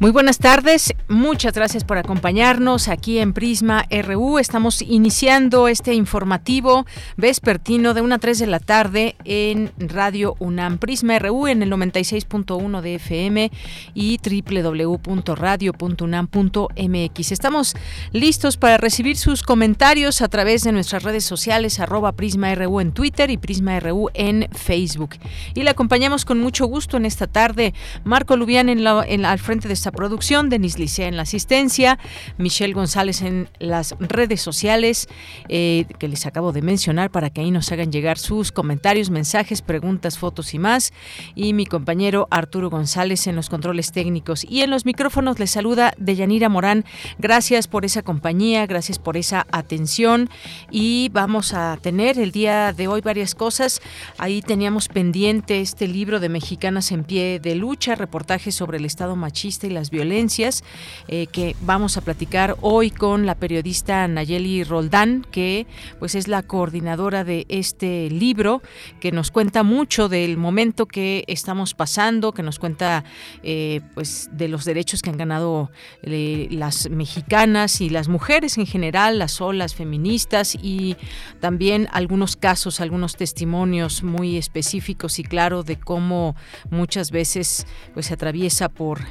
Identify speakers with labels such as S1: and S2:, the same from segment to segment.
S1: Muy buenas tardes, muchas gracias por acompañarnos aquí en Prisma RU. Estamos iniciando este informativo vespertino de 1 a 3 de la tarde en Radio UNAM. Prisma RU en el 96.1 de FM y www.radio.unam.mx. Estamos listos para recibir sus comentarios a través de nuestras redes sociales, arroba Prisma RU en Twitter y Prisma RU en Facebook. Y le acompañamos con mucho gusto en esta tarde. Marco Lubián en la, al frente de esta producción, Denis Licea en la asistencia, Michelle González en las redes sociales, eh, que les acabo de mencionar para que ahí nos hagan llegar sus comentarios, mensajes, preguntas, fotos y más. Y mi compañero Arturo González en los controles técnicos. Y en los micrófonos les saluda Deyanira Morán. Gracias por esa compañía, gracias por esa atención. Y vamos a tener el día de hoy varias cosas. Ahí teníamos pendiente este libro de Mexicanas en pie de lucha, reportajes sobre el Estado machista y las violencias, eh, que vamos a platicar hoy con la periodista Nayeli Roldán, que pues es la coordinadora de este libro, que nos cuenta mucho del momento que estamos pasando, que nos cuenta eh, pues de los derechos que han ganado eh, las mexicanas y las mujeres en general, las olas feministas y también algunos casos, algunos testimonios muy específicos y claro de cómo muchas veces pues se atraviesa por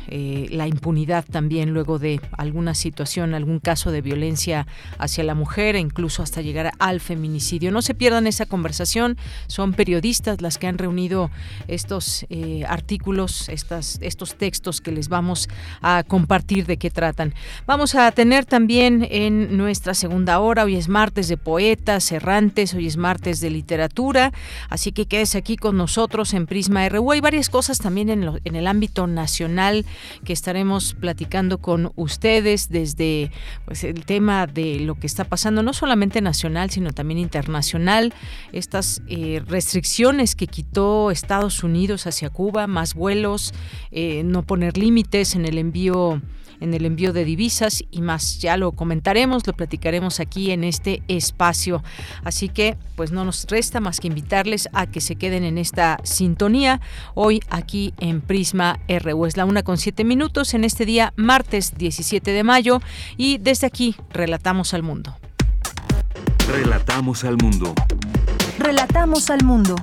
S1: la impunidad también luego de alguna situación, algún caso de violencia hacia la mujer e incluso hasta llegar al feminicidio. No se pierdan esa conversación, son periodistas las que han reunido estos eh, artículos, estas, estos textos que les vamos a compartir de qué tratan. Vamos a tener también en nuestra segunda hora, hoy es martes de poetas, errantes, hoy es martes de literatura, así que quédese aquí con nosotros en Prisma RU. Hay varias cosas también en, en el ámbito nacional que estaremos estaremos platicando con ustedes desde pues, el tema de lo que está pasando, no solamente nacional, sino también internacional, estas eh, restricciones que quitó Estados Unidos hacia Cuba, más vuelos, eh, no poner límites en el envío en el envío de divisas y más. Ya lo comentaremos, lo platicaremos aquí en este espacio. Así que pues no nos resta más que invitarles a que se queden en esta sintonía hoy aquí en Prisma RU. Es la una con siete minutos en este día martes 17 de mayo y desde aquí relatamos al mundo.
S2: Relatamos al mundo.
S3: Relatamos al mundo.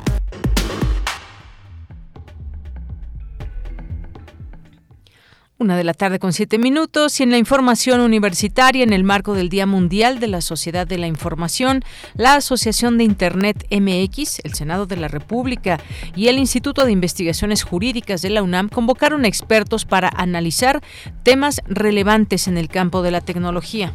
S1: Una de la tarde con siete minutos y en la información universitaria, en el marco del Día Mundial de la Sociedad de la Información, la Asociación de Internet MX, el Senado de la República y el Instituto de Investigaciones Jurídicas de la UNAM convocaron expertos para analizar temas relevantes en el campo de la tecnología.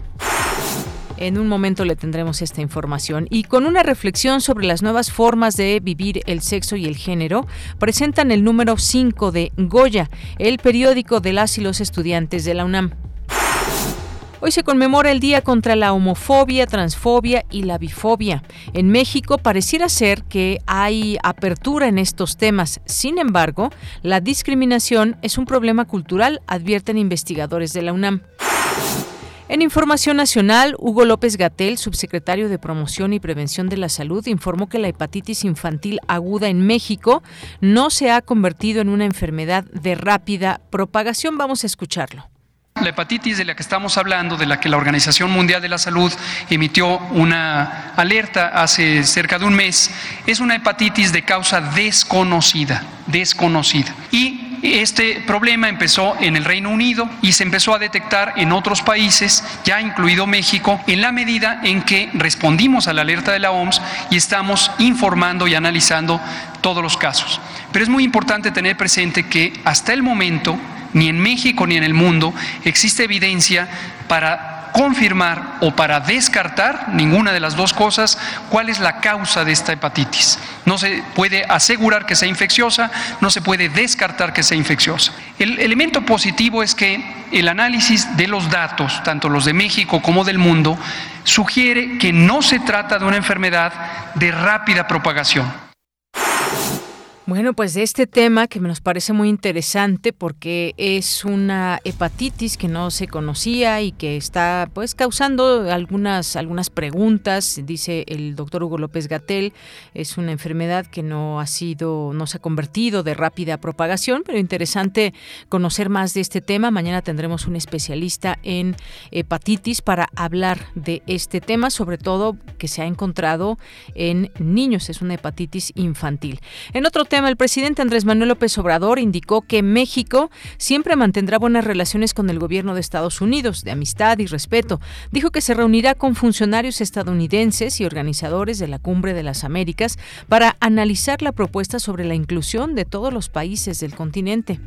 S1: En un momento le tendremos esta información. Y con una reflexión sobre las nuevas formas de vivir el sexo y el género, presentan el número 5 de Goya, el periódico de las y los estudiantes de la UNAM. Hoy se conmemora el Día contra la Homofobia, Transfobia y la Bifobia. En México pareciera ser que hay apertura en estos temas. Sin embargo, la discriminación es un problema cultural, advierten investigadores de la UNAM. En Información Nacional, Hugo López Gatel, subsecretario de Promoción y Prevención de la Salud, informó que la hepatitis infantil aguda en México no se ha convertido en una enfermedad de rápida propagación. Vamos a escucharlo.
S4: La hepatitis de la que estamos hablando, de la que la Organización Mundial de la Salud emitió una alerta hace cerca de un mes, es una hepatitis de causa desconocida, desconocida. Y este problema empezó en el Reino Unido y se empezó a detectar en otros países, ya incluido México, en la medida en que respondimos a la alerta de la OMS y estamos informando y analizando todos los casos. Pero es muy importante tener presente que hasta el momento, ni en México ni en el mundo, existe evidencia para confirmar o para descartar ninguna de las dos cosas cuál es la causa de esta hepatitis. No se puede asegurar que sea infecciosa, no se puede descartar que sea infecciosa. El elemento positivo es que el análisis de los datos, tanto los de México como del mundo, sugiere que no se trata de una enfermedad de rápida propagación.
S1: Bueno, pues de este tema que nos parece muy interesante porque es una hepatitis que no se conocía y que está pues causando algunas algunas preguntas, dice el doctor Hugo López Gatel, es una enfermedad que no ha sido no se ha convertido de rápida propagación, pero interesante conocer más de este tema. Mañana tendremos un especialista en hepatitis para hablar de este tema, sobre todo que se ha encontrado en niños, es una hepatitis infantil. En otro tema el presidente Andrés Manuel López Obrador indicó que México siempre mantendrá buenas relaciones con el gobierno de Estados Unidos, de amistad y respeto. Dijo que se reunirá con funcionarios estadounidenses y organizadores de la Cumbre de las Américas para analizar la propuesta sobre la inclusión de todos los países del continente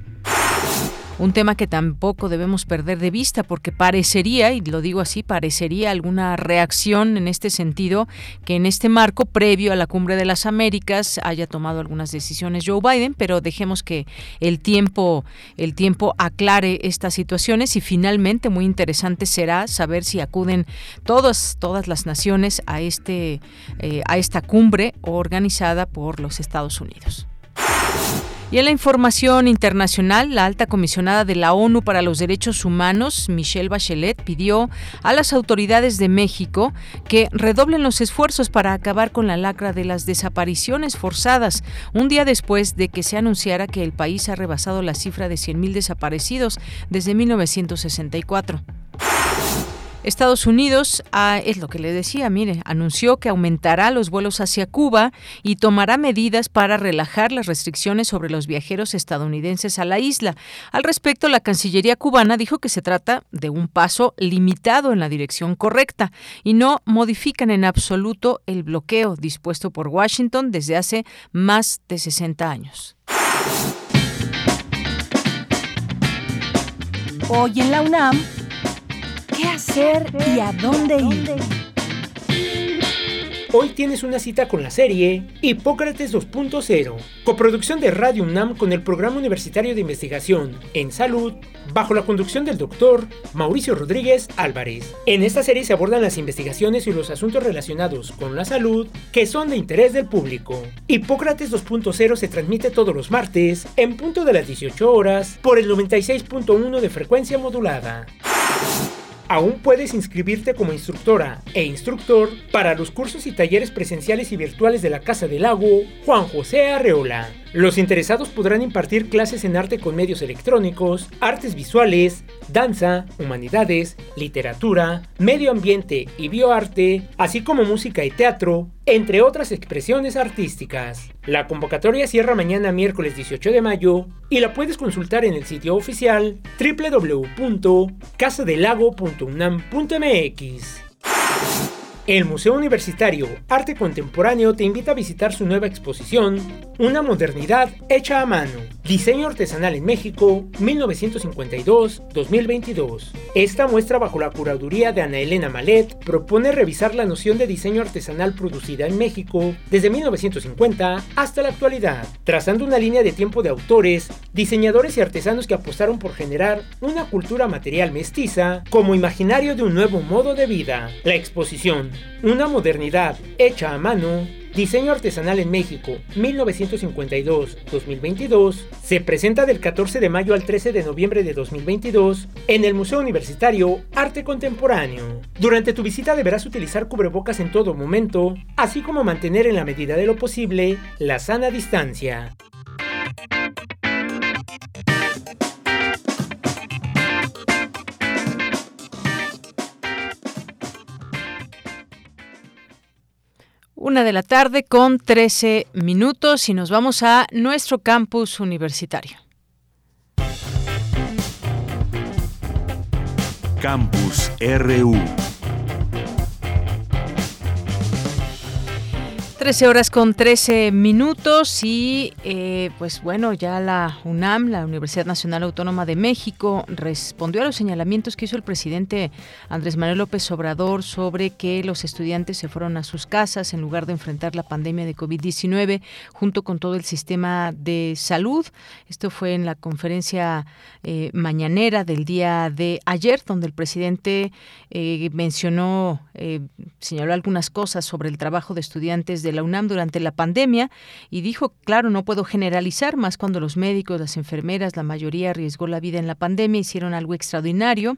S1: un tema que tampoco debemos perder de vista porque parecería, y lo digo así, parecería alguna reacción en este sentido que en este marco previo a la cumbre de las Américas haya tomado algunas decisiones Joe Biden, pero dejemos que el tiempo el tiempo aclare estas situaciones y finalmente muy interesante será saber si acuden todas todas las naciones a este eh, a esta cumbre organizada por los Estados Unidos. Y en la información internacional, la alta comisionada de la ONU para los Derechos Humanos, Michelle Bachelet, pidió a las autoridades de México que redoblen los esfuerzos para acabar con la lacra de las desapariciones forzadas, un día después de que se anunciara que el país ha rebasado la cifra de 100.000 desaparecidos desde 1964. Estados Unidos, ah, es lo que le decía, mire, anunció que aumentará los vuelos hacia Cuba y tomará medidas para relajar las restricciones sobre los viajeros estadounidenses a la isla. Al respecto, la Cancillería cubana dijo que se trata de un paso limitado en la dirección correcta y no modifican en absoluto el bloqueo dispuesto por Washington desde hace más de 60 años.
S3: Hoy en la UNAM, ¿Qué hacer y a dónde ir?
S2: Hoy tienes una cita con la serie Hipócrates 2.0, coproducción de Radio UNAM con el Programa Universitario de Investigación en Salud, bajo la conducción del doctor Mauricio Rodríguez Álvarez. En esta serie se abordan las investigaciones y los asuntos relacionados con la salud que son de interés del público. Hipócrates 2.0 se transmite todos los martes en punto de las 18 horas por el 96.1 de frecuencia modulada. Aún puedes inscribirte como instructora e instructor para los cursos y talleres presenciales y virtuales de la Casa del Lago Juan José Arreola. Los interesados podrán impartir clases en arte con medios electrónicos, artes visuales, danza, humanidades, literatura, medio ambiente y bioarte, así como música y teatro, entre otras expresiones artísticas. La convocatoria cierra mañana miércoles 18 de mayo y la puedes consultar en el sitio oficial www.casadelago.unam.mx. El Museo Universitario Arte Contemporáneo te invita a visitar su nueva exposición, Una modernidad hecha a mano, Diseño Artesanal en México 1952-2022. Esta muestra bajo la curaduría de Ana Elena Malet propone revisar la noción de diseño artesanal producida en México desde 1950 hasta la actualidad, trazando una línea de tiempo de autores, diseñadores y artesanos que apostaron por generar una cultura material mestiza como imaginario de un nuevo modo de vida. La exposición una modernidad hecha a mano, Diseño Artesanal en México 1952-2022 se presenta del 14 de mayo al 13 de noviembre de 2022 en el Museo Universitario Arte Contemporáneo. Durante tu visita deberás utilizar cubrebocas en todo momento, así como mantener en la medida de lo posible la sana distancia.
S1: Una de la tarde con 13 minutos y nos vamos a nuestro campus universitario.
S5: Campus RU.
S1: 13 horas con 13 minutos y eh, pues bueno, ya la UNAM, la Universidad Nacional Autónoma de México, respondió a los señalamientos que hizo el presidente Andrés Manuel López Obrador sobre que los estudiantes se fueron a sus casas en lugar de enfrentar la pandemia de COVID-19 junto con todo el sistema de salud. Esto fue en la conferencia eh, mañanera del día de ayer, donde el presidente eh, mencionó, señaló algunas cosas sobre el trabajo de estudiantes de la UNAM durante la pandemia y dijo, claro, no puedo generalizar, más cuando los médicos, las enfermeras, la mayoría arriesgó la vida en la pandemia, hicieron algo extraordinario.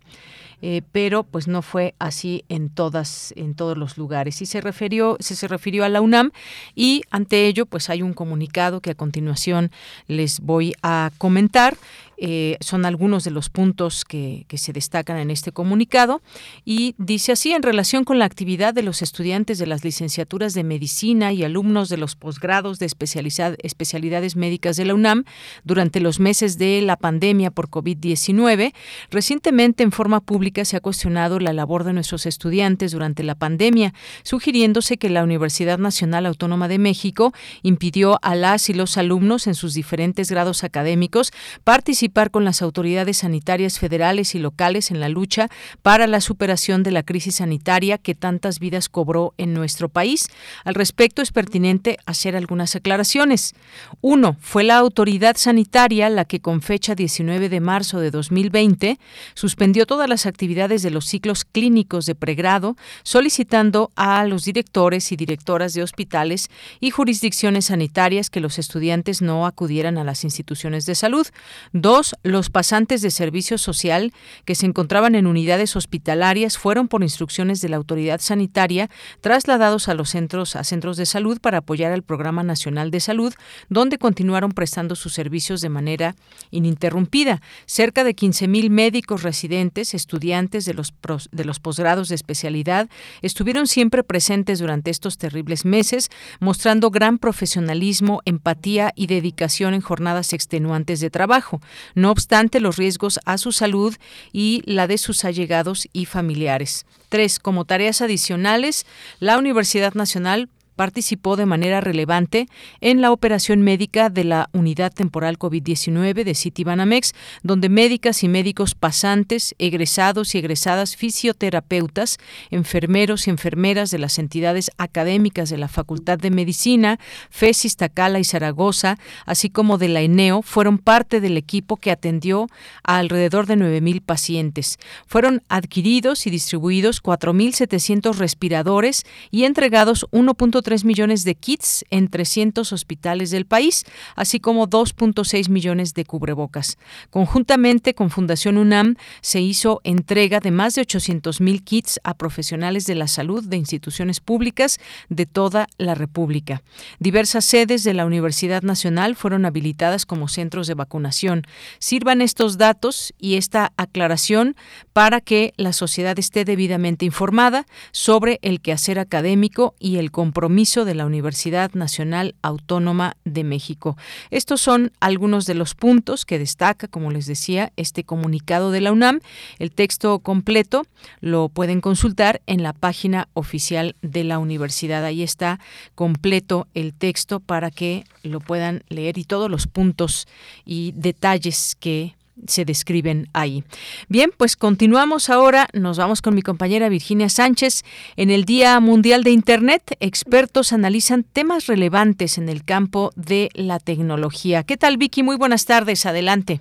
S1: Eh, pero pues no fue así en todas en todos los lugares y se refirió se, se refirió a la UNAM y ante ello pues hay un comunicado que a continuación les voy a comentar eh, son algunos de los puntos que, se destacan en este comunicado. Y dice así, en relación con la actividad de los estudiantes de las licenciaturas de medicina y alumnos de los posgrados de especialidades médicas de la UNAM durante los meses de la pandemia por COVID-19, recientemente en forma pública se ha cuestionado la labor de nuestros estudiantes durante la pandemia, sugiriéndose que la Universidad Nacional Autónoma de México impidió a las y los alumnos en sus diferentes grados académicos participar con las autoridades sanitarias federales y locales en la lucha para la superación de la crisis sanitaria que tantas vidas cobró en nuestro país. Al respecto, es pertinente hacer algunas aclaraciones. Uno, fue la autoridad sanitaria la que con fecha 19 de marzo de 2020 suspendió todas las actividades de los ciclos clínicos de pregrado, solicitando a los directores y directoras de hospitales y jurisdicciones sanitarias que los estudiantes no acudieran a las instituciones de salud. Dos, los pasantes de servicio social que se encontraban en unidades hospitalarias fueron por instrucciones de la autoridad sanitaria trasladados a los centros a centros de salud para apoyar al Programa Nacional de Salud, donde continuaron prestando sus servicios de manera ininterrumpida. Cerca de 15.000 médicos residentes, estudiantes de los de los posgrados de especialidad, estuvieron siempre presentes durante estos terribles meses, mostrando gran profesionalismo, empatía y dedicación en jornadas extenuantes de trabajo no obstante los riesgos a su salud y la de sus allegados y familiares. Tres, como tareas adicionales, la Universidad Nacional participó de manera relevante en la operación médica de la Unidad Temporal COVID-19 de Citibanamex, donde médicas y médicos pasantes, egresados y egresadas fisioterapeutas, enfermeros y enfermeras de las entidades académicas de la Facultad de Medicina, FESIS, Tacala y Zaragoza, así como de la ENEO, fueron parte del equipo que atendió a alrededor de 9.000 pacientes. Fueron adquiridos y distribuidos 4.700 respiradores y entregados 1.3 3 millones de kits en 300 hospitales del país, así como 2.6 millones de cubrebocas. Conjuntamente con Fundación UNAM se hizo entrega de más de 800 mil kits a profesionales de la salud de instituciones públicas de toda la República. Diversas sedes de la Universidad Nacional fueron habilitadas como centros de vacunación. Sirvan estos datos y esta aclaración para que la sociedad esté debidamente informada sobre el quehacer académico y el compromiso de la Universidad Nacional Autónoma de México. Estos son algunos de los puntos que destaca, como les decía, este comunicado de la UNAM. El texto completo lo pueden consultar en la página oficial de la universidad. Ahí está completo el texto para que lo puedan leer y todos los puntos y detalles que se describen ahí. Bien, pues continuamos ahora, nos vamos con mi compañera Virginia Sánchez. En el Día Mundial de Internet, expertos analizan temas relevantes en el campo de la tecnología. ¿Qué tal, Vicky? Muy buenas tardes, adelante.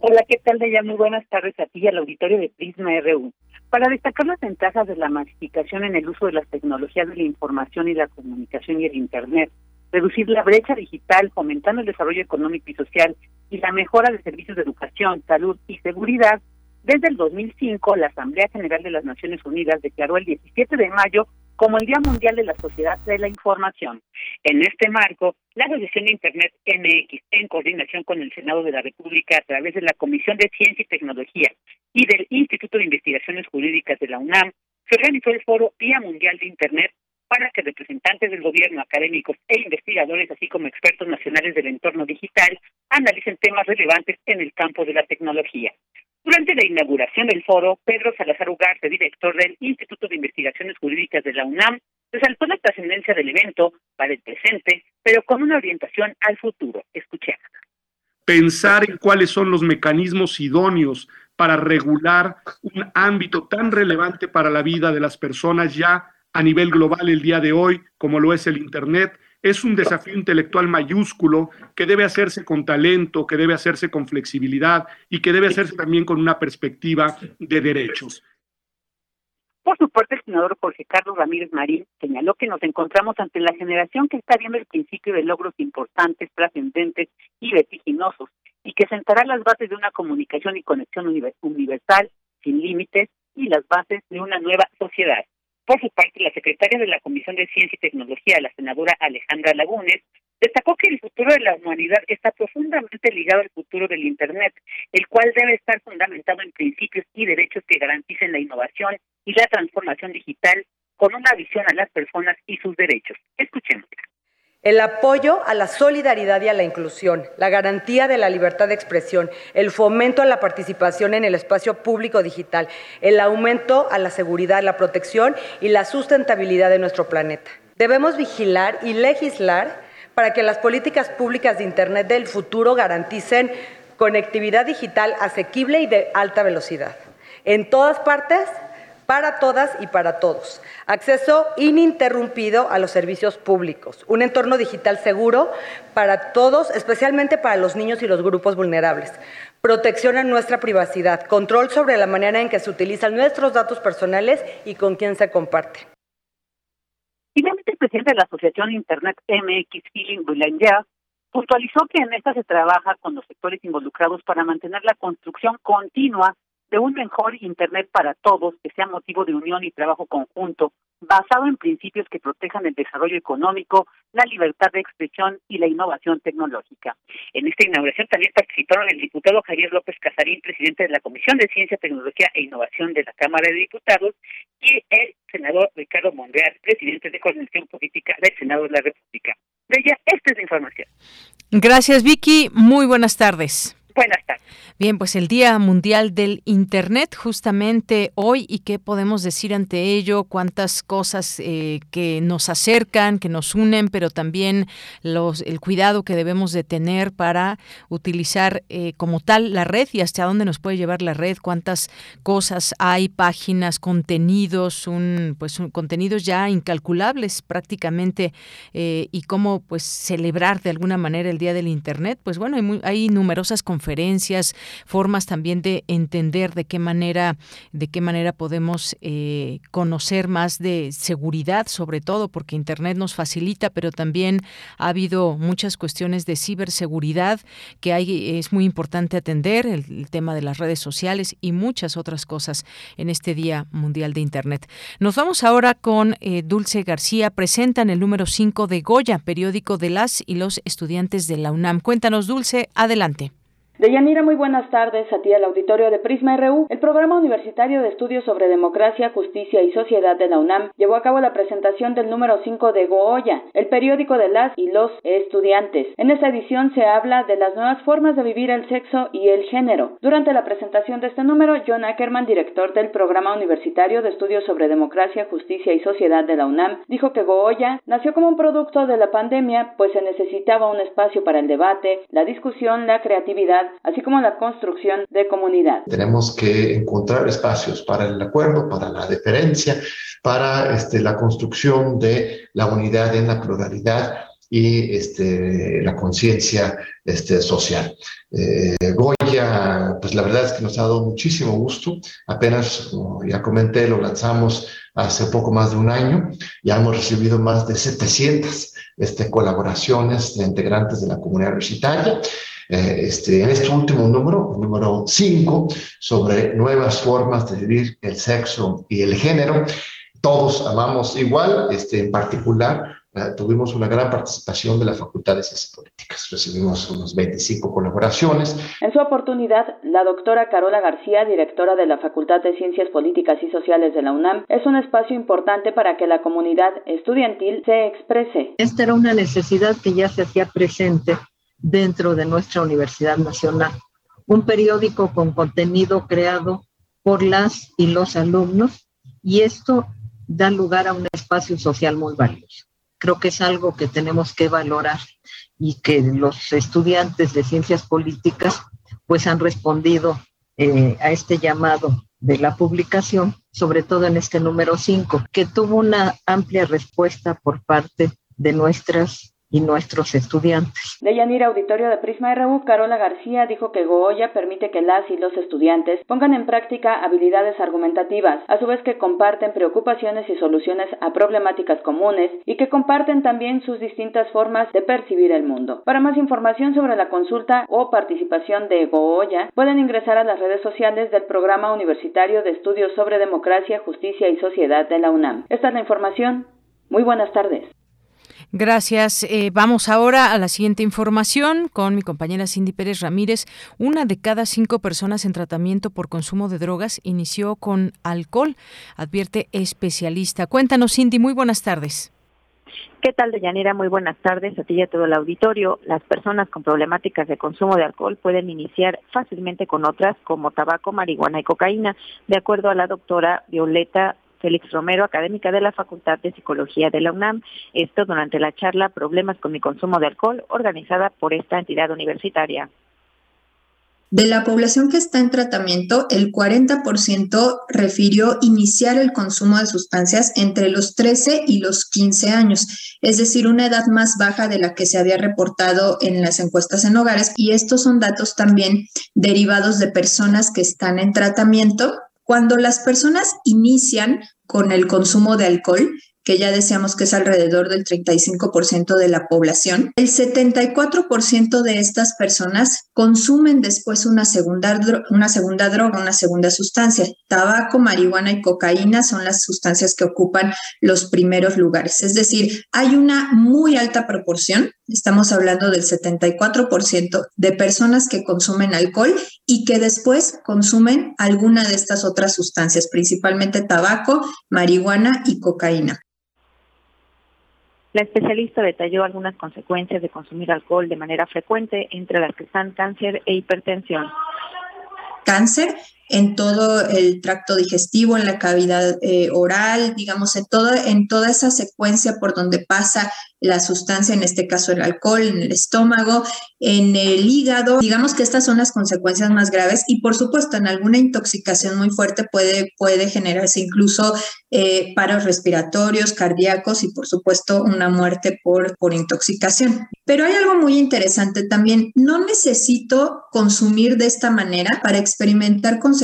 S5: Hola, ¿qué tal, Deya? Muy buenas tardes a ti y al auditorio de Prisma RU. Para destacar las ventajas de la masificación en el uso de las tecnologías de la información y la comunicación y el Internet, reducir la brecha digital, fomentando el desarrollo económico y social y la mejora de servicios de educación, salud y seguridad, desde el 2005 la Asamblea General de las Naciones Unidas declaró el 17 de mayo como el Día Mundial de la Sociedad de la Información. En este marco, la Asociación de Internet MX, en coordinación con el Senado de la República a través de la Comisión de Ciencia y Tecnología y del Instituto de Investigaciones Jurídicas de la UNAM, se organizó el foro Día Mundial de Internet para que representantes del gobierno, académicos e investigadores, así como expertos nacionales del entorno digital, analicen temas relevantes en el campo de la tecnología. Durante la inauguración del foro, Pedro Salazar Ugarte, director del Instituto de Investigaciones Jurídicas de la UNAM, resaltó la trascendencia del evento para el presente, pero con una orientación al futuro. Escuchemos.
S6: Pensar en cuáles son los mecanismos idóneos para regular un ámbito tan relevante para la vida de las personas ya a nivel global el día de hoy, como lo es el Internet, es un desafío intelectual mayúsculo que debe hacerse con talento, que debe hacerse con flexibilidad y que debe hacerse también con una perspectiva de derechos.
S5: Por su parte, el senador Jorge Carlos Ramírez Marín señaló que nos encontramos ante la generación que está viendo el principio de logros importantes, trascendentes y vertiginosos, y que sentará las bases de una comunicación y conexión universal, sin límites, y las bases de una nueva sociedad. Por su parte, la secretaria de la Comisión de Ciencia y Tecnología, la senadora Alejandra Lagunes, destacó que el futuro de la humanidad está profundamente ligado al futuro del Internet, el cual debe estar fundamentado en principios y derechos que garanticen la innovación y la transformación digital con una visión a las personas y sus derechos. Escuchemos.
S7: El apoyo a la solidaridad y a la inclusión, la garantía de la libertad de expresión, el fomento a la participación en el espacio público digital, el aumento a la seguridad, la protección y la sustentabilidad de nuestro planeta. Debemos vigilar y legislar para que las políticas públicas de Internet del futuro garanticen conectividad digital asequible y de alta velocidad. En todas partes para todas y para todos. Acceso ininterrumpido a los servicios públicos. Un entorno digital seguro para todos, especialmente para los niños y los grupos vulnerables. Protección a nuestra privacidad. Control sobre la manera en que se utilizan nuestros datos personales y con quién se comparten.
S5: Finalmente, el presidente de la Asociación Internet MX Healing Ya puntualizó que en esta se trabaja con los sectores involucrados para mantener la construcción continua de un mejor Internet para todos, que sea motivo de unión y trabajo conjunto, basado en principios que protejan el desarrollo económico, la libertad de expresión y la innovación tecnológica. En esta inauguración también participaron el diputado Javier López Casarín, presidente de la Comisión de Ciencia, Tecnología e Innovación de la Cámara de Diputados, y el senador Ricardo Monreal, presidente de Coordinación Política del Senado de la República. De ella, esta es la información.
S1: Gracias, Vicky. Muy buenas tardes.
S5: Buenas tardes.
S1: Bien, pues el Día Mundial del Internet justamente hoy y qué podemos decir ante ello, cuántas cosas eh, que nos acercan, que nos unen, pero también los, el cuidado que debemos de tener para utilizar eh, como tal la red y hasta dónde nos puede llevar la red, cuántas cosas hay, páginas, contenidos, un, pues contenidos ya incalculables prácticamente eh, y cómo pues celebrar de alguna manera el Día del Internet. Pues bueno, hay, hay numerosas conferencias, formas también de entender de qué manera, de qué manera podemos eh, conocer más de seguridad, sobre todo porque Internet nos facilita, pero también ha habido muchas cuestiones de ciberseguridad que es muy importante atender, el, tema de las redes sociales y muchas otras cosas en este Día Mundial de Internet. Nos vamos ahora con eh, Dulce García, presentan el número 5 de Goya, periódico de las y los estudiantes de la UNAM. Cuéntanos, Dulce, adelante.
S8: Deyanira, muy buenas tardes a ti al auditorio de Prisma RU. El programa universitario de estudios sobre democracia, justicia y sociedad de la UNAM llevó a cabo la presentación del número 5 de Goya, el periódico de las y los estudiantes. En esta edición se habla de las nuevas formas de vivir el sexo y el género. Durante la presentación de este número, John Ackerman, director del programa universitario de estudios sobre democracia, justicia y sociedad de la UNAM, dijo que Goya nació como un producto de la pandemia, pues se necesitaba un espacio para el debate, la discusión, la creatividad, así como la construcción de comunidad.
S9: Tenemos que encontrar espacios para el acuerdo, para la deferencia, para este, la construcción de la unidad en la pluralidad y este, la conciencia este, social. Eh, Goya, pues la verdad es que nos ha dado muchísimo gusto. Apenas, como ya comenté, lo lanzamos hace poco más de un año. Ya hemos recibido más de 700 este, colaboraciones de integrantes de la comunidad universitaria. Eh, este, en este último número, número 5, sobre nuevas formas de vivir el sexo y el género. Todos amamos igual, este, en particular eh, tuvimos una gran participación de la Facultad de Ciencias Políticas. Recibimos unos 25 colaboraciones.
S8: En su oportunidad, la doctora Carola García, directora de la Facultad de Ciencias Políticas y Sociales de la UNAM, es un espacio importante para que la comunidad estudiantil se exprese.
S10: Esta era una necesidad que ya se hacía presente dentro de nuestra Universidad Nacional. un periódico con contenido creado por las y los alumnos y esto da lugar a un espacio social muy valioso. Creo que es algo que tenemos que valorar y que los estudiantes de ciencias políticas pues han respondido eh, a este llamado de la publicación, sobre todo en este número 5, que tuvo una amplia respuesta por parte de nuestras y nuestros estudiantes.
S8: De Yanira Auditorio de Prisma RU, Carola García dijo que Goya permite que las y los estudiantes pongan en práctica habilidades argumentativas, a su vez que comparten preocupaciones y soluciones a problemáticas comunes y que comparten también sus distintas formas de percibir el mundo. Para más información sobre la consulta o participación de Goya, pueden ingresar a las redes sociales del Programa Universitario de Estudios sobre Democracia, Justicia y Sociedad de la UNAM. Esta es la información. Muy buenas tardes.
S1: Gracias. Eh, vamos ahora a la siguiente información con mi compañera Cindy Pérez Ramírez. Una de cada cinco personas en tratamiento por consumo de drogas inició con alcohol, advierte especialista. Cuéntanos, Cindy, muy buenas tardes.
S11: ¿Qué tal, Deyanira? Muy buenas tardes a ti y a todo el auditorio. Las personas con problemáticas de consumo de alcohol pueden iniciar fácilmente con otras como tabaco, marihuana y cocaína, de acuerdo a la doctora Violeta Félix Romero, académica de la Facultad de Psicología de la UNAM. Esto durante la charla Problemas con mi consumo de alcohol, organizada por esta entidad universitaria.
S12: De la población que está en tratamiento, el 40% refirió iniciar el consumo de sustancias entre los 13 y los 15 años, es decir, una edad más baja de la que se había reportado en las encuestas en hogares. Y estos son datos también derivados de personas que están en tratamiento cuando las personas inician con el consumo de alcohol, que ya decíamos que es alrededor del 35% de la población, el 74% de estas personas consumen después una segunda, una segunda droga, una segunda sustancia. Tabaco, marihuana y cocaína son las sustancias que ocupan los primeros lugares. Es decir, hay una muy alta proporción, estamos hablando del 74% de personas que consumen alcohol y que después consumen alguna de estas otras sustancias, principalmente tabaco, marihuana y cocaína.
S11: La especialista detalló algunas consecuencias de consumir alcohol de manera frecuente, entre las que están cáncer e hipertensión.
S12: Cáncer en todo el tracto digestivo, en la cavidad eh, oral, digamos, en, todo, en toda esa secuencia por donde pasa la sustancia, en este caso el alcohol, en el estómago, en el hígado. Digamos que estas son las consecuencias más graves y por supuesto en alguna intoxicación muy fuerte puede, puede generarse incluso eh, paros respiratorios, cardíacos y por supuesto una muerte por, por intoxicación. Pero hay algo muy interesante también, no necesito consumir de esta manera para experimentar consecuencias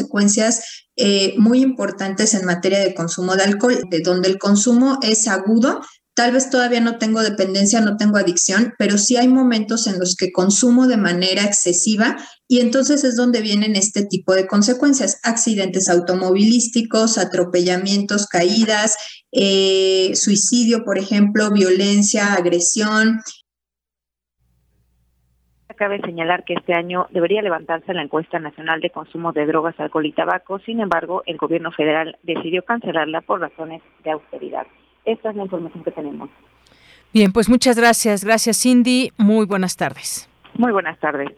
S12: eh, muy importantes en materia de consumo de alcohol, de donde el consumo es agudo, Tal vez todavía no tengo dependencia, no tengo adicción, pero sí hay momentos en los que consumo de manera excesiva y entonces es donde vienen este tipo de consecuencias, accidentes automovilísticos, atropellamientos, caídas, eh, suicidio, por ejemplo, violencia, agresión,
S11: cabe señalar que este año debería levantarse la encuesta nacional de consumo de drogas, alcohol y tabaco. Sin embargo, el gobierno federal decidió cancelarla por razones de austeridad. Esta es la información que tenemos.
S1: Bien, pues muchas gracias. Gracias, Cindy. Muy buenas tardes.
S11: Muy buenas tardes.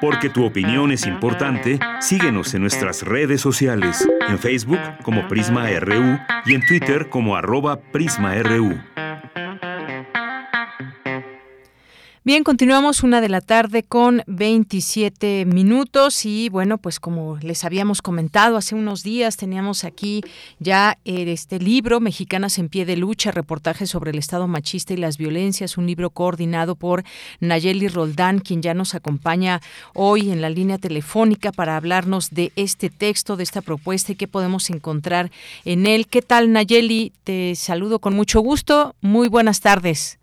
S13: Porque tu opinión es importante, síguenos en nuestras redes sociales, en Facebook como Prisma RU y en Twitter como arroba PrismaRU.
S1: Bien, continuamos una de la tarde con 27 minutos y bueno, pues como les habíamos comentado hace unos días, teníamos aquí ya eh, este libro, Mexicanas en pie de lucha, reportaje sobre el Estado machista y las violencias, un libro coordinado por Nayeli Roldán, quien ya nos acompaña hoy en la línea telefónica para hablarnos de este texto, de esta propuesta y qué podemos encontrar en él. ¿Qué tal, Nayeli? Te saludo con mucho gusto. Muy buenas tardes.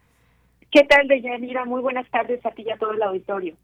S14: ¿Qué tal, Deyanira? Muy buenas tardes a ti y a todo el auditorio.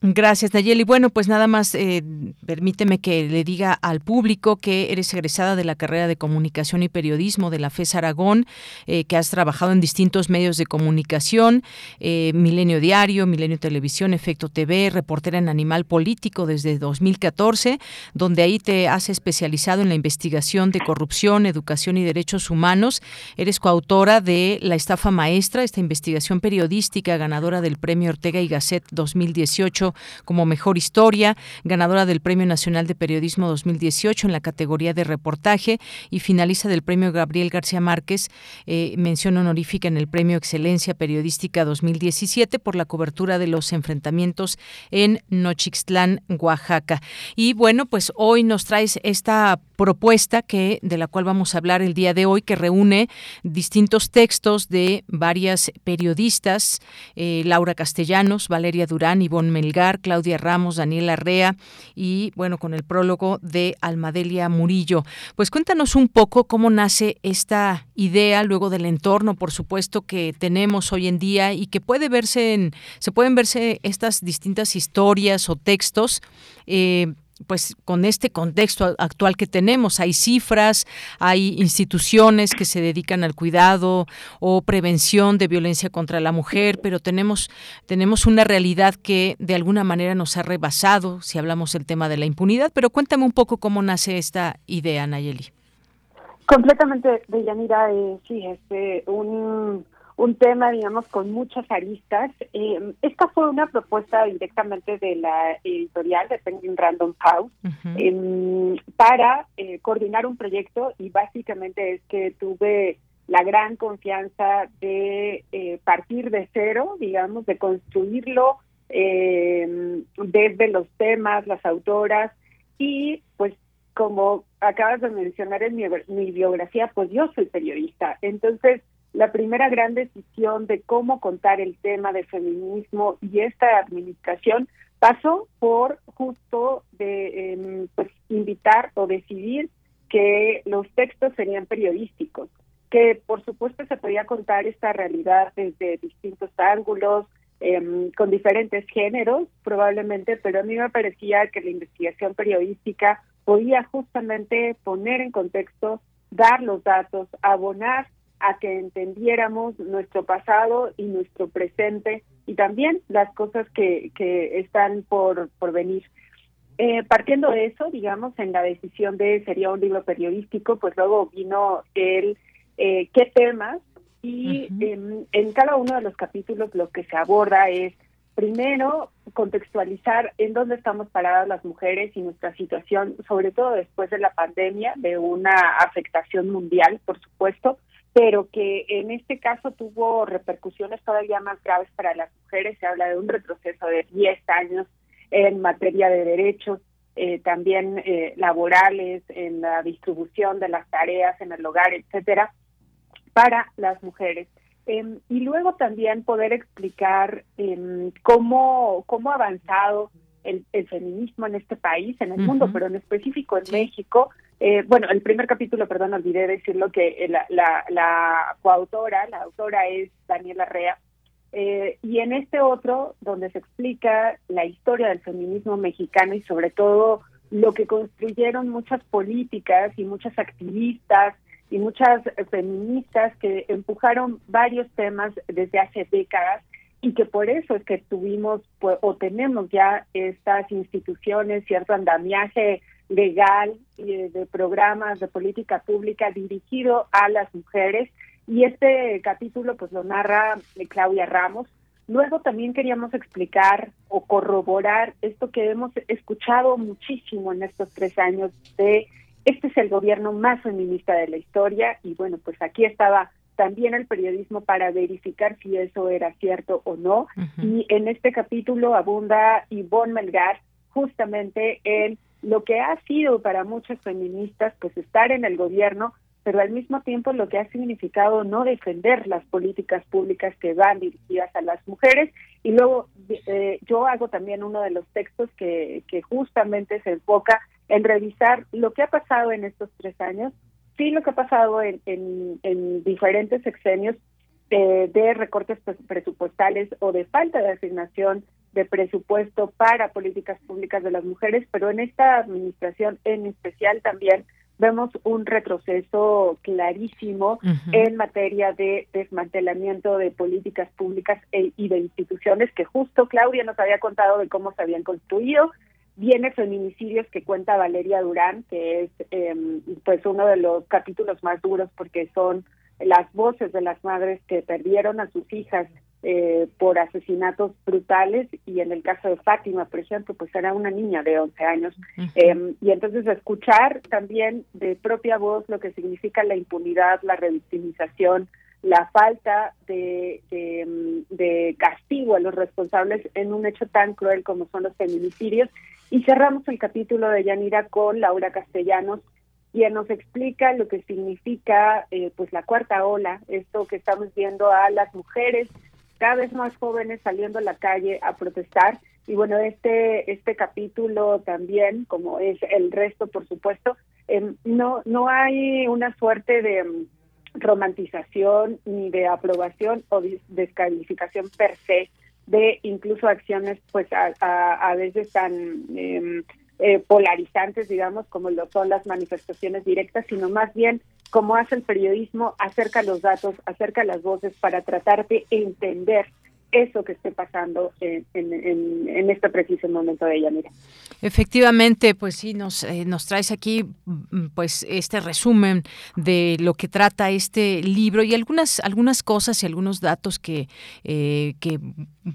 S1: Gracias, Nayeli. Bueno, pues nada más eh, permíteme que le diga al público que eres egresada de la carrera de Comunicación y Periodismo de la FES Aragón, eh, que has trabajado en distintos medios de comunicación, eh, Milenio Diario, Milenio Televisión, Efecto TV, reportera en Animal Político desde 2014, donde ahí te has especializado en la investigación de corrupción, educación y derechos humanos. Eres coautora de La Estafa Maestra, esta investigación periodística ganadora del Premio Ortega y Gasset 2018 2018 como Mejor Historia, ganadora del Premio Nacional de Periodismo 2018 en la categoría de reportaje y finalista del Premio Gabriel García Márquez, eh, mención honorífica en el Premio Excelencia Periodística 2017 por la cobertura de los enfrentamientos en Nochixtlán, Oaxaca. Y bueno, pues hoy nos traes esta propuesta que de la cual vamos a hablar el día de hoy que reúne distintos textos de varias periodistas eh, Laura Castellanos, Valeria Durán, Ivonne Melgar, Claudia Ramos, Daniela Rea y bueno con el prólogo de Almadelia Murillo. Pues cuéntanos un poco cómo nace esta idea luego del entorno, por supuesto que tenemos hoy en día y que puede verse en se pueden verse estas distintas historias o textos. Eh, pues con este contexto actual que tenemos. Hay cifras, hay instituciones que se dedican al cuidado o prevención de violencia contra la mujer, pero tenemos, tenemos una realidad que de alguna manera nos ha rebasado si hablamos del tema de la impunidad. Pero cuéntame un poco cómo nace esta idea, Nayeli.
S14: Completamente, Deyanira, eh, sí, este, un un tema, digamos, con muchas aristas. Eh, esta fue una propuesta directamente de la editorial de Penguin Random House em, para eh, coordinar un proyecto y básicamente es que tuve la gran confianza de eh, partir de cero, digamos, de construirlo em, desde los temas, las autoras y pues como acabas de mencionar en mi, mi biografía, pues yo soy periodista. Entonces, la primera gran decisión de cómo contar el tema de feminismo y esta administración pasó por justo de em, pues, invitar o decidir que los textos serían periodísticos, que por supuesto se podía contar esta realidad desde distintos ángulos, em, con diferentes géneros probablemente, pero a mí me parecía que la investigación periodística podía justamente poner en contexto, dar los datos, abonar a que entendiéramos nuestro pasado y nuestro presente y también las cosas que, que están por, por venir. Eh, partiendo de eso, digamos, en la decisión de sería un libro periodístico, pues luego vino el eh, qué temas y en, en cada uno de los capítulos lo que se aborda es primero contextualizar en dónde estamos paradas las mujeres y nuestra situación, sobre todo después de la pandemia, de una afectación mundial, por supuesto, pero que en este caso tuvo repercusiones todavía más graves para las mujeres. Se habla de un retroceso de 10 años en materia de derechos, eh, también eh, laborales, en la distribución de las tareas en el hogar, etcétera, para las mujeres. Em, y luego también poder explicar em, cómo, cómo ha avanzado el, feminismo en este país, en el mundo, pero en específico en México, eh, bueno, el primer capítulo, perdón, olvidé decirlo que eh, la, la, la coautora, la autora es Daniela Rea, eh, y en este otro, donde se explica la historia del feminismo mexicano y sobre todo lo que construyeron muchas políticas y muchas activistas y muchas feministas que empujaron varios temas desde hace décadas y que por eso es que tuvimos pues, o tenemos ya estas instituciones, cierto andamiaje legal y de programas de política pública dirigido a las mujeres. Y este capítulo pues lo narra Claudia Ramos. Luego también queríamos explicar o corroborar esto que hemos escuchado muchísimo en estos tres años de este es el gobierno más feminista de la historia. Y bueno pues aquí estaba también el periodismo para verificar si eso era cierto o no. Y en este capítulo abunda Ivonne Melgar justamente en lo que ha sido para muchas feministas pues estar en el gobierno, pero al mismo tiempo lo que ha significado no defender las políticas públicas que van dirigidas a las mujeres. Y luego eh, yo hago también uno de los textos que, que justamente se enfoca en revisar lo que ha pasado en estos tres años, sí lo que ha pasado en, en, diferentes sexenios eh, de recortes presupuestales o de falta de asignación de presupuesto para políticas públicas de las mujeres, pero en esta administración en especial también vemos un retroceso clarísimo en materia de desmantelamiento de políticas públicas e, y de instituciones que justo Claudia nos había contado de cómo se habían construido. Viene feminicidios que cuenta Valeria Durán, que es em, pues uno de los capítulos más duros porque son las voces de las madres que perdieron a sus hijas eh, por asesinatos brutales y en el caso de Fátima, por ejemplo, pues era una niña de 11 años. Em, y entonces escuchar también de propia voz lo que significa la impunidad, la revictimización, la falta de, de, castigo a los responsables en un hecho tan cruel como son los feminicidios. Y cerramos el capítulo de Yanira con Laura Castellanos, quien nos explica lo que significa eh, pues la cuarta ola, esto que estamos viendo a las mujeres cada vez más jóvenes saliendo a la calle a protestar. Y bueno este este capítulo también como es el resto por supuesto em, no no hay una suerte de em, romantización ni de aprobación o descalificación per se de incluso acciones pues a, veces tan em, eh, polarizantes digamos como lo son las manifestaciones directas sino más bien como hace el periodismo acerca los datos acerca las voces para tratar de entender eso que esté pasando en, en, este preciso momento de ella, mira.
S1: Efectivamente, pues sí, nos, eh, nos traes aquí mm, pues este resumen de lo que trata este libro y algunas, algunas cosas y algunos datos que, eh, que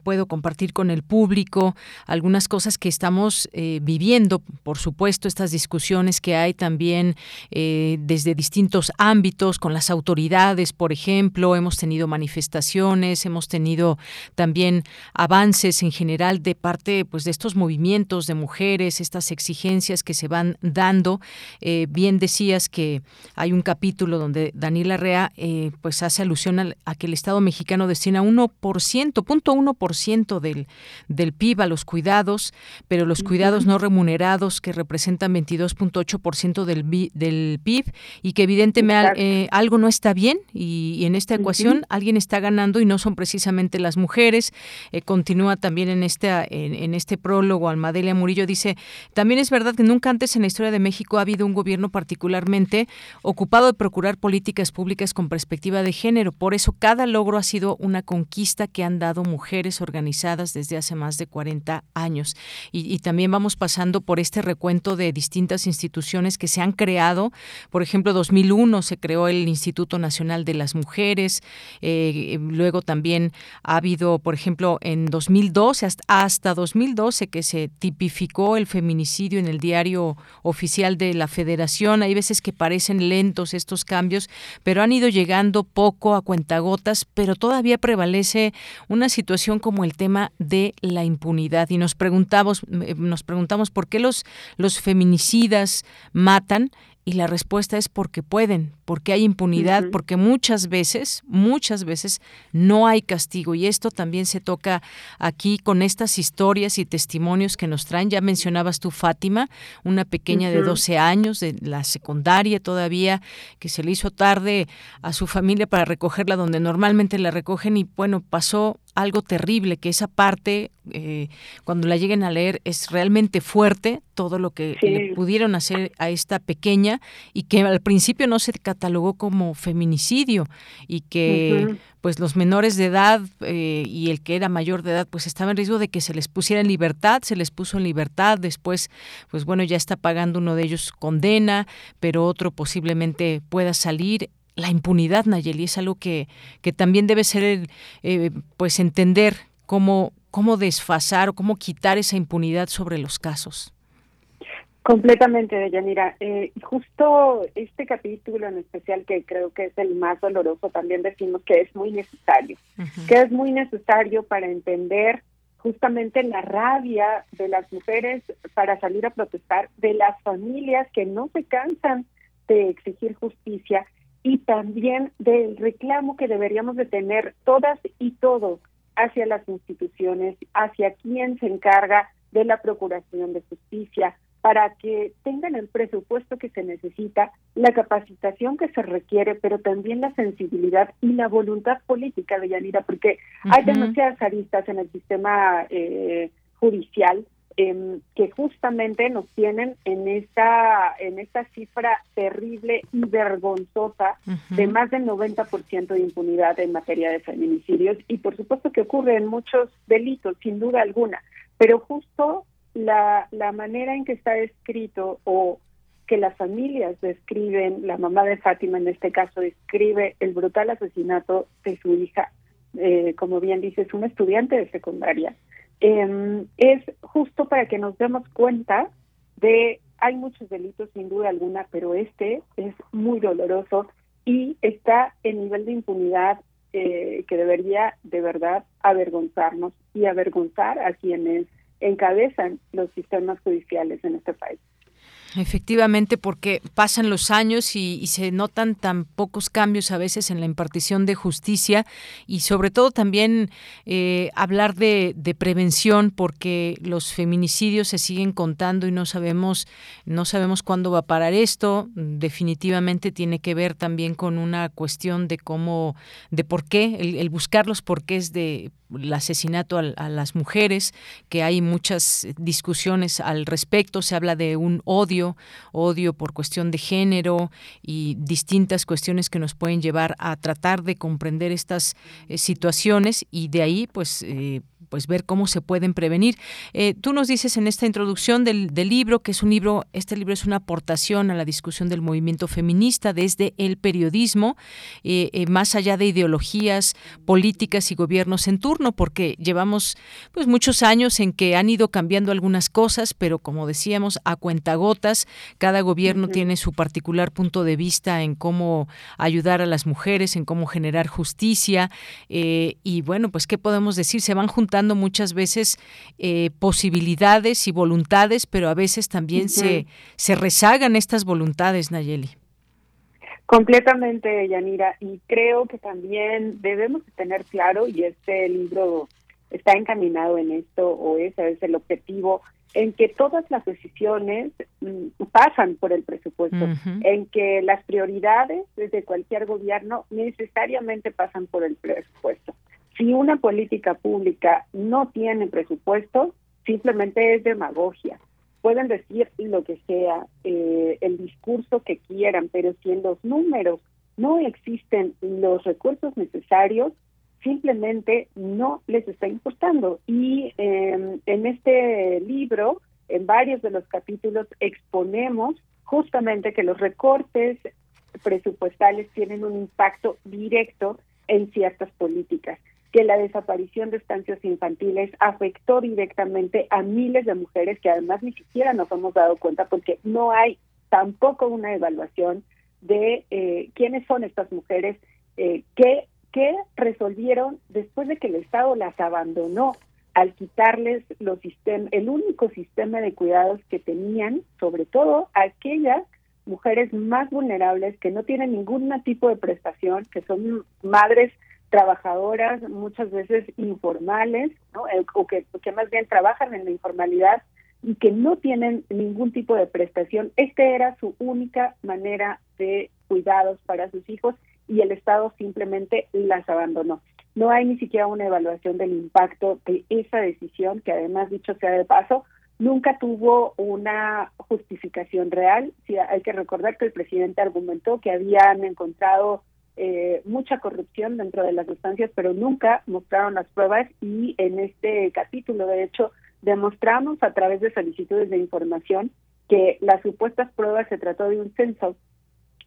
S1: puedo compartir con el público, algunas cosas que estamos eh, viviendo, por supuesto, estas discusiones que hay también desde distintos ámbitos, con las autoridades, por ejemplo, hemos tenido manifestaciones, hemos tenido también avances en general de parte pues de estos movimientos de mujeres, estas exigencias que se van dando. Eh, bien decías que hay un capítulo donde Daniela Rea eh, pues hace alusión a, que el Estado mexicano destina 1%, punto 1% del, del PIB a los cuidados, pero los cuidados no remunerados que representan 22.8% del, del PIB y que evidentemente eh, algo no está bien y, en esta ecuación alguien está ganando y no son precisamente las mujeres eh, continúa también en este, en, este prólogo, Almadelia Murillo dice, también es verdad que nunca antes en la historia de México ha habido un gobierno particularmente ocupado de procurar políticas públicas con perspectiva de género. Por eso cada logro ha sido una conquista que han dado mujeres organizadas desde hace más de 40 años. Y, también vamos pasando por este recuento de distintas instituciones que se han creado. Por ejemplo, 2001 se creó el Instituto Nacional de las Mujeres. Eh, luego también ha habido por ejemplo, en 2012, hasta 2012 que se tipificó el feminicidio en el diario oficial de la Federación. Hay veces que parecen lentos estos cambios, pero han ido llegando poco a cuentagotas, pero todavía prevalece una situación como el tema de la impunidad. Y nos preguntamos, eh, nos preguntamos por qué los, los feminicidas matan y la respuesta es porque pueden, porque hay impunidad, porque muchas veces, muchas veces no hay castigo. Y esto también se toca aquí con estas historias y testimonios que nos traen. Ya mencionabas tú, Fátima, una pequeña de 12 años, de la secundaria todavía, que se le hizo tarde a su familia para recogerla donde normalmente la recogen. Y bueno, pasó algo terrible, que esa parte, eh, cuando la lleguen a leer, es realmente fuerte, todo lo que le pudieron hacer a esta pequeña y que al principio no se catalogó como feminicidio y que pues los menores de edad eh, y el que era mayor de edad pues estaba en riesgo de que se les pusiera en libertad, se les puso en libertad, después pues bueno ya está pagando uno de ellos condena, pero otro posiblemente pueda salir la impunidad, Nayeli, es algo que, que también debe ser, eh, pues, entender cómo, cómo desfasar o cómo quitar esa impunidad sobre los casos.
S14: Completamente, Deyanira. Eh, justo este capítulo en especial, que creo que es el más doloroso, también decimos que es muy necesario, que es muy necesario para entender justamente la rabia de las mujeres para salir a protestar, de las familias que no se cansan de exigir justicia y también del reclamo que deberíamos de tener todas y todos hacia las instituciones, hacia quien se encarga de la procuración de justicia, para que tengan el presupuesto que se necesita, la capacitación que se requiere, pero también la sensibilidad y la voluntad política de Yanira, porque hay demasiadas aristas en el sistema eh, judicial Em, que justamente nos tienen en esta en esta cifra terrible y vergonzosa de más del 90% de impunidad en materia de feminicidios. Y por supuesto que ocurre en muchos delitos sin duda alguna. Pero justo la, la manera en que está escrito o que las familias describen, la mamá de Fátima en este caso describe el brutal asesinato de su hija, eh, como bien dices, un estudiante de secundaria, em, es justo para que nos demos cuenta de, hay muchos delitos sin duda alguna, pero este es muy doloroso y está en nivel de impunidad eh, que debería de verdad avergonzarnos y avergonzar a quienes encabezan los sistemas judiciales en este país.
S1: Efectivamente, porque pasan los años y, se notan tan pocos cambios a veces en la impartición de justicia y sobre todo también eh, hablar de, prevención porque los feminicidios se siguen contando y no sabemos no sabemos cuándo va a parar esto. Definitivamente tiene que ver también con una cuestión de cómo, de por qué, el, el buscar los porqués de el asesinato a, las mujeres, que hay muchas discusiones al respecto, se habla de un odio, odio por cuestión de género y distintas cuestiones que nos pueden llevar a tratar de comprender estas eh, situaciones y de ahí pues eh, pues ver cómo se pueden prevenir. Eh, tú nos dices en esta introducción del, libro que es un libro, este libro es una aportación a la discusión del movimiento feminista desde el periodismo, eh, eh, más allá de ideologías políticas y gobiernos en turno, porque llevamos pues muchos años en que han ido cambiando algunas cosas, pero como decíamos, a cuentagotas, cada gobierno tiene su particular punto de vista en cómo ayudar a las mujeres, en cómo generar justicia, y bueno, pues qué podemos decir, se van juntando muchas veces eh, posibilidades y voluntades, pero a veces también se, se rezagan estas voluntades, Nayeli.
S14: Completamente, Yanira, y creo que también debemos tener claro, y este libro está encaminado en esto, o ese es el objetivo, en que todas las decisiones mm, pasan por el presupuesto, en que las prioridades desde cualquier gobierno necesariamente pasan por el presupuesto. Si una política pública no tiene presupuesto, simplemente es demagogia. Pueden decir lo que sea, eh, el discurso que quieran, pero si en los números no existen los recursos necesarios, simplemente no les está importando. Y em, en este libro, en varios de los capítulos, exponemos justamente que los recortes presupuestales tienen un impacto directo en ciertas políticas que la desaparición de estancias infantiles afectó directamente a miles de mujeres que además ni siquiera nos hemos dado cuenta porque no hay tampoco una evaluación de eh, quiénes son estas mujeres eh, que, que resolvieron después de que el Estado las abandonó al quitarles los sistemas, el único sistema de cuidados que tenían, sobre todo aquellas mujeres más vulnerables que no tienen ningún tipo de prestación, que son madres trabajadoras muchas veces informales, ¿no? Eh, o que, más bien trabajan en la informalidad y que no tienen ningún tipo de prestación. Esta era su única manera de cuidados para sus hijos y el Estado simplemente las abandonó. No hay ni siquiera una evaluación del impacto de esa decisión, que además, dicho sea de paso, nunca tuvo una justificación real. Sí, hay que recordar que el presidente argumentó que habían encontrado eh, mucha corrupción dentro de las estancias, pero nunca mostraron las pruebas y en este capítulo, de hecho, demostramos a través de solicitudes de información que las supuestas pruebas se trató de un censo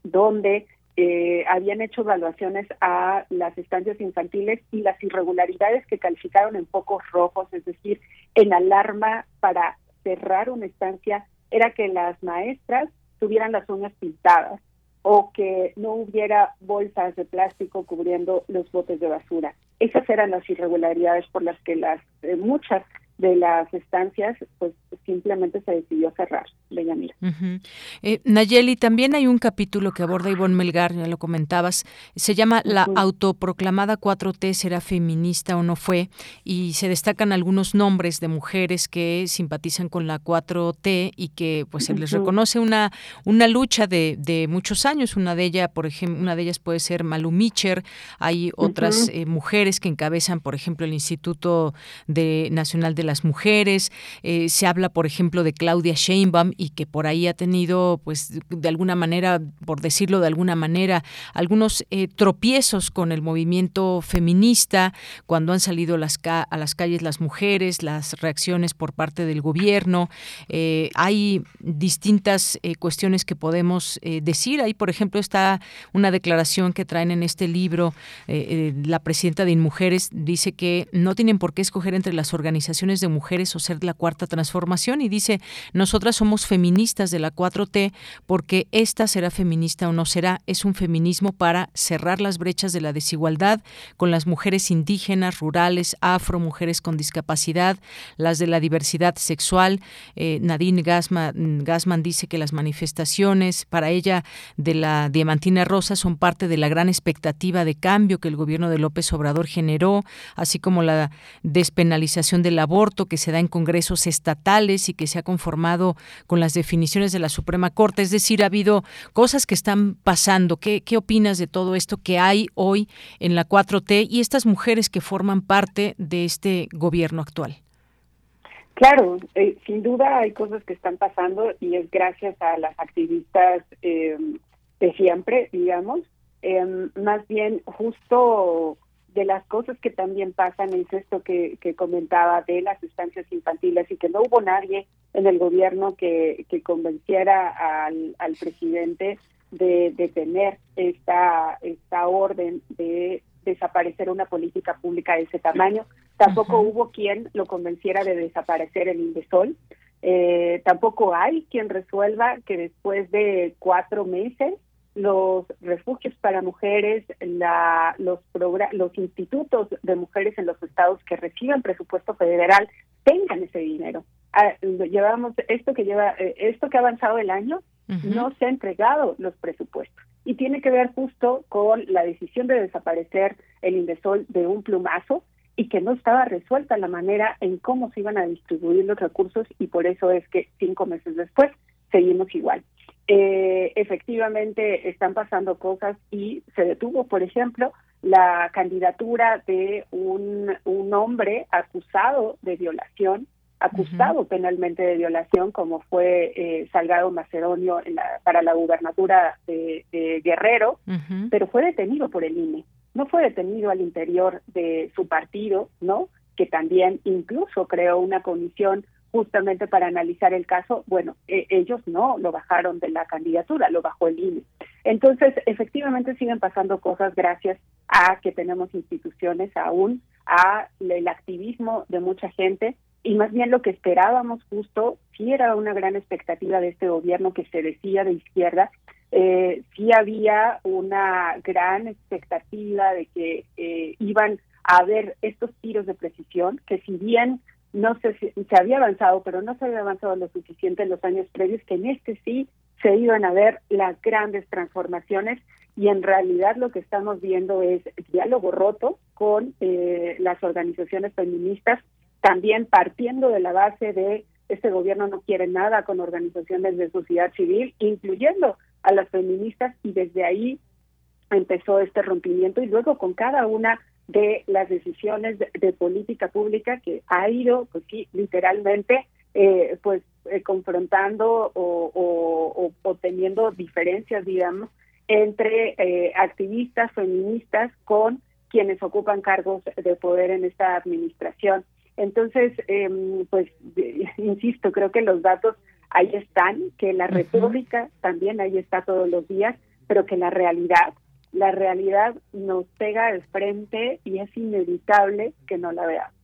S14: donde eh, habían hecho evaluaciones a las estancias infantiles y las irregularidades que calificaron en focos rojos, es decir, en alarma para cerrar una estancia, era que las maestras tuvieran las uñas pintadas, o que no hubiera bolsas de plástico cubriendo los botes de basura. Esas eran las irregularidades por las que las eh, muchas de las estancias, pues simplemente se decidió cerrar, Leñamira.
S1: Eh, Nayeli, también hay un capítulo que aborda Ivonne Melgar, ya lo comentabas, se llama La autoproclamada 4T será feminista o no fue, y se destacan algunos nombres de mujeres que simpatizan con la 4T y que pues se les reconoce una, una lucha de, de muchos años, una de ellas, por ejemplo, una de ellas puede ser Malu Micher, hay otras eh, mujeres que encabezan, por ejemplo, el Instituto de Nacional de las mujeres, eh, se habla por ejemplo, de Claudia Sheinbaum y que por ahí ha tenido, pues, de alguna manera, por decirlo de alguna manera, algunos eh, tropiezos con el movimiento feminista, cuando han salido a las calles las mujeres, las reacciones por parte del gobierno. Eh, hay distintas cuestiones que podemos decir. Ahí, por ejemplo, está una declaración que traen en este libro la presidenta de Inmujeres, dice que no tienen por qué escoger entre las organizaciones de mujeres o ser la cuarta transformación y dice, nosotras somos feministas de la 4T porque esta será feminista o no será, es un feminismo para cerrar las brechas de la desigualdad con las mujeres indígenas, rurales, afro, mujeres con discapacidad, las de la diversidad sexual. Eh, Nadine Gassman, Gassman dice que las manifestaciones para ella de la Diamantina Rosa son parte de la gran expectativa de cambio que el gobierno de López Obrador generó, así como la despenalización del aborto que se da en congresos estatales y que se ha conformado con las definiciones de la Suprema Corte. Es decir, ha habido cosas que están pasando. ¿Qué, qué opinas de todo esto que hay hoy en la 4T y estas mujeres que forman parte de este gobierno actual?
S14: Claro, eh, sin duda hay cosas que están pasando y es gracias a las activistas eh, de siempre, digamos. Eh, más bien, justo de las cosas que también pasan es esto que, comentaba de las estancias infantiles y que no hubo nadie en el gobierno que, convenciera al, presidente de, de, tener esta, esta orden de desaparecer una política pública de ese tamaño. Tampoco hubo quien lo convenciera de desaparecer el Indesol. Eh, tampoco hay quien resuelva que después de cuatro meses los refugios para mujeres, la, los, los institutos de mujeres en los estados que reciben presupuesto federal tengan ese dinero. Ah, llevamos esto que lleva eh, esto que ha avanzado el año no se ha entregado los presupuestos y tiene que ver justo con la decisión de desaparecer el Indesol de un plumazo y que no estaba resuelta la manera en cómo se iban a distribuir los recursos y por eso es que cinco meses después seguimos igual. Eh, efectivamente están pasando cosas y se detuvo, por ejemplo, la candidatura de un, un hombre acusado de violación, acusado penalmente de violación, como fue eh, Salgado Macedonio para la gubernatura de, Guerrero, pero fue detenido por el INE. No fue detenido al interior de su partido, ¿no? Que también incluso creó una comisión justamente para analizar el caso, bueno, e, ellos no lo bajaron de la candidatura, lo bajó el INE. Entonces, efectivamente siguen pasando cosas gracias a que tenemos instituciones aún, a el activismo de mucha gente y más bien lo que esperábamos justo, sí era una gran expectativa de este gobierno que se decía de izquierda, eh, había una gran expectativa de que eh, iban a haber estos tiros de precisión, que si bien no se, se había avanzado, pero no se había avanzado lo suficiente en los años previos, que en este sí se iban a ver las grandes transformaciones y en realidad lo que estamos viendo es diálogo roto con eh, las organizaciones feministas, también partiendo de la base de este gobierno no quiere nada con organizaciones de sociedad civil, incluyendo a las feministas, y desde ahí empezó este rompimiento y luego con cada una de las decisiones de, política pública que ha ido, pues sí, literalmente, eh, pues eh, confrontando o, o, teniendo diferencias, digamos, entre eh, activistas feministas con quienes ocupan cargos de poder en esta administración. Entonces, em, pues, insisto, creo que los datos ahí están, que la retórica también ahí está todos los días, pero que la realidad la realidad nos pega de frente y es inevitable que no la veamos.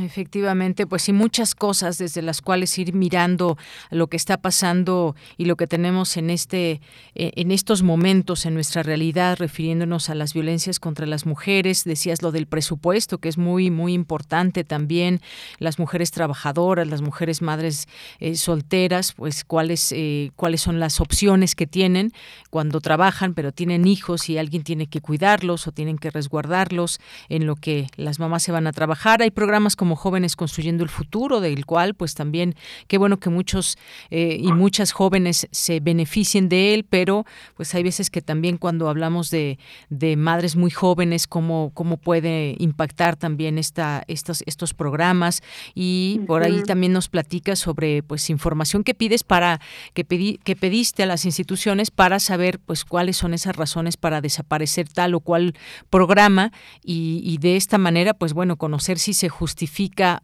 S1: Efectivamente, pues sí, muchas cosas desde las cuales ir mirando lo que está pasando y lo que tenemos en este, eh, en estos momentos en nuestra realidad, refiriéndonos a las violencias contra las mujeres. Decías lo del presupuesto, que es muy, muy importante también. Las mujeres trabajadoras, las mujeres madres eh, solteras, pues cuáles, eh, cuáles son las opciones que tienen cuando trabajan, pero tienen hijos y alguien tiene que cuidarlos o tienen que resguardarlos en lo que las mamás se van a trabajar. Hay programas programas como Jóvenes Construyendo el Futuro, del cual pues también qué bueno que muchos eh, y muchas jóvenes se beneficien de él, pero pues hay veces que también cuando hablamos de, de madres muy jóvenes, cómo, cómo puede impactar también esta, estos, estos programas. Y por ahí también nos platica sobre pues información que pides para que, pedí, que pediste a las instituciones para saber pues cuáles son esas razones para desaparecer tal o cual programa. Y, de esta manera pues bueno conocer si se justifica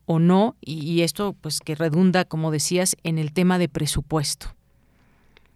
S1: o no y, esto pues que redunda como decías en el tema de presupuesto.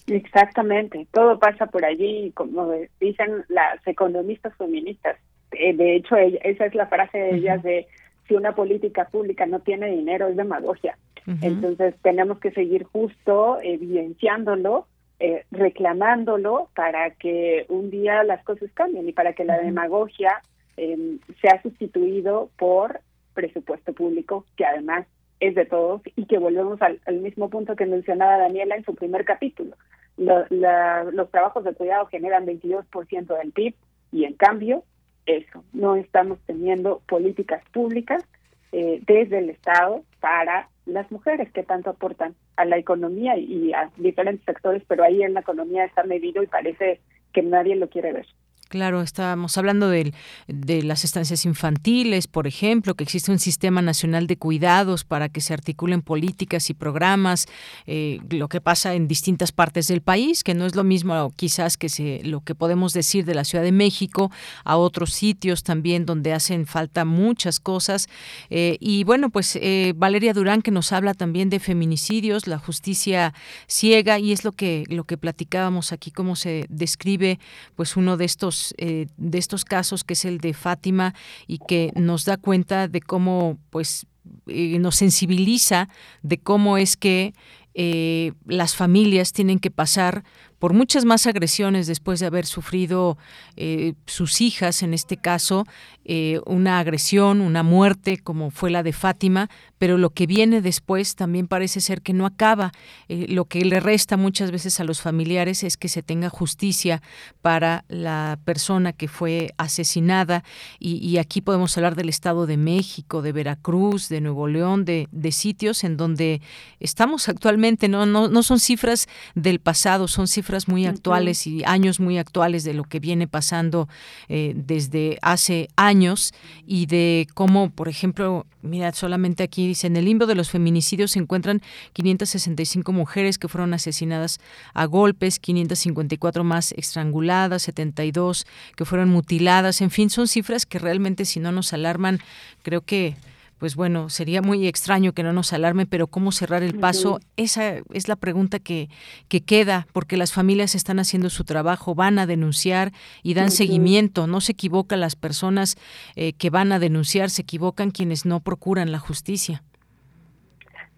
S14: Exactamente, todo pasa por allí, como dicen las economistas feministas. Eh, de hecho, esa es la frase de ellas de si una política pública no tiene dinero es demagogia. Entonces tenemos que seguir justo evidenciándolo, eh, reclamándolo para que un día las cosas cambien y para que la demagogia eh, sea sustituido por presupuesto público, que además es de todos y que volvemos al, mismo punto que mencionaba Daniela en su primer capítulo. los trabajos de cuidado generan 22% del PIB y en cambio eso, no estamos teniendo políticas públicas eh, desde el Estado para las mujeres que tanto aportan a la economía y a diferentes sectores, pero ahí en la economía está medido y parece que nadie lo quiere ver.
S1: Claro, estábamos hablando de, de, las estancias infantiles, por ejemplo, que existe un sistema nacional de cuidados para que se articulen políticas y programas, eh, lo que pasa en distintas partes del país, que no es lo mismo quizás que se, lo que podemos decir de la Ciudad de México a otros sitios también donde hacen falta muchas cosas. Eh, y bueno, pues eh, Valeria Durán que nos habla también de feminicidios, la justicia ciega y es lo que lo que platicábamos aquí, cómo se describe pues uno de estos eh, de estos casos, que es el de Fátima, y que nos da cuenta de cómo, pues, eh, nos sensibiliza de cómo es que eh, las familias tienen que pasar por muchas más agresiones después de haber sufrido eh, sus hijas, en este caso, eh, una agresión, una muerte, como fue la de Fátima, pero lo que viene después también parece ser que no acaba. Eh, lo que le resta muchas veces a los familiares es que se tenga justicia para la persona que fue asesinada. Y, aquí podemos hablar del Estado de México, de Veracruz, de Nuevo León, de, sitios en donde estamos actualmente. No, no, no son cifras del pasado, son cifras muy actuales y años muy actuales de lo que viene pasando eh, desde hace años y de cómo, por ejemplo, mira, solamente aquí dice, en el limbo de los feminicidios se encuentran 565 mujeres que fueron asesinadas a golpes, 554 más estranguladas, 72 que fueron mutiladas, en fin, son cifras que realmente si no nos alarman, creo que pues bueno, sería muy extraño que no nos alarme, pero ¿cómo cerrar el paso? Esa es la pregunta que, que queda, porque las familias están haciendo su trabajo, van a denunciar y dan seguimiento. No se equivocan las personas eh, que van a denunciar, se equivocan quienes no procuran la justicia.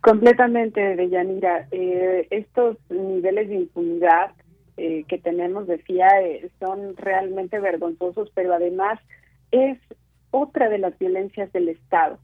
S14: Completamente, Deyanira. Eh, estos niveles de impunidad eh, que tenemos, decía, eh, son realmente vergonzosos, pero además es otra de las violencias del Estado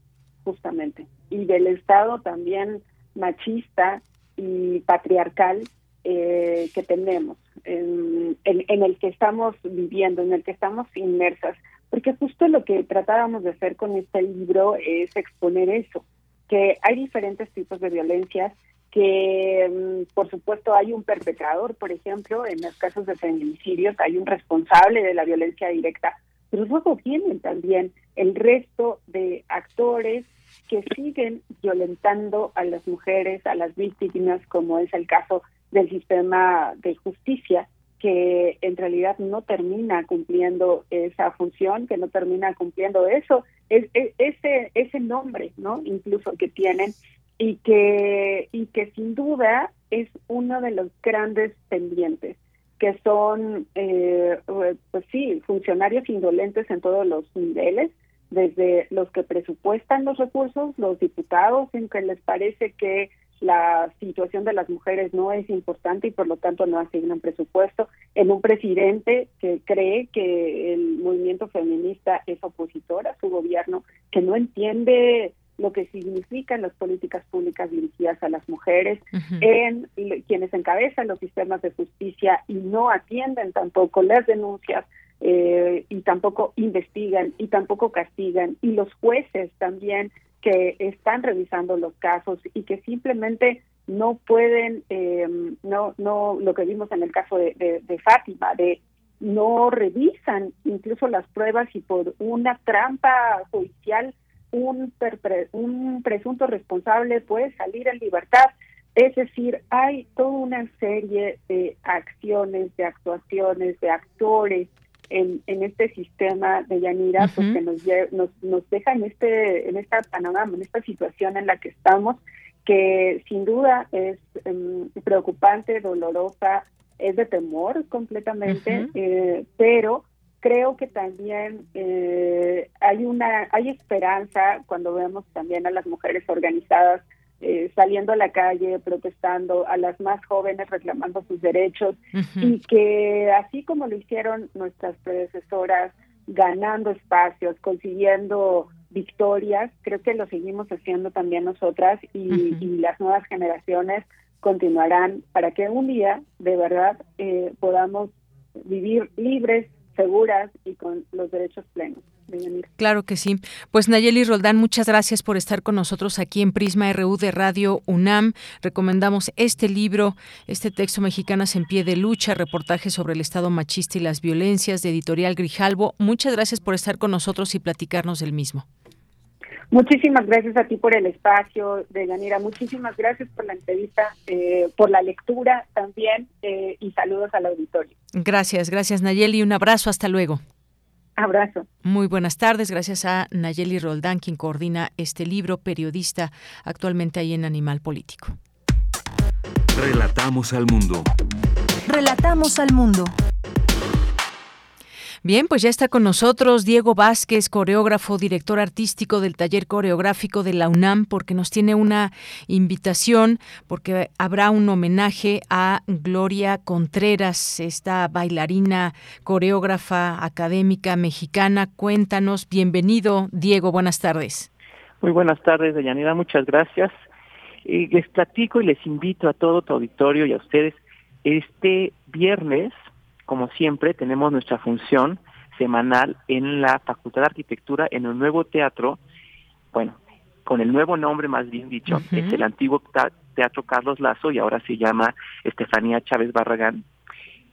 S14: justamente, y del Estado también machista y patriarcal eh, que tenemos, en, el que estamos viviendo, en el que estamos inmersas, porque justo lo que tratábamos de hacer con este libro es exponer eso, que hay diferentes tipos de violencias, que mm, por supuesto hay un perpetrador, por ejemplo, en los casos de feminicidios hay un responsable de la violencia directa, pero luego vienen también el resto de actores que siguen violentando a las mujeres, a las víctimas, como es el caso del sistema de justicia, que en realidad no termina cumpliendo esa función, que no termina cumpliendo eso, es, ese ese nombre, ¿no? Incluso que tienen y que y que sin duda es uno de los grandes pendientes que son, eh, pues sí, funcionarios indolentes en todos los niveles, desde los que presupuestan los recursos, los diputados, en que les parece que la situación de las mujeres no es importante y por lo tanto no asignan presupuesto, en un presidente que cree que el movimiento feminista es opositor a su gobierno, que no entiende lo que significan las políticas públicas dirigidas a las mujeres, en quienes encabezan los sistemas de justicia y no atienden tampoco las denuncias eh, y tampoco investigan y tampoco castigan y los jueces también que están revisando los casos y que simplemente no pueden, eh, no, no, lo que vimos en el caso de, de, Fátima, de no revisan incluso las pruebas y por una trampa judicial un, un presunto responsable puede salir en libertad. Es decir, hay toda una serie de acciones, de actuaciones, de actores en, en este sistema de Yanira, pues que nos, nos, nos deja en este, en esta panorama, en esta situación en la que estamos, que sin duda es em, preocupante, dolorosa, es de temor completamente, eh, pero creo que también eh, hay una hay esperanza cuando vemos también a las mujeres organizadas eh, saliendo a la calle, protestando, a las más jóvenes reclamando sus derechos y que así como lo hicieron nuestras predecesoras, ganando espacios, consiguiendo victorias, creo que lo seguimos haciendo también nosotras y, las nuevas generaciones continuarán para que un día de verdad eh, podamos vivir libres, seguras y con los derechos plenos.
S1: Claro que sí. Pues Nayeli Roldán, muchas gracias por estar con nosotros aquí en Prisma RU de Radio UNAM. Recomendamos este libro, este texto Mexicanas en pie de lucha, reportaje sobre el Estado machista y las violencias de Editorial Grijalvo. Muchas gracias por estar con nosotros y platicarnos del mismo.
S14: Muchísimas gracias a ti por el espacio, de Yanira. Muchísimas gracias por la entrevista, eh, por la lectura también eh, y saludos al auditorio.
S1: Gracias, gracias Nayeli. Un abrazo, hasta luego.
S14: Abrazo.
S1: Muy buenas tardes. Gracias a Nayeli Roldán, quien coordina este libro, periodista actualmente ahí en Animal Político.
S13: Relatamos al mundo.
S3: Relatamos al mundo.
S1: Bien, pues ya está con nosotros Diego Vázquez, coreógrafo, director artístico del taller coreográfico de la UNAM, porque nos tiene una invitación, porque habrá un homenaje a Gloria Contreras, esta bailarina, coreógrafa, académica mexicana. Cuéntanos, bienvenido, Diego, buenas tardes.
S15: Muy buenas tardes, Deyanira, muchas gracias. Les platico y les invito a todo tu auditorio y a ustedes este viernes como siempre, tenemos nuestra función semanal en la Facultad de Arquitectura en un nuevo teatro, bueno, con el nuevo nombre más bien dicho, es el antiguo Teatro Carlos Lazo y ahora se llama Estefanía Chávez Barragán.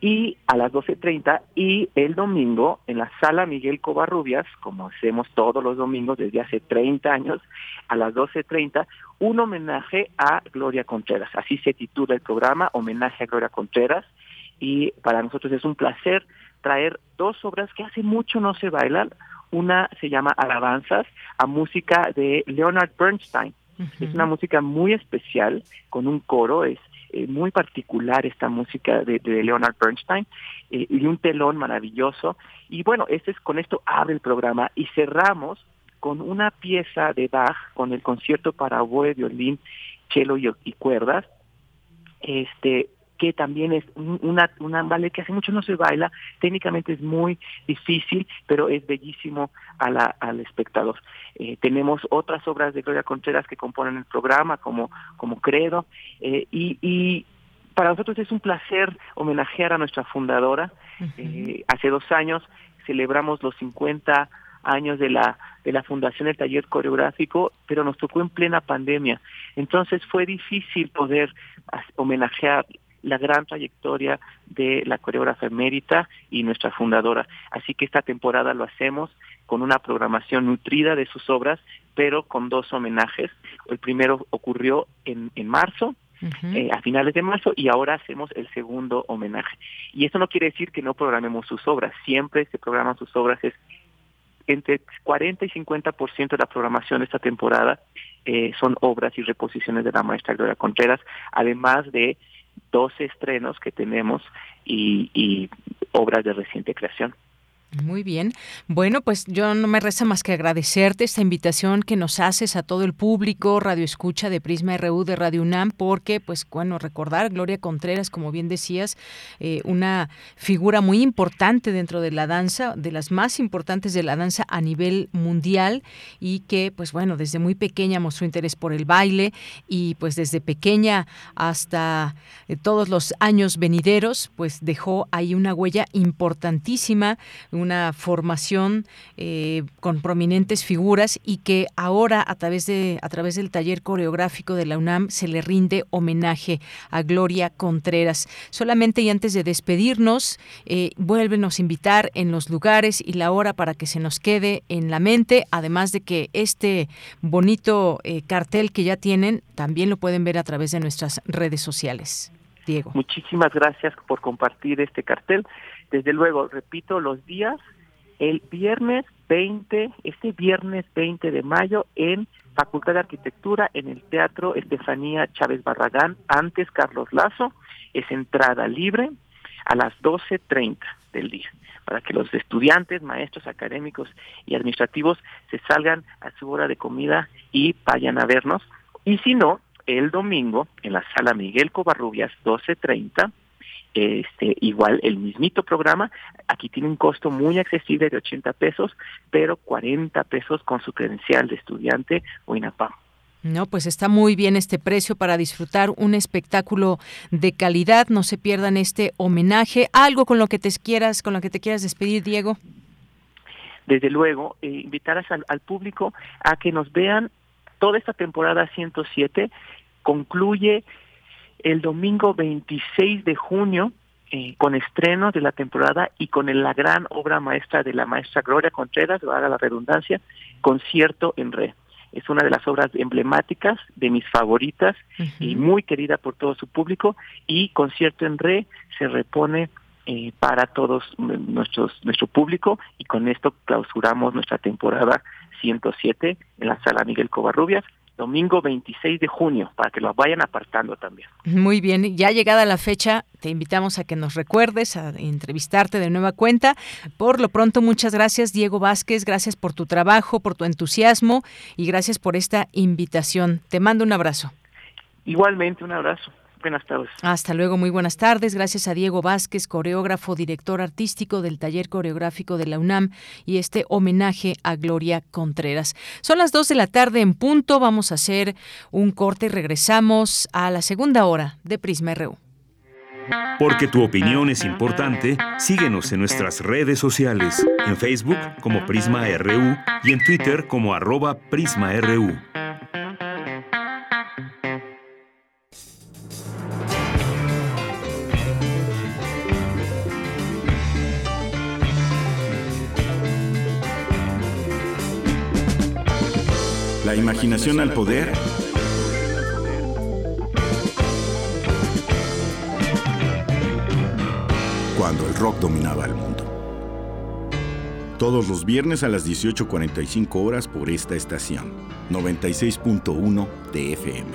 S15: Y a las 12.30 y el domingo en la sala Miguel Covarrubias, como hacemos todos los domingos desde hace 30 años, a las 12.30, un homenaje a Gloria Contreras. Así se titula el programa, homenaje a Gloria Contreras y para nosotros es un placer traer dos obras que hace mucho no se bailan. Una se llama Alabanzas a música de Leonard Bernstein. Es una música muy especial con un coro, es eh, muy particular esta música de, Leonard Bernstein eh, y un telón maravilloso. Y bueno, este es con esto abre el programa y cerramos con una pieza de Bach con el concierto para oboe, violín, cello y, y cuerdas. Este, que también es una, una ballet que hace mucho no se baila, técnicamente es muy difícil, pero es bellísimo a la, al espectador. Eh, tenemos otras obras de Gloria Contreras que componen el programa, como, como Credo, eh, y, y para nosotros es un placer homenajear a nuestra fundadora. Eh, hace dos años celebramos los 50 años de la de la fundación del taller coreográfico, pero nos tocó en plena pandemia. Entonces fue difícil poder homenajear la gran trayectoria de la coreógrafa emérita y nuestra fundadora. Así que esta temporada lo hacemos con una programación nutrida de sus obras, pero con dos homenajes. El primero ocurrió en, en marzo, eh, a finales de marzo y ahora hacemos el segundo homenaje. Y eso no quiere decir que no programemos sus obras, siempre se programan sus obras, es entre 40 y 50% de la programación de esta temporada eh, son obras y reposiciones de la maestra Gloria Contreras, además de dos estrenos que tenemos y, y obras de reciente creación.
S1: Muy bien. Bueno, pues yo no me resta más que agradecerte esta invitación que nos haces a todo el público, Radio Escucha de Prisma RU de Radio UNAM, porque, pues, bueno, recordar, Gloria Contreras, como bien decías, eh, una figura muy importante dentro de la danza, de las más importantes de la danza a nivel mundial y que, pues, bueno, desde muy pequeña mostró interés por el baile y, pues, desde pequeña hasta eh, todos los años venideros, pues, dejó ahí una huella importantísima, una formación eh, con prominentes figuras y que ahora a través de a través del taller coreográfico de la UNAM se le rinde homenaje a Gloria Contreras. Solamente y antes de despedirnos, eh, vuélvenos a invitar en los lugares y la hora para que se nos quede en la mente, además de que este bonito eh, cartel que ya tienen también lo pueden ver a través de nuestras redes sociales. Diego.
S15: Muchísimas gracias por compartir este cartel. Desde luego, repito, los días, el viernes 20, este viernes 20 de mayo en Facultad de Arquitectura, en el Teatro Estefanía Chávez Barragán, antes Carlos Lazo, es entrada libre a las 12.30 del día, para que los estudiantes, maestros académicos y administrativos se salgan a su hora de comida y vayan a vernos. Y si no, el domingo en la sala Miguel Covarrubias 1230 este igual el mismito programa aquí tiene un costo muy accesible de 80 pesos pero 40 pesos con su credencial de estudiante o INAPAM
S1: no, pues está muy bien este precio para disfrutar un espectáculo de calidad. No se pierdan este homenaje. Algo con lo que te quieras, con lo que te quieras despedir, Diego.
S15: Desde luego, eh, invitar al, al, público a que nos vean toda esta temporada 107 concluye el domingo 26 de junio eh, con estrenos de la temporada y con la gran obra maestra de la maestra Gloria Contreras, haga la redundancia, concierto en red. Es una de las obras emblemáticas, de mis favoritas y muy querida por todo su público. Y concierto en re se repone eh, para todos nuestros nuestro público y con esto clausuramos nuestra temporada 107 en la sala Miguel Covarrubias domingo 26 de junio, para que lo vayan apartando también.
S1: Muy bien, ya llegada la fecha, te invitamos a que nos recuerdes, a entrevistarte de nueva cuenta. Por lo pronto, muchas gracias, Diego Vázquez, gracias por tu trabajo, por tu entusiasmo y gracias por esta invitación. Te mando un abrazo.
S15: Igualmente, un abrazo. Buenas tardes.
S1: Hasta luego, muy buenas tardes. Gracias a Diego Vázquez, coreógrafo, director artístico del taller coreográfico de la UNAM y este homenaje a Gloria Contreras. Son las dos de la tarde en punto. Vamos a hacer un corte y regresamos a la segunda hora de Prisma RU.
S13: Porque tu opinión es importante, síguenos en nuestras redes sociales, en Facebook como Prisma RU y en Twitter como arroba PrismaRU.
S16: La imaginación al poder. Cuando el rock dominaba el mundo. Todos los viernes a las 18.45 horas por esta estación. 96.1 de FM.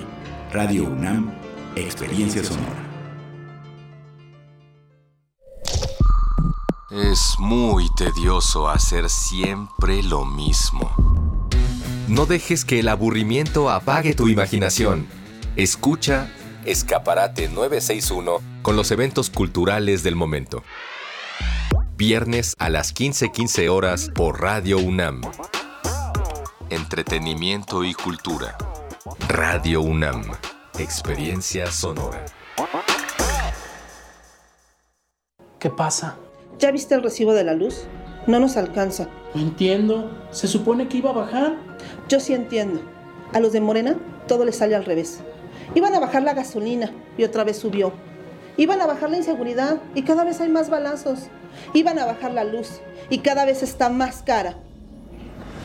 S16: Radio UNAM, Experiencia Sonora.
S17: Es muy tedioso hacer siempre lo mismo. No dejes que el aburrimiento apague tu imaginación. Escucha Escaparate 961 con los eventos culturales del momento. Viernes a las 15:15 horas por Radio UNAM. Entretenimiento y cultura. Radio UNAM. Experiencia sonora.
S18: ¿Qué pasa?
S19: ¿Ya viste el recibo de la luz? No nos alcanza.
S18: No entiendo. Se supone que iba a bajar.
S19: Yo sí entiendo. A los de Morena todo les sale al revés. Iban a bajar la gasolina y otra vez subió. Iban a bajar la inseguridad y cada vez hay más balazos. Iban a bajar la luz y cada vez está más cara.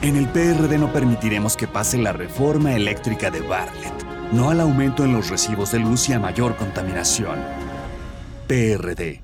S20: En el PRD no permitiremos que pase la reforma eléctrica de Bartlett, no al aumento en los recibos de luz y a mayor contaminación. PRD.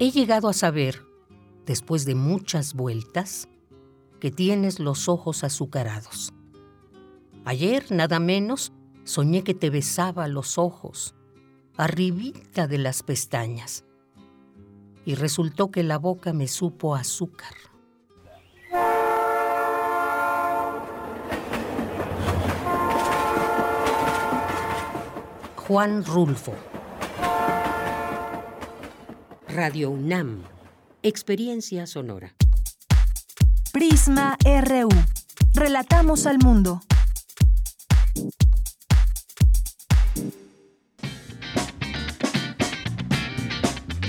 S21: He llegado a saber, después de muchas vueltas, que tienes los ojos azucarados. Ayer, nada menos, soñé que te besaba los ojos, arribita de las pestañas, y resultó que la boca me supo azúcar. Juan Rulfo. Radio UNAM. Experiencia sonora.
S3: Prisma RU. Relatamos al mundo.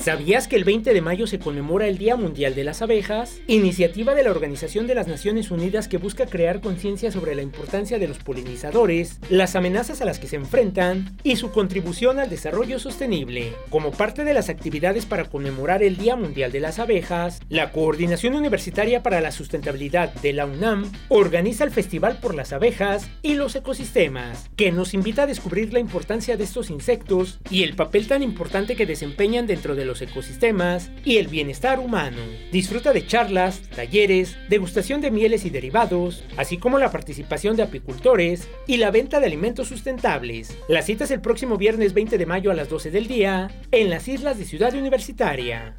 S2: ¿Sabías que el 20 de mayo se conmemora el Día Mundial de las Abejas? Iniciativa de la Organización de las Naciones Unidas que busca crear conciencia sobre la importancia de los polinizadores, las amenazas a las que se enfrentan y su contribución al desarrollo sostenible. Como parte de las actividades para conmemorar el Día Mundial de las Abejas, la Coordinación Universitaria para la Sustentabilidad de la UNAM organiza el Festival por las Abejas y los Ecosistemas, que nos invita a descubrir la importancia de estos insectos y el papel tan importante que desempeñan dentro de los ecosistemas y el bienestar humano. Disfruta de charlas, talleres, degustación de mieles y derivados, así como la participación de apicultores y la venta de alimentos sustentables. La cita es el próximo viernes 20 de mayo a las 12 del día en las islas de Ciudad Universitaria.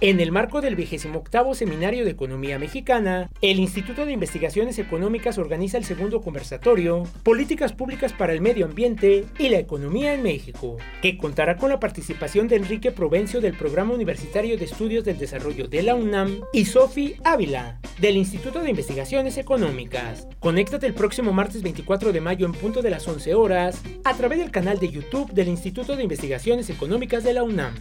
S2: En el marco del 28 Seminario de Economía Mexicana, el Instituto de Investigaciones Económicas organiza el segundo conversatorio Políticas Públicas para el Medio Ambiente y la Economía en México, que contará con la participación de Enrique Provencio del Programa Universitario de Estudios del Desarrollo de la UNAM y Sofi Ávila, del Instituto de Investigaciones Económicas. Conéctate el próximo martes 24 de mayo en punto de las 11 horas a través del canal de YouTube del Instituto de Investigaciones Económicas de la UNAM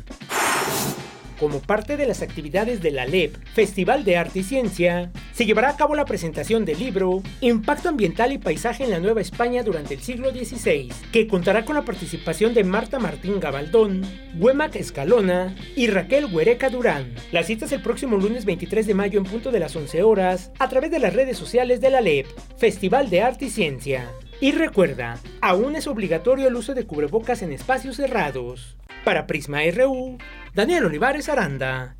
S2: como parte de las actividades de la LEP, Festival de Arte y Ciencia, se llevará a cabo la presentación del libro Impacto Ambiental y Paisaje en la Nueva España durante el siglo XVI, que contará con la participación de Marta Martín Gabaldón, Huemac Escalona y Raquel Huereca Durán. La cita es el próximo lunes 23 de mayo en punto de las 11 horas a través de las redes sociales de la LEP, Festival de Arte y Ciencia. Y recuerda, aún es obligatorio el uso de cubrebocas en espacios cerrados. Para Prisma RU, Daniel Olivares Aranda.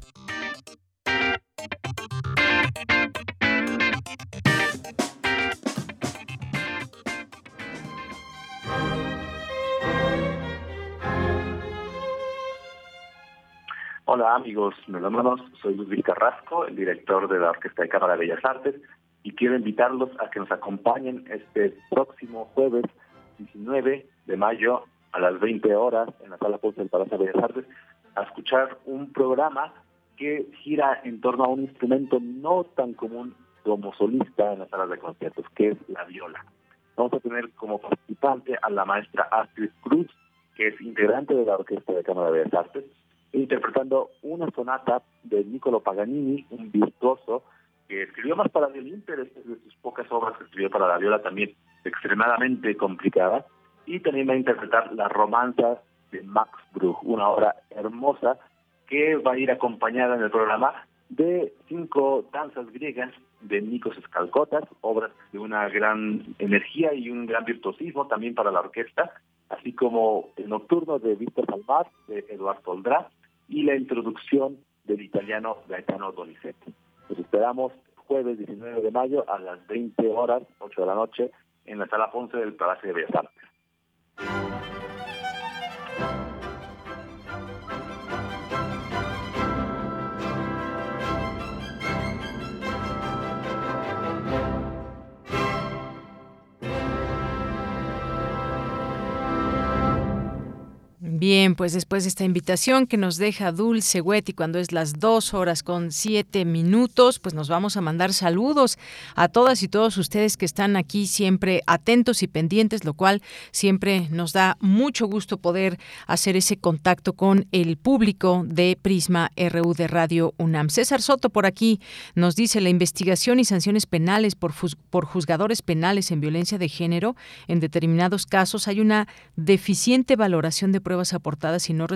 S22: Hola amigos, melómanos, soy Luis Carrasco, el director de la Orquesta de Cámara de Bellas Artes, y quiero invitarlos a que nos acompañen este próximo jueves 19 de mayo a las 20 horas en la sala Ponce del Palacio de Bellas Artes a escuchar un programa que gira en torno a un instrumento no tan común como solista en las salas de conciertos, que es la viola. Vamos a tener como participante a la maestra Astrid Cruz, que es integrante de la Orquesta de Cámara de Bellas Artes, interpretando una sonata de Niccolo Paganini, un virtuoso que escribió más para violín, pero es de sus pocas obras que escribió para la viola también extremadamente complicada. Y también va a interpretar la romanza de Max Bruch, una obra hermosa que va a ir acompañada en el programa de cinco danzas griegas de Nikos Escalcotas, obras de una gran energía y un gran virtuosismo también para la orquesta, así como el nocturno de Víctor Salvar, de Eduardo Oldrá, y la introducción del italiano Gaetano Donizetti. Los esperamos jueves 19 de mayo a las 20 horas, 8 de la noche, en la sala Ponce del Palacio de Bellas Artes.
S1: Bien, pues después de esta invitación que nos deja Dulce y cuando es las dos horas con siete minutos, pues nos vamos a mandar saludos a todas y todos ustedes que están aquí siempre atentos y pendientes, lo cual siempre nos da mucho gusto poder hacer ese contacto con el público de Prisma RU de Radio UNAM. César Soto por aquí nos dice la investigación y sanciones penales por, por juzgadores penales en violencia de género. En determinados casos hay una deficiente valoración de pruebas aportadas y no,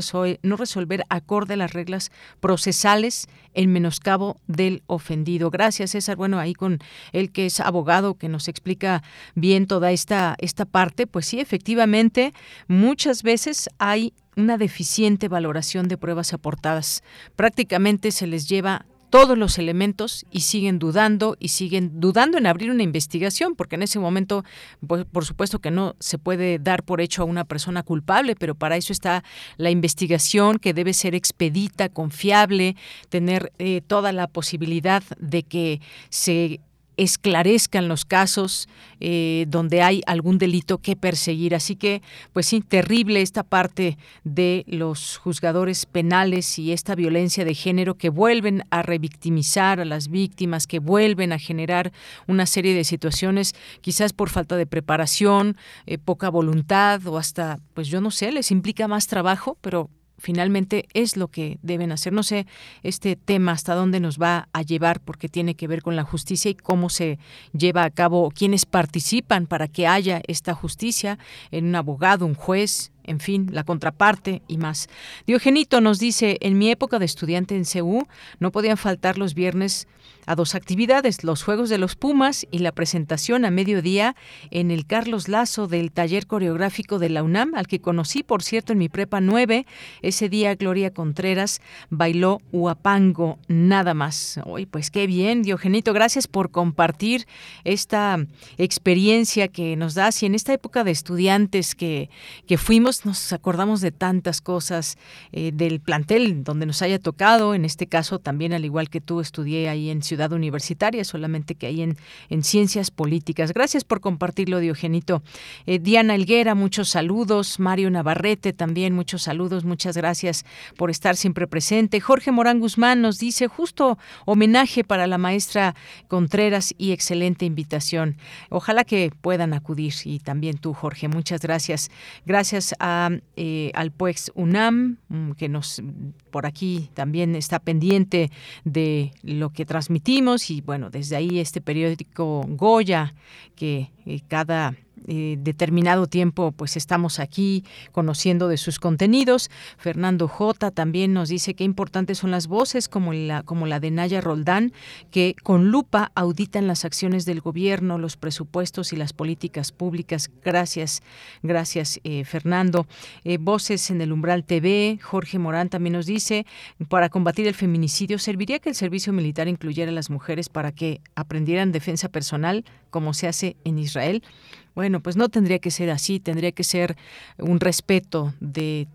S1: no resolver acorde a las reglas procesales en menoscabo del ofendido. Gracias, César. Bueno, ahí con el que es abogado, que nos explica bien toda esta, esta parte, pues sí, efectivamente, muchas veces hay una deficiente valoración de pruebas aportadas. Prácticamente se les lleva todos los elementos y siguen dudando y siguen dudando en abrir una investigación, porque en ese momento, pues, por supuesto que no se puede dar por hecho a una persona culpable, pero para eso está la investigación que debe ser expedita, confiable, tener eh, toda la posibilidad de que se esclarezcan los casos eh, donde hay algún delito que perseguir. Así que, pues sí, terrible esta parte de los juzgadores penales y esta violencia de género que vuelven a revictimizar a las víctimas, que vuelven a generar una serie de situaciones, quizás por falta de preparación, eh, poca voluntad o hasta, pues yo no sé, les implica más trabajo, pero finalmente es lo que deben hacer. No sé este tema hasta dónde nos va a llevar porque tiene que ver con la justicia y cómo se lleva a cabo, quiénes participan para que haya esta justicia en un abogado, un juez, en fin, la contraparte y más. Diogenito nos dice, en mi época de estudiante en CEU no podían faltar los viernes a dos actividades, los Juegos de los Pumas y la presentación a mediodía en el Carlos Lazo del taller coreográfico de la UNAM, al que conocí, por cierto, en mi prepa 9. Ese día Gloria Contreras bailó Huapango, nada más. Hoy, pues qué bien, Diogenito, gracias por compartir esta experiencia que nos das y en esta época de estudiantes que, que fuimos, nos acordamos de tantas cosas eh, del plantel donde nos haya tocado, en este caso también al igual que tú estudié ahí en Ciudad Universitaria, solamente que ahí en, en Ciencias Políticas. Gracias por compartirlo, Diogenito. Eh, Diana Elguera, muchos saludos. Mario Navarrete también, muchos saludos. Muchas gracias por estar siempre presente. Jorge Morán Guzmán nos dice justo homenaje para la maestra Contreras y excelente invitación. Ojalá que puedan acudir y también tú, Jorge. Muchas gracias. Gracias a, eh, al PUEX UNAM, mm, que nos por aquí también está pendiente de lo que transmitimos y bueno, desde ahí este periódico Goya, que eh, cada eh, determinado tiempo pues estamos aquí conociendo de sus contenidos. Fernando J también nos dice qué importantes son las voces como la, como la de Naya Roldán, que con lupa auditan las acciones del gobierno, los presupuestos y las políticas públicas. Gracias, gracias eh, Fernando. Eh, voces en el umbral TV, Jorge Morán también nos dice, para combatir el feminicidio, ¿serviría que el servicio militar incluyera a las mujeres para que aprendieran defensa personal como se hace en Israel? Bueno, pues no tendría que ser así, tendría que ser un respeto de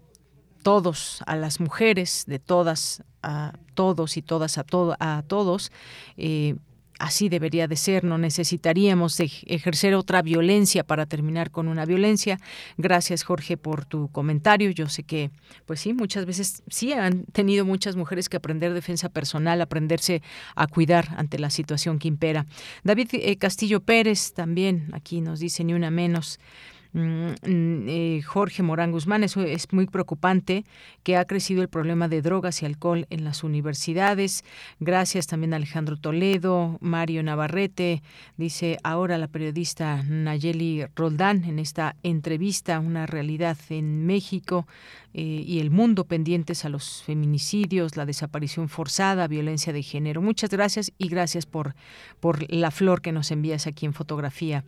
S1: todos a las mujeres, de todas a todos y todas a, a todos, eh, así debería de ser, no necesitaríamos ejercer otra violencia para terminar con una violencia. Gracias Jorge por tu comentario. Yo sé que, pues sí, muchas veces sí han tenido muchas mujeres que aprender defensa personal, aprenderse a cuidar ante la situación que impera. David eh, Castillo Pérez también aquí nos dice ni una menos. Mm, eh, Jorge Morán Guzmán, eso es muy preocupante que ha crecido el problema de drogas y alcohol en las universidades. Gracias también a Alejandro Toledo, Mario Navarrete, dice ahora la periodista Nayeli Roldán en esta entrevista, una realidad en México. Eh, y el mundo pendientes a los feminicidios, la desaparición forzada, violencia de género. Muchas gracias y gracias por, por la flor que nos envías aquí en fotografía.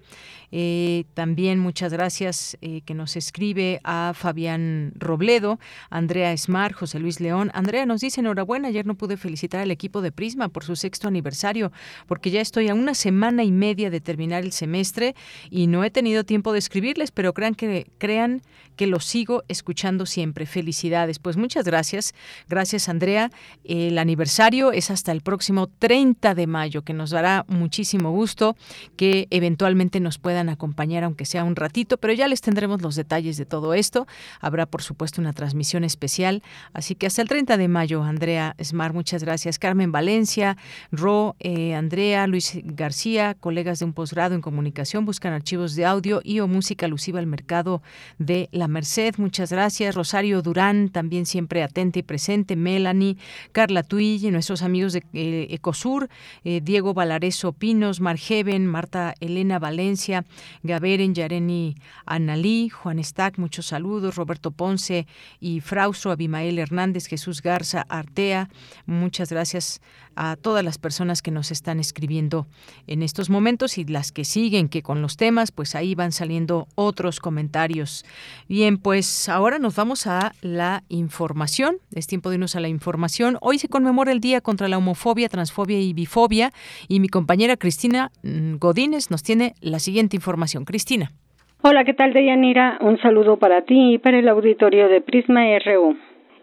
S1: Eh, también muchas gracias eh, que nos escribe a Fabián Robledo, Andrea Esmar, José Luis León. Andrea nos dice enhorabuena, ayer no pude felicitar al equipo de Prisma por su sexto aniversario, porque ya estoy a una semana y media de terminar el semestre y no he tenido tiempo de escribirles, pero crean que crean que los sigo escuchando siempre. Felicidades. Pues muchas gracias. Gracias, Andrea. El aniversario es hasta el próximo 30 de mayo, que nos dará muchísimo gusto que eventualmente nos puedan acompañar, aunque sea un ratito, pero ya les tendremos los detalles de todo esto. Habrá, por supuesto, una transmisión especial. Así que hasta el 30 de mayo, Andrea Smar, muchas gracias. Carmen Valencia, Ro, eh, Andrea, Luis García, colegas de un posgrado en comunicación, buscan archivos de audio y o música alusiva al mercado de la Merced, muchas gracias. Rosario Durán, también siempre atenta y presente. Melanie, Carla Tuy, nuestros amigos de eh, Ecosur, eh, Diego Valareso Pinos, Margeven, Marta Elena Valencia, Gaberen, Yareni Analí, Juan Stack, muchos saludos, Roberto Ponce y Fraustro, Abimael Hernández, Jesús Garza, Artea, muchas gracias a todas las personas que nos están escribiendo en estos momentos y las que siguen, que con los temas, pues ahí van saliendo otros comentarios. Bien, pues ahora nos vamos a la información. Es tiempo de irnos a la información. Hoy se conmemora el Día contra la Homofobia, Transfobia y Bifobia y mi compañera Cristina mm, Godínez nos tiene la siguiente información. Cristina.
S23: Hola, ¿qué tal, Deyanira? Un saludo para ti y para el auditorio de Prisma RU.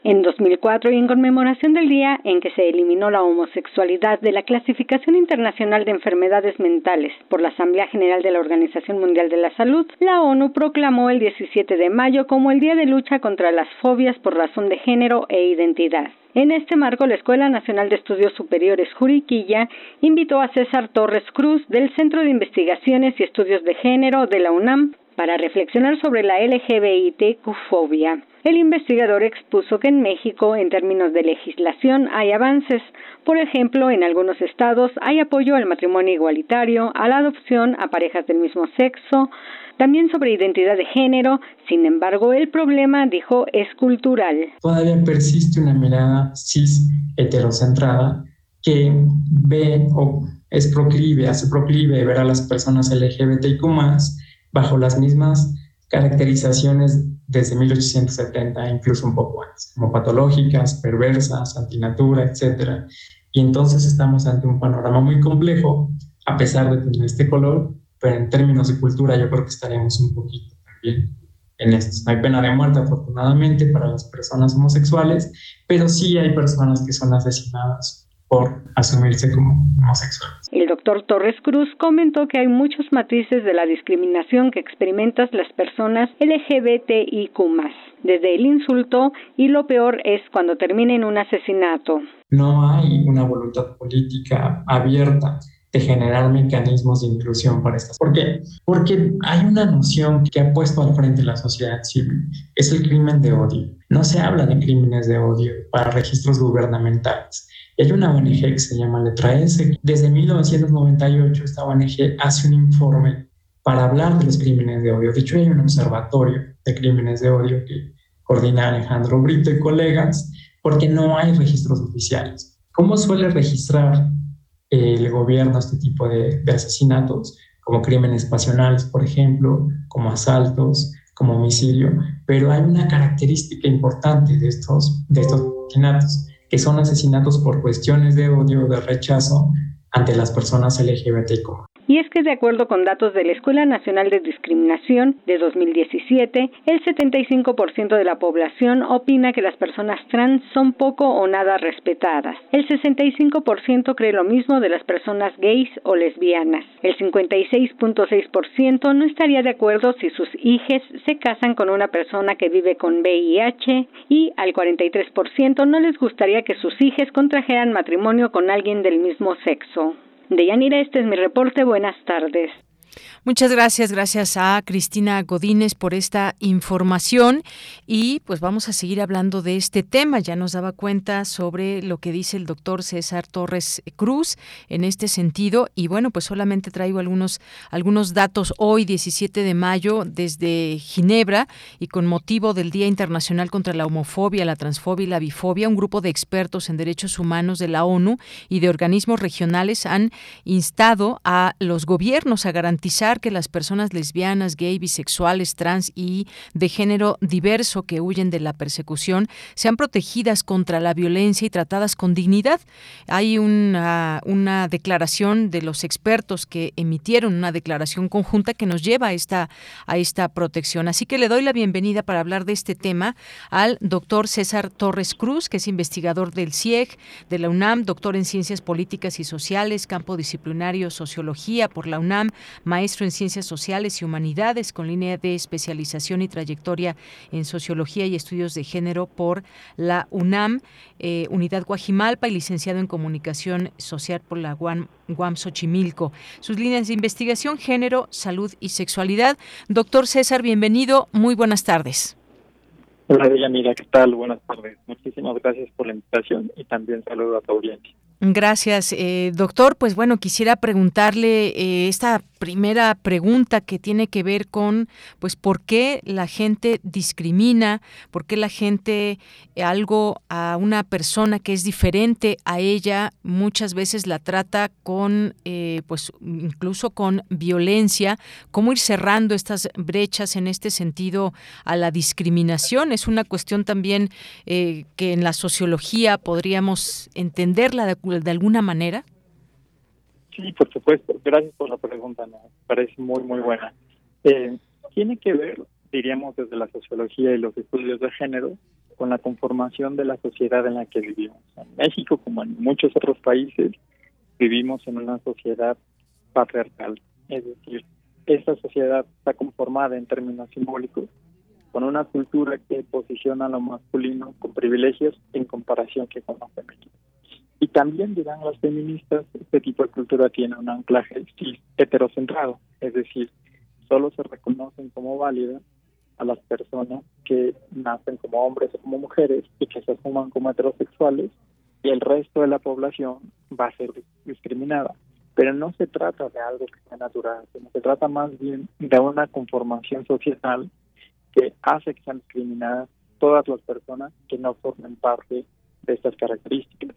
S23: En 2004 y en conmemoración del día en que se eliminó la homosexualidad de la Clasificación Internacional de Enfermedades Mentales por la Asamblea General de la Organización Mundial de la Salud, la ONU proclamó el 17 de mayo como el Día de Lucha contra las Fobias por razón de género e identidad. En este marco, la Escuela Nacional de Estudios Superiores Juriquilla invitó a César Torres Cruz del Centro de Investigaciones y Estudios de Género de la UNAM para reflexionar sobre la LGBTQ-fobia. El investigador expuso que en México, en términos de legislación, hay avances. Por ejemplo, en algunos estados hay apoyo al matrimonio igualitario, a la adopción a parejas del mismo sexo, también sobre identidad de género. Sin embargo, el problema, dijo, es cultural.
S24: Todavía persiste una mirada cis heterocentrada que ve o es proclive, hace proclive ver a las personas LGBTIQ bajo las mismas caracterizaciones desde 1870, incluso un poco antes, como patológicas, perversas, antinatura, etc. Y entonces estamos ante un panorama muy complejo, a pesar de tener este color, pero en términos de cultura yo creo que estaremos un poquito también en esto. No hay pena de muerte, afortunadamente, para las personas homosexuales, pero sí hay personas que son asesinadas por asumirse como homosexuales.
S23: El doctor Torres Cruz comentó que hay muchos matices de la discriminación que experimentan las personas LGBTIQ, desde el insulto y lo peor es cuando termina en un asesinato.
S24: No hay una voluntad política abierta de generar mecanismos de inclusión para estas. ¿Por qué? Porque hay una noción que ha puesto al frente la sociedad civil, es el crimen de odio. No se habla de crímenes de odio para registros gubernamentales hay una ONG que se llama Letra S. Desde 1998 esta ONG hace un informe para hablar de los crímenes de odio. De hecho, hay un observatorio de crímenes de odio que coordina Alejandro Brito y colegas, porque no hay registros oficiales. ¿Cómo suele registrar el gobierno este tipo de, de asesinatos? Como crímenes pasionales, por ejemplo, como asaltos, como homicidio, pero hay una característica importante de estos, de estos asesinatos que son asesinatos por cuestiones de odio de rechazo ante las personas LGBTQ.
S23: Y es que de acuerdo con datos de la Escuela Nacional de Discriminación de 2017, el 75% de la población opina que las personas trans son poco o nada respetadas. El 65% cree lo mismo de las personas gays o lesbianas. El 56.6% no estaría de acuerdo si sus hijos se casan con una persona que vive con VIH y al 43% no les gustaría que sus hijos contrajeran matrimonio con alguien del mismo sexo. Deyanira, este es mi reporte. Buenas tardes.
S1: Muchas gracias, gracias a Cristina Godínez por esta información. Y pues vamos a seguir hablando de este tema. Ya nos daba cuenta sobre lo que dice el doctor César Torres Cruz en este sentido. Y bueno, pues solamente traigo algunos, algunos datos. Hoy, 17 de mayo, desde Ginebra y con motivo del Día Internacional contra la Homofobia, la Transfobia y la Bifobia, un grupo de expertos en derechos humanos de la ONU y de organismos regionales han instado a los gobiernos a garantizar que las personas lesbianas, gay, bisexuales, trans y de género diverso que huyen de la persecución sean protegidas contra la violencia y tratadas con dignidad. Hay una, declaración de los expertos que emitieron una declaración conjunta que nos lleva a esta, a esta protección. Así que le doy la bienvenida para hablar de este tema al doctor César Torres Cruz, que es investigador del CIEG, de la UNAM, doctor en Ciencias Políticas y Sociales, campo disciplinario Sociología por la UNAM, maestro en Ciencias Sociales y Humanidades con línea de especialización y trayectoria en Sociología y Estudios de Género por la UNAM, eh, Unidad Guajimalpa y licenciado en Comunicación Social por la UAM, Xochimilco. Sus líneas de investigación, género, salud y sexualidad. Doctor César, bienvenido. Muy buenas tardes.
S25: Hola, Mira, ¿qué tal? Buenas tardes. Muchísimas gracias por la invitación y también saludo a tu audiencia.
S1: Gracias, eh, doctor. Pues bueno, quisiera preguntarle eh, esta primera pregunta que tiene que ver con, pues, por qué la gente discrimina, por qué la gente eh, algo a una persona que es diferente a ella muchas veces la trata con, pues, incluso con violencia. ¿Cómo ir cerrando estas brechas en este sentido a la discriminación? Es una cuestión también que en la sociología podríamos entenderla de de alguna manera?
S26: Sí, por supuesto. Gracias por la pregunta, me parece muy, muy buena. Eh, tiene que ver, diríamos, desde la sociología y los estudios de género, con la conformación de la sociedad en la que vivimos. En México, como en muchos otros países, vivimos en una sociedad patriarcal. Es decir, esta sociedad está conformada en términos simbólicos con una cultura que posiciona a lo masculino con privilegios en comparación que con lo femenino. Y también dirán las feministas, este tipo de cultura tiene un anclaje heterocentrado, es decir, solo se reconocen como válidas a las personas que nacen como hombres o como mujeres y que se asuman como heterosexuales y el resto de la población va a ser discriminada. Pero no se trata de algo que sea natural, sino se trata más bien de una conformación social que hace que sean discriminadas todas las personas que no formen parte de estas características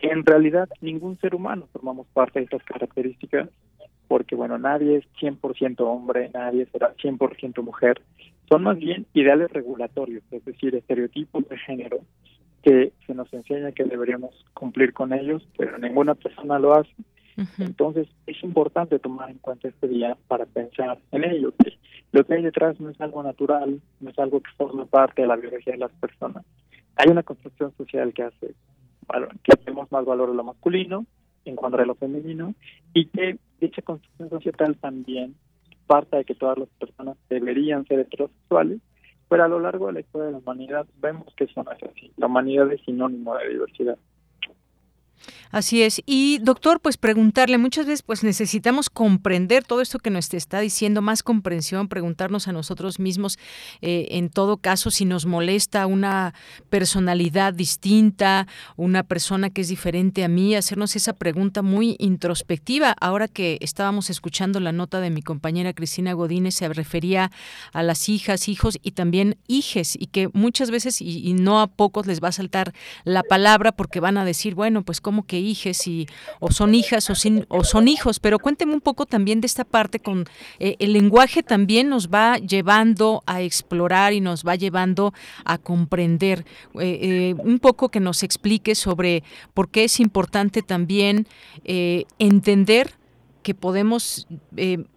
S26: que en realidad ningún ser humano formamos parte de estas características, porque bueno, nadie es 100% hombre, nadie será 100% mujer, son más bien ideales regulatorios, es decir, estereotipos de género que se nos enseña que deberíamos cumplir con ellos, pero ninguna persona lo hace. Entonces es importante tomar en cuenta este día para pensar en ello. lo que hay detrás no es algo natural, no es algo que forma parte de la biología de las personas. Hay una construcción social que hace que hacemos más valor a lo masculino en cuanto a lo femenino y que dicha construcción social también parte de que todas las personas deberían ser heterosexuales, pero a lo largo de la historia de la humanidad vemos que eso no es así. La humanidad es sinónimo de diversidad.
S1: Así es. Y doctor, pues preguntarle, muchas veces pues necesitamos comprender todo esto que nos está diciendo, más comprensión, preguntarnos a nosotros mismos, eh, en todo caso, si nos molesta una personalidad distinta, una persona que es diferente a mí, hacernos esa pregunta muy introspectiva. Ahora que estábamos escuchando la nota de mi compañera Cristina Godínez, se refería a las hijas, hijos y también hijes, y que muchas veces, y, y no a pocos les va a saltar la palabra porque van a decir, bueno, pues como que hijes y, o son hijas o, sin, o son hijos, pero cuénteme un poco también de esta parte con eh, el lenguaje también nos va llevando a explorar y nos va llevando a comprender eh, eh, un poco que nos explique sobre por qué es importante también entender que podemos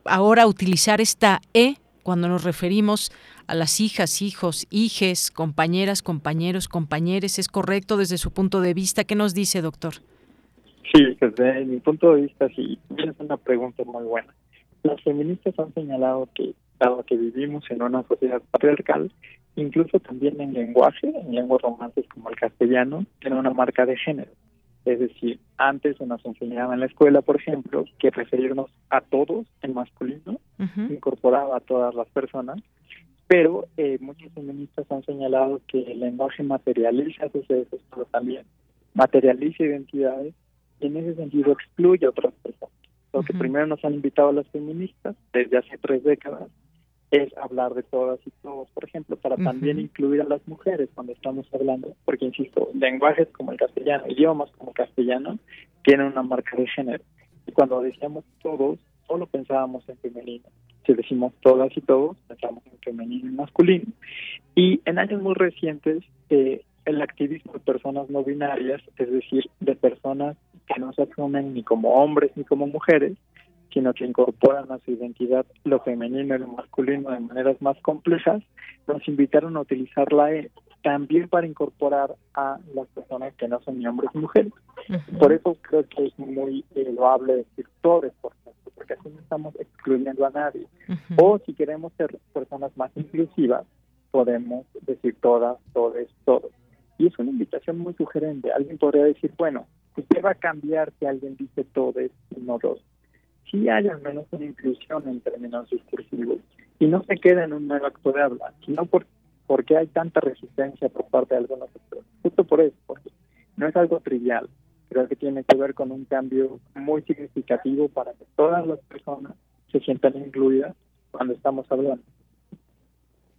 S1: ahora utilizar esta E cuando nos referimos a las hijas, hijos, hijes, compañeras, compañeros, compañeres. ¿Es correcto desde su punto de vista? ¿Qué nos dice, doctor?
S26: Sí, desde mi punto de vista, sí, es una pregunta muy buena. Las feministas han señalado que, dado que vivimos en una sociedad patriarcal, incluso también en lenguaje, en lenguas romances como el castellano, tiene una marca de género. Es decir, antes se nos enseñaba en la escuela, por ejemplo, que referirnos a todos en masculino incorporaba a todas las personas, pero eh, muchos feministas han señalado que el lenguaje materializa sucesos, pero también materializa identidades en ese sentido excluye a otras personas. Lo que primero nos han invitado a las feministas desde hace tres décadas es hablar de todas y todos, por ejemplo, para también incluir a las mujeres cuando estamos hablando, porque insisto, lenguajes como el castellano, idiomas como el castellano, tienen una marca de género. Y cuando decíamos todos, solo pensábamos en femenino. Si decimos todas y todos, pensamos en femenino y masculino. Y en años muy recientes, eh, el activismo de personas no binarias, es decir, de personas que no se asumen ni como hombres ni como mujeres, sino que incorporan a su identidad lo femenino y lo masculino de maneras más complejas, nos invitaron a utilizar la E también para incorporar a las personas que no son ni hombres ni mujeres. Por eso creo que es muy loable decir todos, por ejemplo, porque así no estamos excluyendo a nadie. O si queremos ser personas más inclusivas, podemos decir todas, todes, todos. Y es una invitación muy sugerente. Alguien podría decir, bueno, ¿qué va a cambiar si alguien dice todo y no dos? Si hay al menos una inclusión en términos discursivos y no se queda en un nuevo acto de habla, sino por, porque hay tanta resistencia por parte de algunos sectores. Justo por eso, porque no es algo trivial creo que tiene que ver con un cambio muy significativo para que todas las personas se sientan incluidas cuando estamos hablando.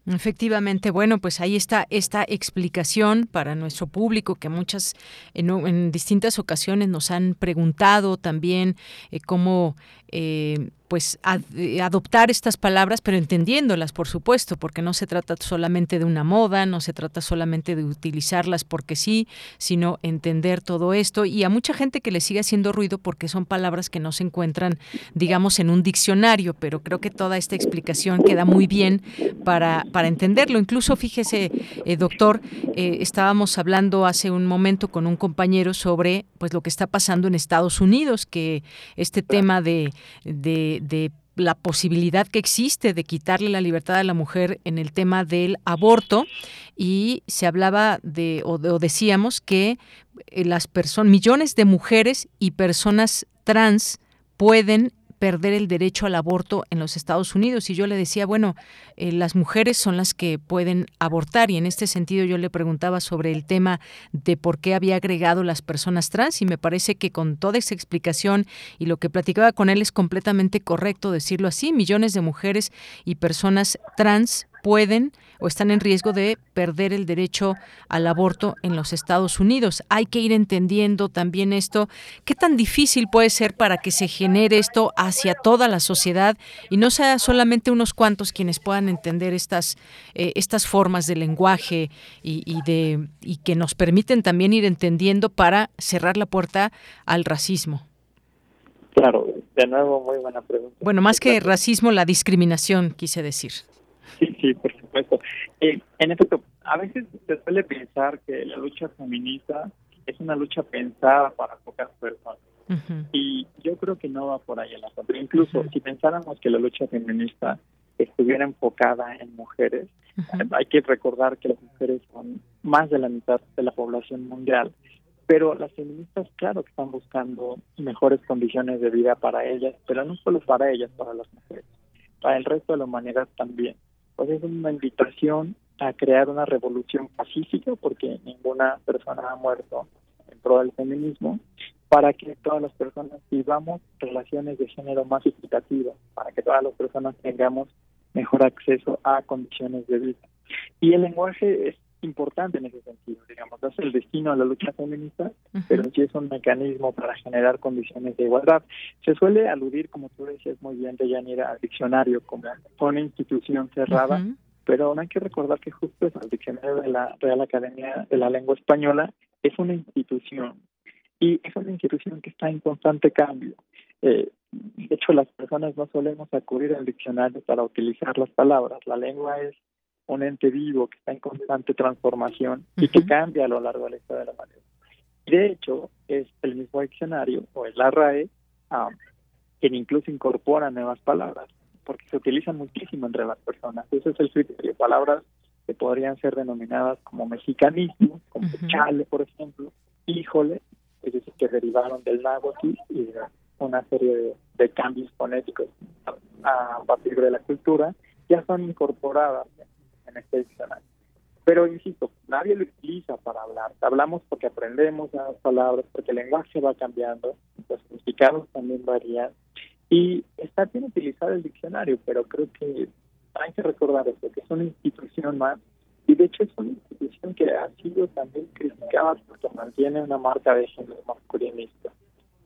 S1: Efectivamente, bueno, pues ahí está esta explicación para nuestro público que muchas en, distintas ocasiones nos han preguntado también eh, cómo eh, pues eh, adoptar estas palabras, pero entendiéndolas, por supuesto, porque no se trata solamente de una moda, no se trata solamente de utilizarlas porque sí, sino entender todo esto y a mucha gente que le sigue haciendo ruido porque son palabras que no se encuentran, digamos, en un diccionario, pero creo que toda esta explicación queda muy bien para, para entenderlo. Incluso, fíjese, eh, doctor, eh, estábamos hablando hace un momento con un compañero sobre pues lo que está pasando en Estados Unidos, que este tema de, de de la posibilidad que existe de quitarle la libertad a la mujer en el tema del aborto. Y se hablaba de o, o decíamos que eh, las personas millones de mujeres y personas trans pueden perder el derecho al aborto en los Estados Unidos. Y yo le decía, bueno, eh, las mujeres son las que pueden abortar. Y en este sentido yo le preguntaba sobre el tema de por qué había agregado las personas trans. Y me parece que con toda esa explicación y lo que platicaba con él es completamente correcto decirlo así. Millones de mujeres y personas trans pueden o están en riesgo de perder el derecho al aborto en los Estados Unidos. Hay que ir entendiendo también esto. ¿Qué tan difícil puede ser para que se genere esto hacia toda la sociedad y no sea solamente unos cuantos quienes puedan entender estas, eh, estas formas de lenguaje y, y, de, y que nos permiten también ir entendiendo para cerrar la puerta al racismo?
S26: Claro, de nuevo, muy buena pregunta.
S1: Bueno, más que racismo, la discriminación, quise decir.
S26: Sí, sí, por supuesto. Eh, en efecto, a veces se suele pensar que la lucha feminista es una lucha pensada para pocas personas. Y yo creo que no va por ahí el asunto. Incluso si pensáramos que la lucha feminista estuviera enfocada en mujeres, hay que recordar que las mujeres son más de la mitad de la población mundial. Pero las feministas, claro que están buscando mejores condiciones de vida para ellas, pero no solo para ellas, para las mujeres, para el resto de la humanidad también pues es una invitación a crear una revolución pacífica, porque ninguna persona ha muerto en pro del feminismo, para que todas las personas vivamos relaciones de género más equitativas, para que todas las personas tengamos mejor acceso a condiciones de vida. Y el lenguaje es importante en ese sentido, digamos, es el destino de la lucha feminista, pero sí es un mecanismo para generar condiciones de igualdad. Se suele aludir, como tú decías muy bien, de Yanira, al diccionario como una institución cerrada, pero hay que recordar que justo el diccionario de la Real Academia de la Lengua Española es una institución y es una institución que está en constante cambio. Eh, de hecho, las personas no solemos acudir al diccionario para utilizar las palabras. La lengua es un ente vivo que está en constante transformación y que cambia a lo largo de la historia de la humanidad. De hecho, es el mismo diccionario o el RAE um, quien incluso incorpora nuevas palabras, porque se utilizan muchísimo entre las personas. Ese es el criterio. Palabras que podrían ser denominadas como mexicanismo, como chale, por ejemplo, híjole, es decir, que derivaron del náhuatl y de una serie de, cambios fonéticos a, a partir de la cultura, ya son incorporadas en este diccionario. Pero insisto, nadie lo utiliza para hablar. Hablamos porque aprendemos las palabras, porque el lenguaje va cambiando, los significados también varían. Y está bien utilizar el diccionario, pero creo que hay que recordar esto, que es una institución más. Y de hecho es una institución que ha sido también criticada porque mantiene una marca de género masculinista.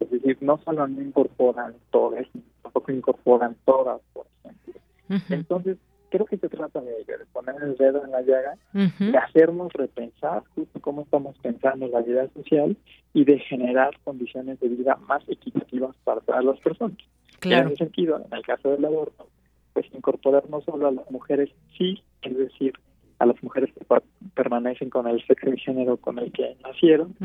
S26: Es decir, no solo no incorporan todas, tampoco incorporan todas, por ejemplo. Entonces, creo que se trata de, poner el dedo en la llaga, de hacernos repensar justo cómo estamos pensando en la vida social y de generar condiciones de vida más equitativas para todas las personas. En ese sentido, en el caso del aborto, pues incorporar no solo a las mujeres sí, es decir, a las mujeres que permanecen con el sexo y género con el que nacieron,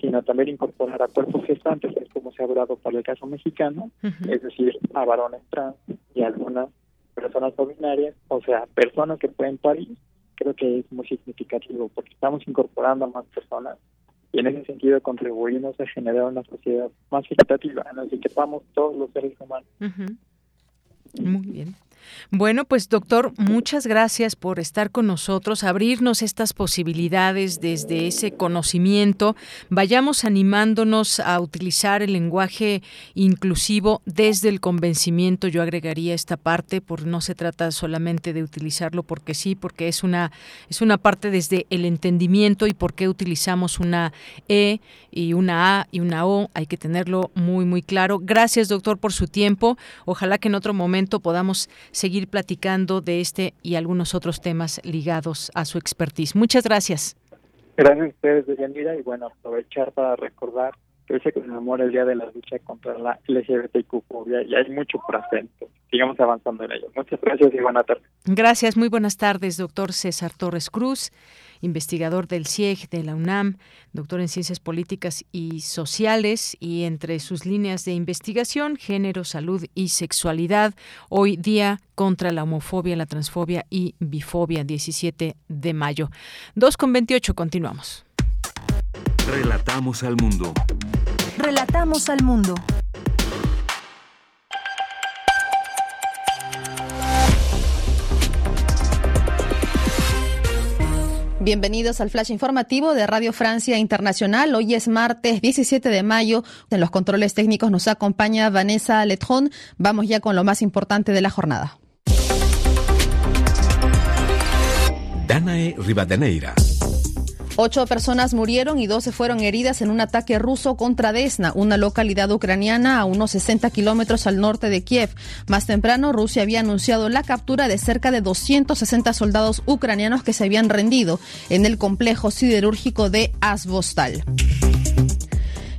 S26: sino también incorporar a cuerpos gestantes, como se ha hablado para el caso mexicano, es decir, a varones trans y algunas personas no binarias, o sea, personas que pueden parir, creo que es muy significativo porque estamos incorporando a más personas y en ese sentido contribuimos a generar una sociedad más equitativa en la que quepamos todos los seres humanos.
S1: Muy bien. Bueno, pues doctor, muchas gracias por estar con nosotros, abrirnos estas posibilidades desde ese conocimiento. Vayamos animándonos a utilizar el lenguaje inclusivo desde el convencimiento. Yo agregaría esta parte, por no se trata solamente de utilizarlo porque sí, porque es una es una parte desde el entendimiento y por qué utilizamos una e y una a y una o. Hay que tenerlo muy muy claro. Gracias, doctor, por su tiempo. Ojalá que en otro momento podamos seguir platicando de este y algunos otros temas ligados a su expertise. Muchas gracias.
S26: Gracias a ustedes, Deyanira, y bueno, aprovechar para recordar que hoy se conmemora el Día de la Lucha contra la LGBTQ-fobia y hay mucho por hacer. Sigamos avanzando en ello. Muchas gracias y buenas tardes.
S1: Gracias, muy buenas tardes, doctor César Torres Cruz investigador del CIEG de la UNAM, doctor en Ciencias Políticas y Sociales y entre sus líneas de investigación, género, salud y sexualidad. Hoy día contra la homofobia, la transfobia y bifobia, 17 de mayo. 2 con 28, continuamos.
S13: Relatamos al mundo.
S3: Relatamos al mundo.
S25: Bienvenidos al flash informativo de Radio Francia Internacional. Hoy es martes 17 de mayo. En los controles técnicos nos acompaña Vanessa Letron. Vamos ya con lo más importante de la jornada.
S27: Danae Rivadeneira.
S25: Ocho personas murieron y doce fueron heridas en un ataque ruso contra Desna, una localidad ucraniana a unos 60 kilómetros al norte de Kiev. Más temprano, Rusia había anunciado la captura de cerca de 260 soldados ucranianos que se habían rendido en el complejo siderúrgico de Azvostal.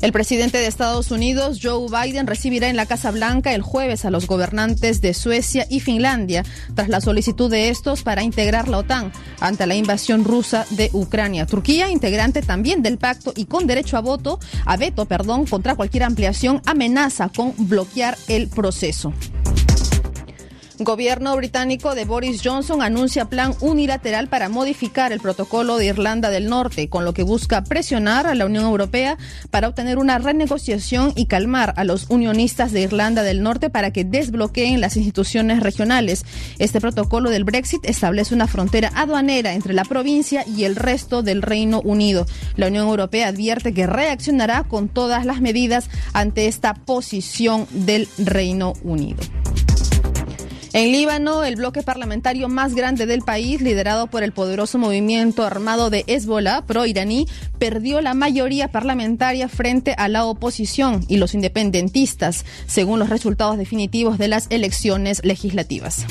S25: El presidente de Estados Unidos, Joe Biden, recibirá en la Casa Blanca el jueves a los gobernantes de Suecia y Finlandia tras la solicitud de estos para integrar la OTAN ante la invasión rusa de Ucrania. Turquía, integrante también del pacto y con derecho a voto, a veto, perdón, contra cualquier ampliación, amenaza con bloquear el proceso. Gobierno británico de Boris Johnson anuncia plan unilateral para modificar el protocolo de Irlanda del Norte, con lo que busca presionar a la Unión Europea para obtener una renegociación y calmar a los unionistas de Irlanda del Norte para que desbloqueen las instituciones regionales. Este protocolo del Brexit establece una frontera aduanera entre la provincia y el resto del Reino Unido. La Unión Europea advierte que reaccionará con todas las medidas ante esta posición del Reino Unido. En Líbano, el bloque parlamentario más grande del país, liderado por el poderoso movimiento armado de Hezbollah pro-iraní, perdió la mayoría parlamentaria frente a la oposición y los independentistas, según los resultados definitivos de las elecciones legislativas.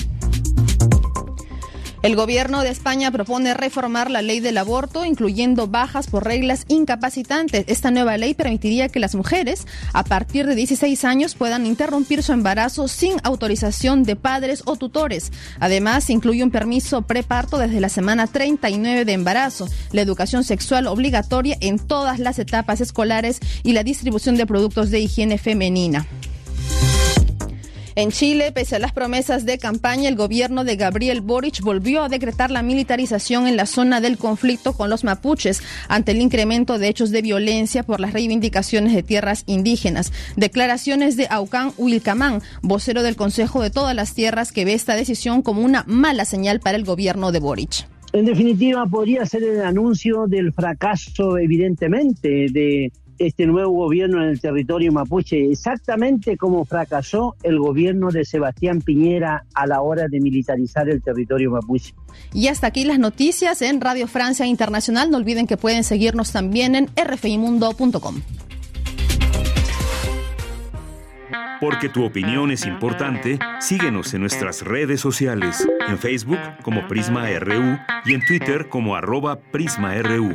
S25: El gobierno de España propone reformar la ley del aborto, incluyendo bajas por reglas incapacitantes. Esta nueva ley permitiría que las mujeres, a partir de 16 años, puedan interrumpir su embarazo sin autorización de padres o tutores. Además, incluye un permiso preparto desde la semana 39 de embarazo, la educación sexual obligatoria en todas las etapas escolares y la distribución de productos de higiene femenina. En Chile, pese a las promesas de campaña, el gobierno de Gabriel Boric volvió a decretar la militarización en la zona del conflicto con los mapuches ante el incremento de hechos de violencia por las reivindicaciones de tierras indígenas. Declaraciones de Aucán Wilcamán, vocero del Consejo de todas las Tierras, que ve esta decisión como una mala señal para el gobierno de Boric.
S28: En definitiva, podría ser el anuncio del fracaso, evidentemente, de este nuevo gobierno en el territorio mapuche, exactamente como fracasó el gobierno de Sebastián Piñera a la hora de militarizar el territorio mapuche.
S25: Y hasta aquí las noticias en Radio Francia Internacional. No olviden que pueden seguirnos también en rfimundo.com.
S13: Porque tu opinión es importante, síguenos en nuestras redes sociales, en Facebook como Prisma RU y en Twitter como arroba PrismaRU.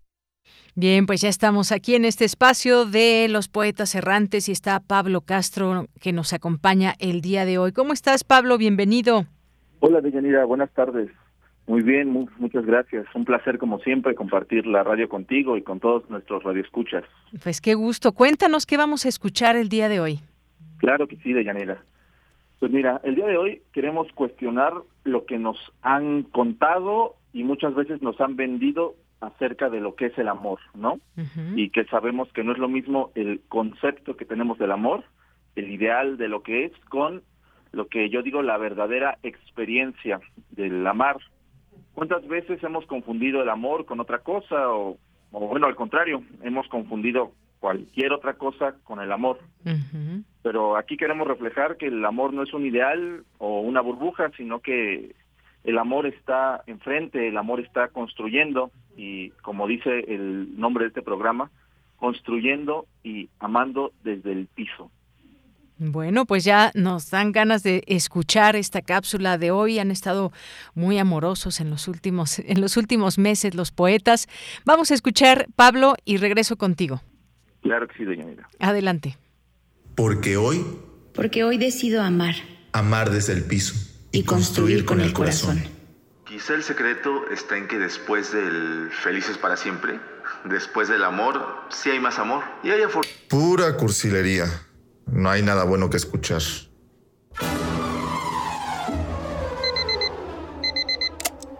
S1: Bien, pues ya estamos aquí en este espacio de los poetas errantes y está Pablo Castro que nos acompaña el día de hoy. ¿Cómo estás, Pablo? Bienvenido.
S22: Hola, Deyanira. Buenas tardes. Muy bien, muchas gracias. Un placer, como siempre, compartir la radio contigo y con todos nuestros radioescuchas.
S1: Pues qué gusto. Cuéntanos qué vamos a escuchar el día de hoy.
S22: Claro que sí, Deyanira. Pues mira, el día de hoy queremos cuestionar lo que nos han contado y muchas veces nos han vendido acerca de lo que es el amor, ¿no? Y que sabemos que no es lo mismo el concepto que tenemos del amor, el ideal de lo que es, con lo que yo digo la verdadera experiencia del amar. ¿Cuántas veces hemos confundido el amor con otra cosa o, o bueno, al contrario, hemos confundido cualquier otra cosa con el amor? Pero aquí queremos reflejar que el amor no es un ideal o una burbuja, sino que el amor está enfrente, el amor está construyendo y como dice el nombre de este programa, construyendo y amando desde el piso.
S1: Bueno, pues ya nos dan ganas de escuchar esta cápsula de hoy. Han estado muy amorosos en los últimos en los últimos meses los poetas. Vamos a escuchar Pablo y regreso contigo.
S22: Claro que sí, doña Mira.
S1: Adelante.
S29: Porque hoy
S30: Porque hoy decido amar.
S29: Amar desde el piso
S30: y, construir, con, el corazón.
S31: Quizá el secreto está en que después del felices para siempre, después del amor, sí hay más amor y hay
S29: Pura cursilería. No hay nada bueno que escuchar.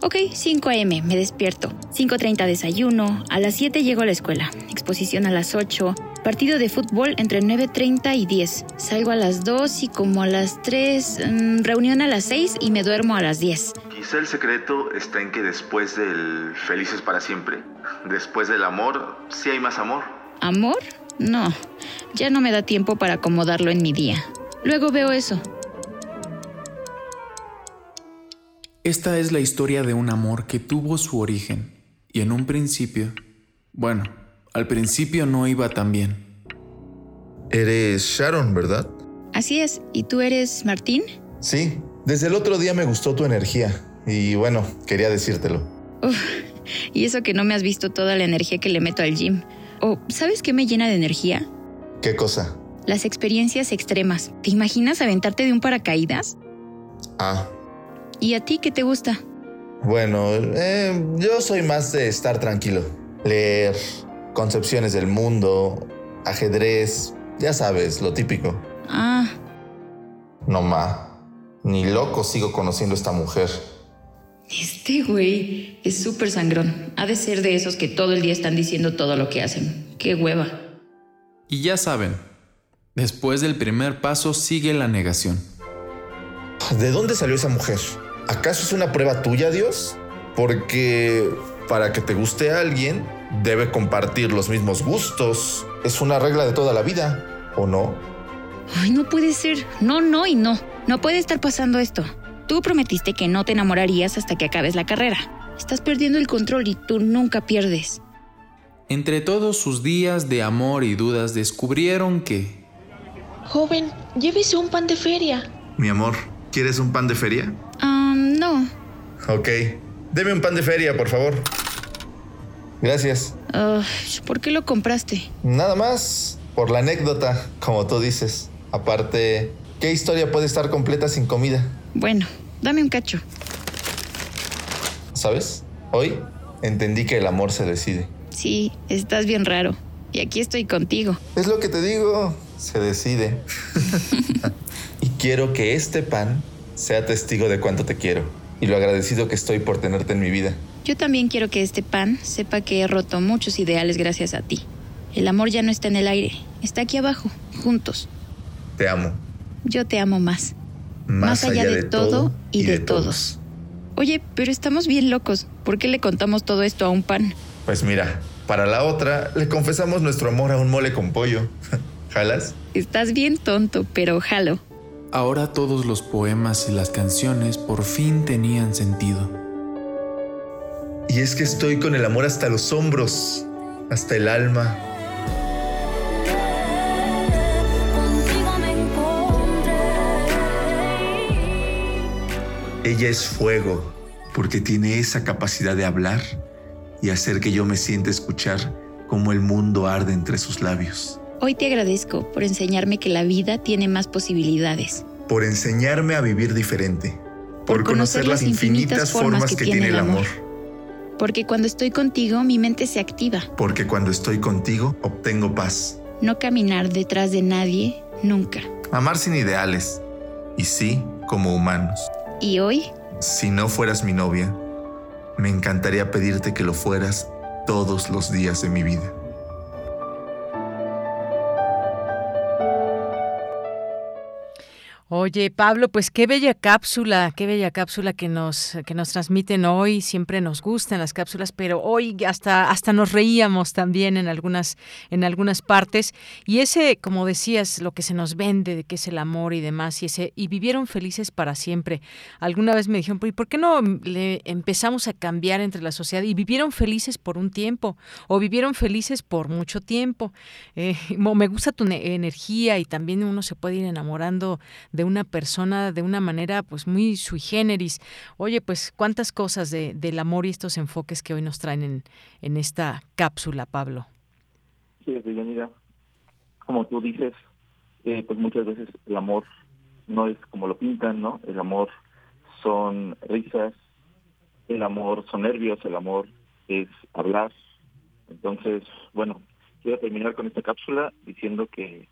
S30: Ok, 5 a.m. me despierto. 5.30 desayuno. A las 7 llego a la escuela. Exposición a las 8. Partido de fútbol entre 9.30 y 10. Salgo a las 2 y como a las 3. Mm, reunión a las 6 y me duermo a las 10.
S31: Quizá el secreto está en que después del felices para siempre, después del amor, sí hay más amor.
S30: ¿Amor? No. Ya no me da tiempo para acomodarlo en mi día. Luego veo eso.
S32: Esta es la historia de un amor que tuvo su origen y en un principio, bueno, al principio no iba tan bien.
S29: Eres Sharon, ¿verdad?
S30: Así es. ¿Y tú eres Martín?
S29: Sí. Desde el otro día me gustó tu energía y bueno, quería decírtelo.
S30: Uf, y eso que no me has visto toda la energía que le meto al gym. ¿O sabes qué me llena de energía?
S29: ¿Qué cosa?
S30: Las experiencias extremas. ¿Te imaginas aventarte de un paracaídas?
S29: Ah,
S30: ¿Y a ti qué te gusta?
S29: Bueno, eh, yo soy más de estar tranquilo. Leer, concepciones del mundo, ajedrez, ya sabes, lo típico.
S30: Ah.
S29: No ma, ni loco sigo conociendo a esta mujer.
S30: Este güey es súper sangrón. Ha de ser de esos que todo el día están diciendo todo lo que hacen. Qué hueva.
S32: Y ya saben, después del primer paso sigue la negación.
S29: ¿De dónde salió esa mujer? ¿Acaso es una prueba tuya, Dios? Porque para que te guste a alguien, debe compartir los mismos gustos. Es una regla de toda la vida, ¿o no?
S30: Ay, no puede ser. No, no y no. No puede estar pasando esto. Tú prometiste que no te enamorarías hasta que acabes la carrera. Estás perdiendo el control y tú nunca pierdes.
S32: Entre todos sus días de amor y dudas descubrieron que...
S33: Joven, llévese un pan de feria.
S29: Mi amor, ¿quieres un pan de feria?
S30: Um, no.
S29: Ok. Deme un pan de feria, por favor. Gracias.
S30: Uh, ¿Por qué lo compraste?
S29: Nada más. Por la anécdota, como tú dices. Aparte, ¿qué historia puede estar completa sin comida?
S30: Bueno, dame un cacho.
S29: ¿Sabes? Hoy entendí que el amor se decide.
S30: Sí, estás bien raro. Y aquí estoy contigo.
S29: Es lo que te digo. Se decide. y quiero que este pan sea testigo de cuánto te quiero y lo agradecido que estoy por tenerte en mi vida.
S30: Yo también quiero que este pan sepa que he roto muchos ideales gracias a ti. El amor ya no está en el aire, está aquí abajo, juntos.
S29: Te amo.
S30: Yo te amo más.
S29: Más, allá, de, todo y, de, todos.
S30: Oye, pero estamos bien locos. ¿Por qué le contamos todo esto a un pan?
S29: Pues mira, para la otra le confesamos nuestro amor a un mole con pollo. ¿Jalas?
S30: Estás bien tonto, pero jalo.
S32: Ahora todos los poemas y las canciones por fin tenían sentido.
S29: Y es que estoy con el amor hasta los hombros, hasta el alma. Ella es fuego, porque tiene esa capacidad de hablar y hacer que yo me sienta escuchar
S34: como el mundo arde entre sus labios.
S30: Hoy te agradezco por enseñarme que la vida tiene más posibilidades.
S34: Por enseñarme a vivir diferente. Por, conocer, las infinitas, formas que, tiene el amor.
S30: Porque cuando estoy contigo mi mente se activa.
S34: Porque cuando estoy contigo obtengo paz.
S30: No caminar detrás de nadie nunca.
S34: Amar sin ideales. Y sí, como humanos.
S30: ¿Y hoy?
S34: Si no fueras mi novia, me encantaría pedirte que lo fueras todos los días de mi vida.
S1: Oye, Pablo, pues qué bella cápsula, qué bella cápsula que nos que nos transmiten hoy. Siempre nos gustan las cápsulas, pero hoy hasta hasta nos reíamos también en algunas en algunas partes y ese, como decías, lo que se nos vende de que es el amor y demás y ese y vivieron felices para siempre. Alguna vez me dijeron, "¿Y por qué no le empezamos a cambiar entre la sociedad y vivieron felices por un tiempo o vivieron felices por mucho tiempo?" Eh, me gusta tu energía y también uno se puede ir enamorando de una persona de una manera pues muy sui generis. Oye, pues cuántas cosas de, del amor y estos enfoques que hoy nos traen en, en esta cápsula, Pablo.
S22: Sí, bienvenida. Como tú dices, eh, pues muchas veces el amor no es como lo pintan, ¿no? El amor son risas, el amor son nervios, el amor es hablar. Entonces, bueno, quiero terminar con esta cápsula diciendo que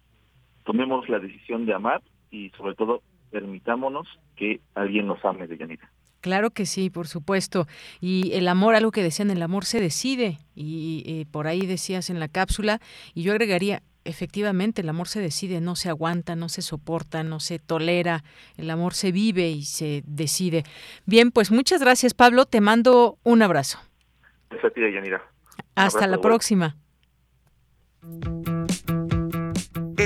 S22: tomemos la decisión de amar y sobre todo permitámonos que alguien nos ame, de Yanita.
S1: Claro que sí, por supuesto. Y el amor, algo que decían, el amor se decide. Y eh, por ahí decías en la cápsula, y yo agregaría, efectivamente, el amor se decide, no se aguanta, no se soporta, no se tolera. El amor se vive y se decide. Bien, pues muchas gracias, Pablo. Te mando un abrazo.
S22: Gracias a ti, Yanira.
S1: Hasta la próxima.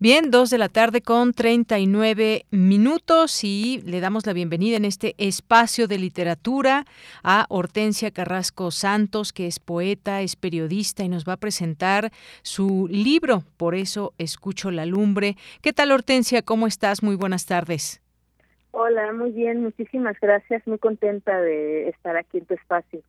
S1: Bien, dos de la tarde con 39 minutos y le damos la bienvenida en este espacio de literatura a Hortensia Carrasco Santos, que es poeta, es periodista y nos va a presentar su libro, Por eso escucho la lumbre. ¿Qué tal Hortensia? ¿Cómo estás? Muy buenas tardes.
S35: Hola, muy bien, muchísimas gracias, muy contenta de estar aquí en tu espacio.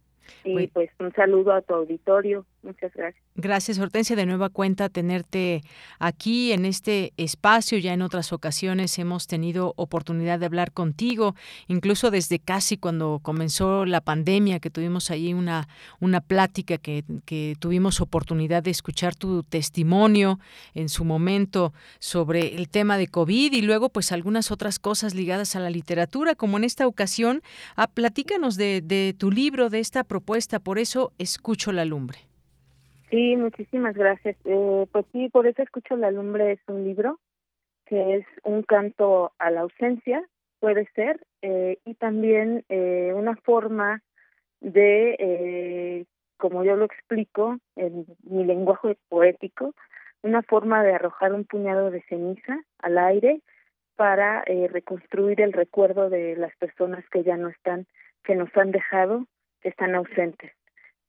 S35: Y pues un saludo a tu auditorio. Muchas gracias.
S1: Gracias, Hortensia. De nueva cuenta tenerte aquí en este espacio. Ya en otras ocasiones hemos tenido oportunidad de hablar contigo, incluso desde casi cuando comenzó la pandemia, que tuvimos ahí una, una plática que, que tuvimos oportunidad de escuchar tu testimonio en su momento sobre el tema de COVID y luego pues algunas otras cosas ligadas a la literatura, como en esta ocasión. Ah, platícanos de, de tu libro, de esta propuesta. Por eso escucho la lumbre.
S35: Sí, muchísimas gracias. Eh, pues sí, por eso escucho la lumbre es un libro que es un canto a la ausencia, puede ser, eh, y también eh, una forma de, eh, como yo lo explico en mi lenguaje poético, una forma de arrojar un puñado de ceniza al aire para eh, reconstruir el recuerdo de las personas que ya no están, que nos han dejado, que están ausentes.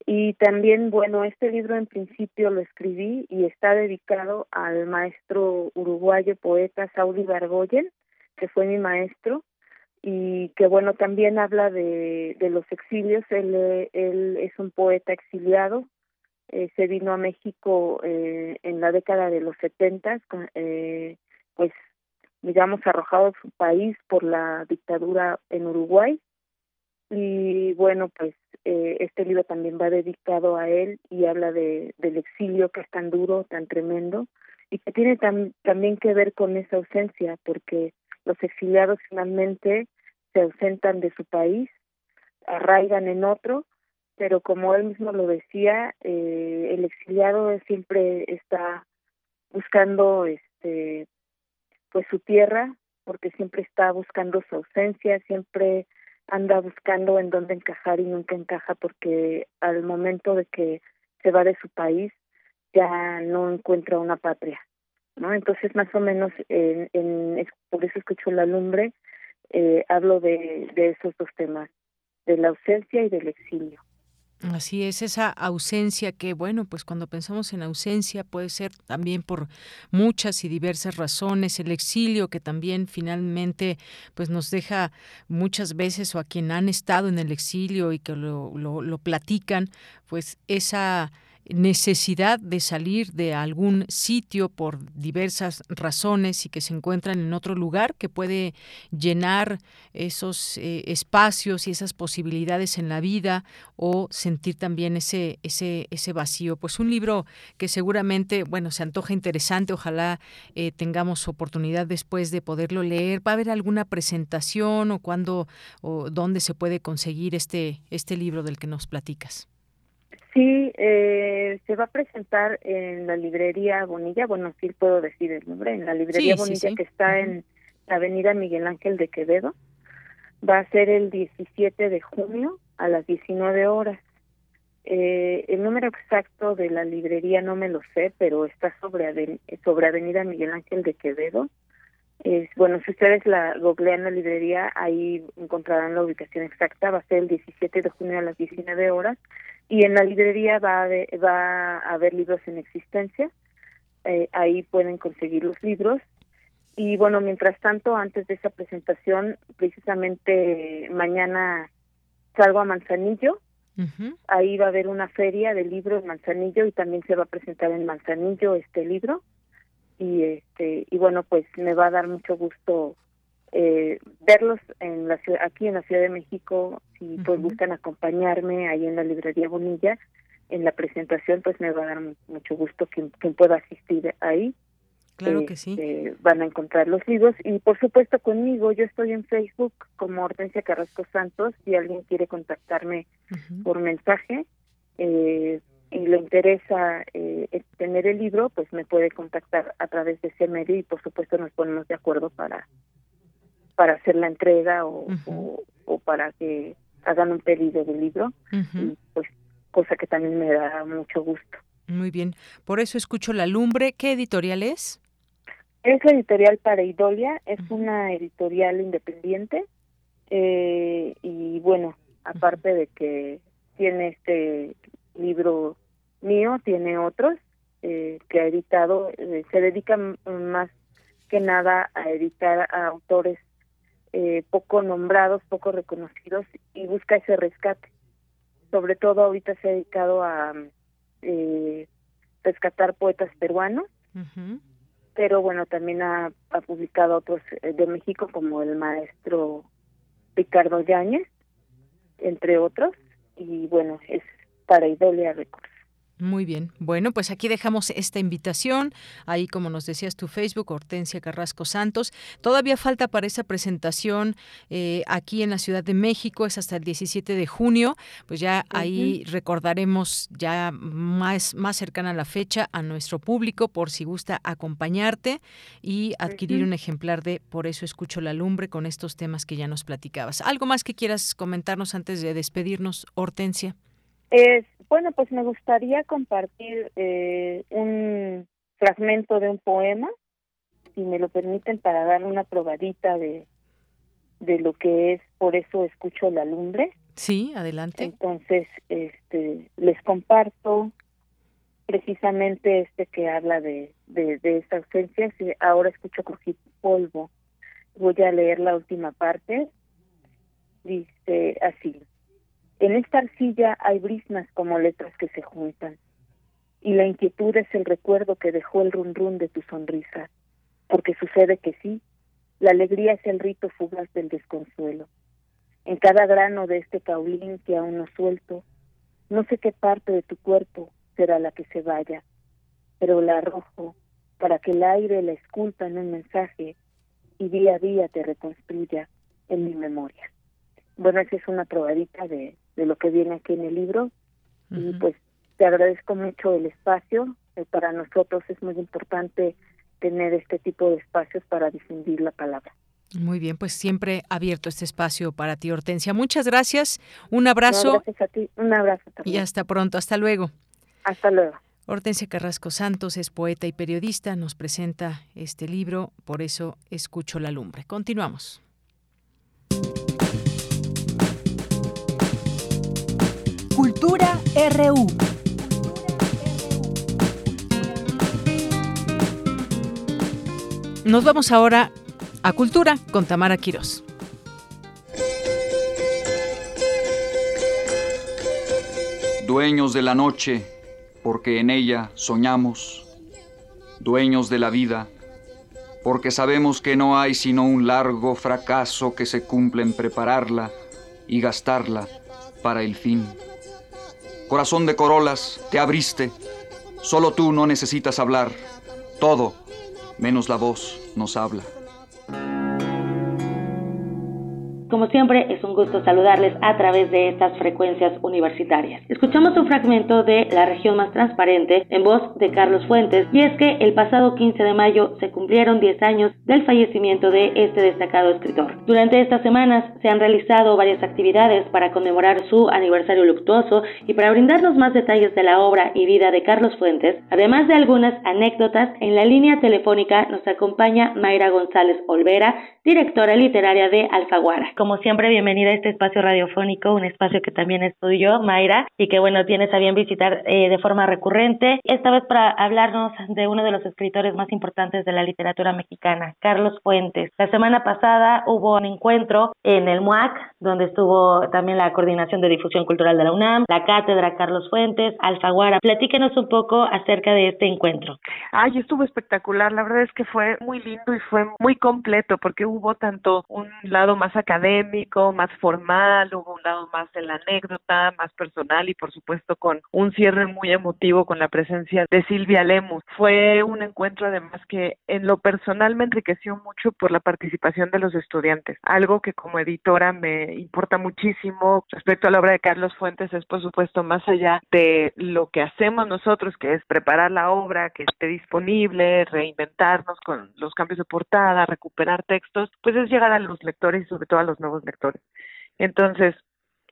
S35: Y también, bueno, este libro en principio lo escribí y está dedicado al maestro uruguayo poeta Saudi Bargoyen, que fue mi maestro, y que bueno, también habla de, los exilios. Él, él es un poeta exiliado, eh, se vino a México eh, en la década de los setentas, eh, pues digamos arrojado su país por la dictadura en Uruguay y bueno pues eh, este libro también va dedicado a él y habla de del exilio que es tan duro tan tremendo y que tiene tam, también que ver con esa ausencia porque los exiliados finalmente se ausentan de su país arraigan en otro pero como él mismo lo decía eh, el exiliado siempre está buscando este pues su tierra, porque siempre está buscando su ausencia, siempre anda buscando en dónde encajar y nunca encaja porque al momento de que se va de su país ya no encuentra una patria, ¿no? Entonces más o menos en, en por eso escucho la lumbre, eh, hablo de, de esos dos temas, de la ausencia y del exilio.
S1: Así es, esa ausencia que, bueno, pues cuando pensamos en ausencia puede ser también por muchas y diversas razones, el exilio que también finalmente pues nos deja muchas veces o a quien han estado en el exilio y que lo, lo, lo platican, pues esa necesidad de salir de algún sitio por diversas razones y que se encuentran en otro lugar que puede llenar esos eh, espacios y esas posibilidades en la vida o sentir también ese ese ese vacío. Pues un libro que seguramente bueno se antoja interesante ojalá eh, tengamos oportunidad después de poderlo leer. Va a haber alguna presentación o cuándo o dónde se puede conseguir este este libro del que nos platicas
S35: Sí, eh, se va a presentar en la librería Bonilla, bueno, sí puedo decir el nombre, en la librería Bonilla que está en la avenida Miguel Ángel de Quevedo. Va a ser el 17 de junio a las 19 horas. Eh, el número exacto de la librería no me lo sé, pero está sobre, sobre avenida Miguel Ángel de Quevedo. Es, bueno, si ustedes la googlean la librería, ahí encontrarán la ubicación exacta. Va a ser el 17 de junio a las 19 horas y en la librería va a haber, va a haber libros en existencia, eh, ahí pueden conseguir los libros. Y bueno, mientras tanto, antes de esa presentación, precisamente mañana salgo a Manzanillo, ahí va a haber una feria de libros en Manzanillo y también se va a presentar en Manzanillo este libro. Y este y bueno, pues me va a dar mucho gusto eh, verlos en la ciudad, aquí en la Ciudad de México, si pues gustan acompañarme ahí en la librería Bonilla, en la presentación, pues me va a dar mucho gusto quien, quien pueda asistir ahí.
S1: Claro que sí.
S35: Este, van a encontrar los libros y por supuesto conmigo, yo estoy en Facebook como Hortensia Carrasco Santos, si alguien quiere contactarme por mensaje eh, y le interesa eh, tener el libro, pues me puede contactar a través de ese medio y por supuesto nos ponemos de acuerdo para para hacer la entrega o, o, para que hagan un pedido del libro, pues cosa que también me da mucho gusto.
S1: Muy bien, por eso escucho La Lumbre. ¿Qué editorial es?
S35: Es la editorial Pareidolia, es una editorial independiente. Eh, y bueno, aparte de que tiene este libro mío, tiene otros eh, que ha editado, eh, se dedica más que nada a editar a autores eh, poco nombrados, poco reconocidos y busca ese rescate. Sobre todo ahorita se ha dedicado a eh, rescatar poetas peruanos, pero bueno, también ha, publicado otros eh, de México como el maestro Ricardo Yáñez, entre otros, y bueno, es para Idolia Records.
S1: Muy bien. Bueno, pues aquí dejamos esta invitación. Ahí, como nos decías tu Facebook, Hortensia Carrasco Santos. Todavía falta para esa presentación eh, aquí en la Ciudad de México. Es hasta el 17 de junio. Pues ya ahí recordaremos ya más, más cercana a la fecha a nuestro público por si gusta acompañarte y adquirir un ejemplar de Por eso escucho la lumbre con estos temas que ya nos platicabas. ¿Algo más que quieras comentarnos antes de despedirnos, Hortensia?
S35: Es, bueno, pues me gustaría compartir eh, un fragmento de un poema, si me lo permiten, para dar una probadita de, de lo que es, por eso escucho la lumbre.
S1: Sí, adelante.
S35: Entonces, este, les comparto precisamente este que habla de, de, de esta ausencia. Ahora escucho cogí polvo. Voy a leer la última parte. Dice así. En esta arcilla hay brisnas como letras que se juntan, y la inquietud es el recuerdo que dejó el run run de tu sonrisa, porque sucede que sí, la alegría es el rito fugaz del desconsuelo. En cada grano de este caulín que aún no suelto, no sé qué parte de tu cuerpo será la que se vaya, pero la arrojo para que el aire la esculpa en un mensaje y día a día te reconstruya en mi memoria. Bueno, esa es una probadita de, de lo que viene aquí en el libro y pues te agradezco mucho el espacio. Eh, para nosotros es muy importante tener este tipo de espacios para difundir la palabra.
S1: Muy bien, pues siempre abierto este espacio para ti, Hortensia. Muchas gracias. Un abrazo.
S35: gracias a ti. Un abrazo también.
S1: Y hasta pronto. Hasta luego.
S35: Hasta luego.
S1: Hortensia Carrasco Santos es poeta y periodista. Nos presenta este libro, por eso escucho la lumbre. Continuamos.
S3: Cultura RU.
S1: Nos vamos ahora a Cultura con Tamara Quirós.
S36: Dueños de la noche, porque en ella soñamos. Dueños de la vida, porque sabemos que no hay sino un largo fracaso que se cumple en prepararla y gastarla para el fin. Corazón de corolas, te abriste. Solo tú no necesitas hablar. Todo, menos la voz, nos habla.
S37: Como siempre, es un gusto saludarles a través de estas frecuencias universitarias. Escuchamos un fragmento de La región más transparente en voz de Carlos Fuentes y es que el pasado 15 de mayo se cumplieron 10 años del fallecimiento de este destacado escritor. Durante estas semanas se han realizado varias actividades para conmemorar su aniversario luctuoso y para brindarnos más detalles de la obra y vida de Carlos Fuentes, además de algunas anécdotas, en la línea telefónica nos acompaña Mayra González Olvera, directora literaria de Alfaguara. Como siempre, bienvenida a este espacio radiofónico, un espacio que también es tuyo, Mayra, y que bueno, tienes a bien visitar eh, de forma recurrente, esta vez para hablarnos de uno de los escritores más importantes de la literatura mexicana, Carlos Fuentes. La semana pasada hubo un encuentro en el MUAC, donde estuvo también la Coordinación de Difusión Cultural de la UNAM, la Cátedra Carlos Fuentes, Alfaguara. Platíquenos un poco acerca de este encuentro.
S15: Ay, estuvo espectacular, la verdad es que fue muy lindo y fue muy completo, porque hubo tanto un lado más académico, más formal, hubo un lado más de la anécdota, más personal y por supuesto con un cierre muy emotivo con la presencia de Silvia Lemus. Fue un encuentro además que en lo personal me enriqueció mucho por la participación de los estudiantes, algo que como editora me importa muchísimo respecto a la obra de Carlos Fuentes es por supuesto más allá de lo que hacemos nosotros, que es preparar la obra, que esté disponible, reinventarnos con los cambios de portada, recuperar textos, pues es llegar a los lectores y sobre todo a los nuevos lectores. Entonces,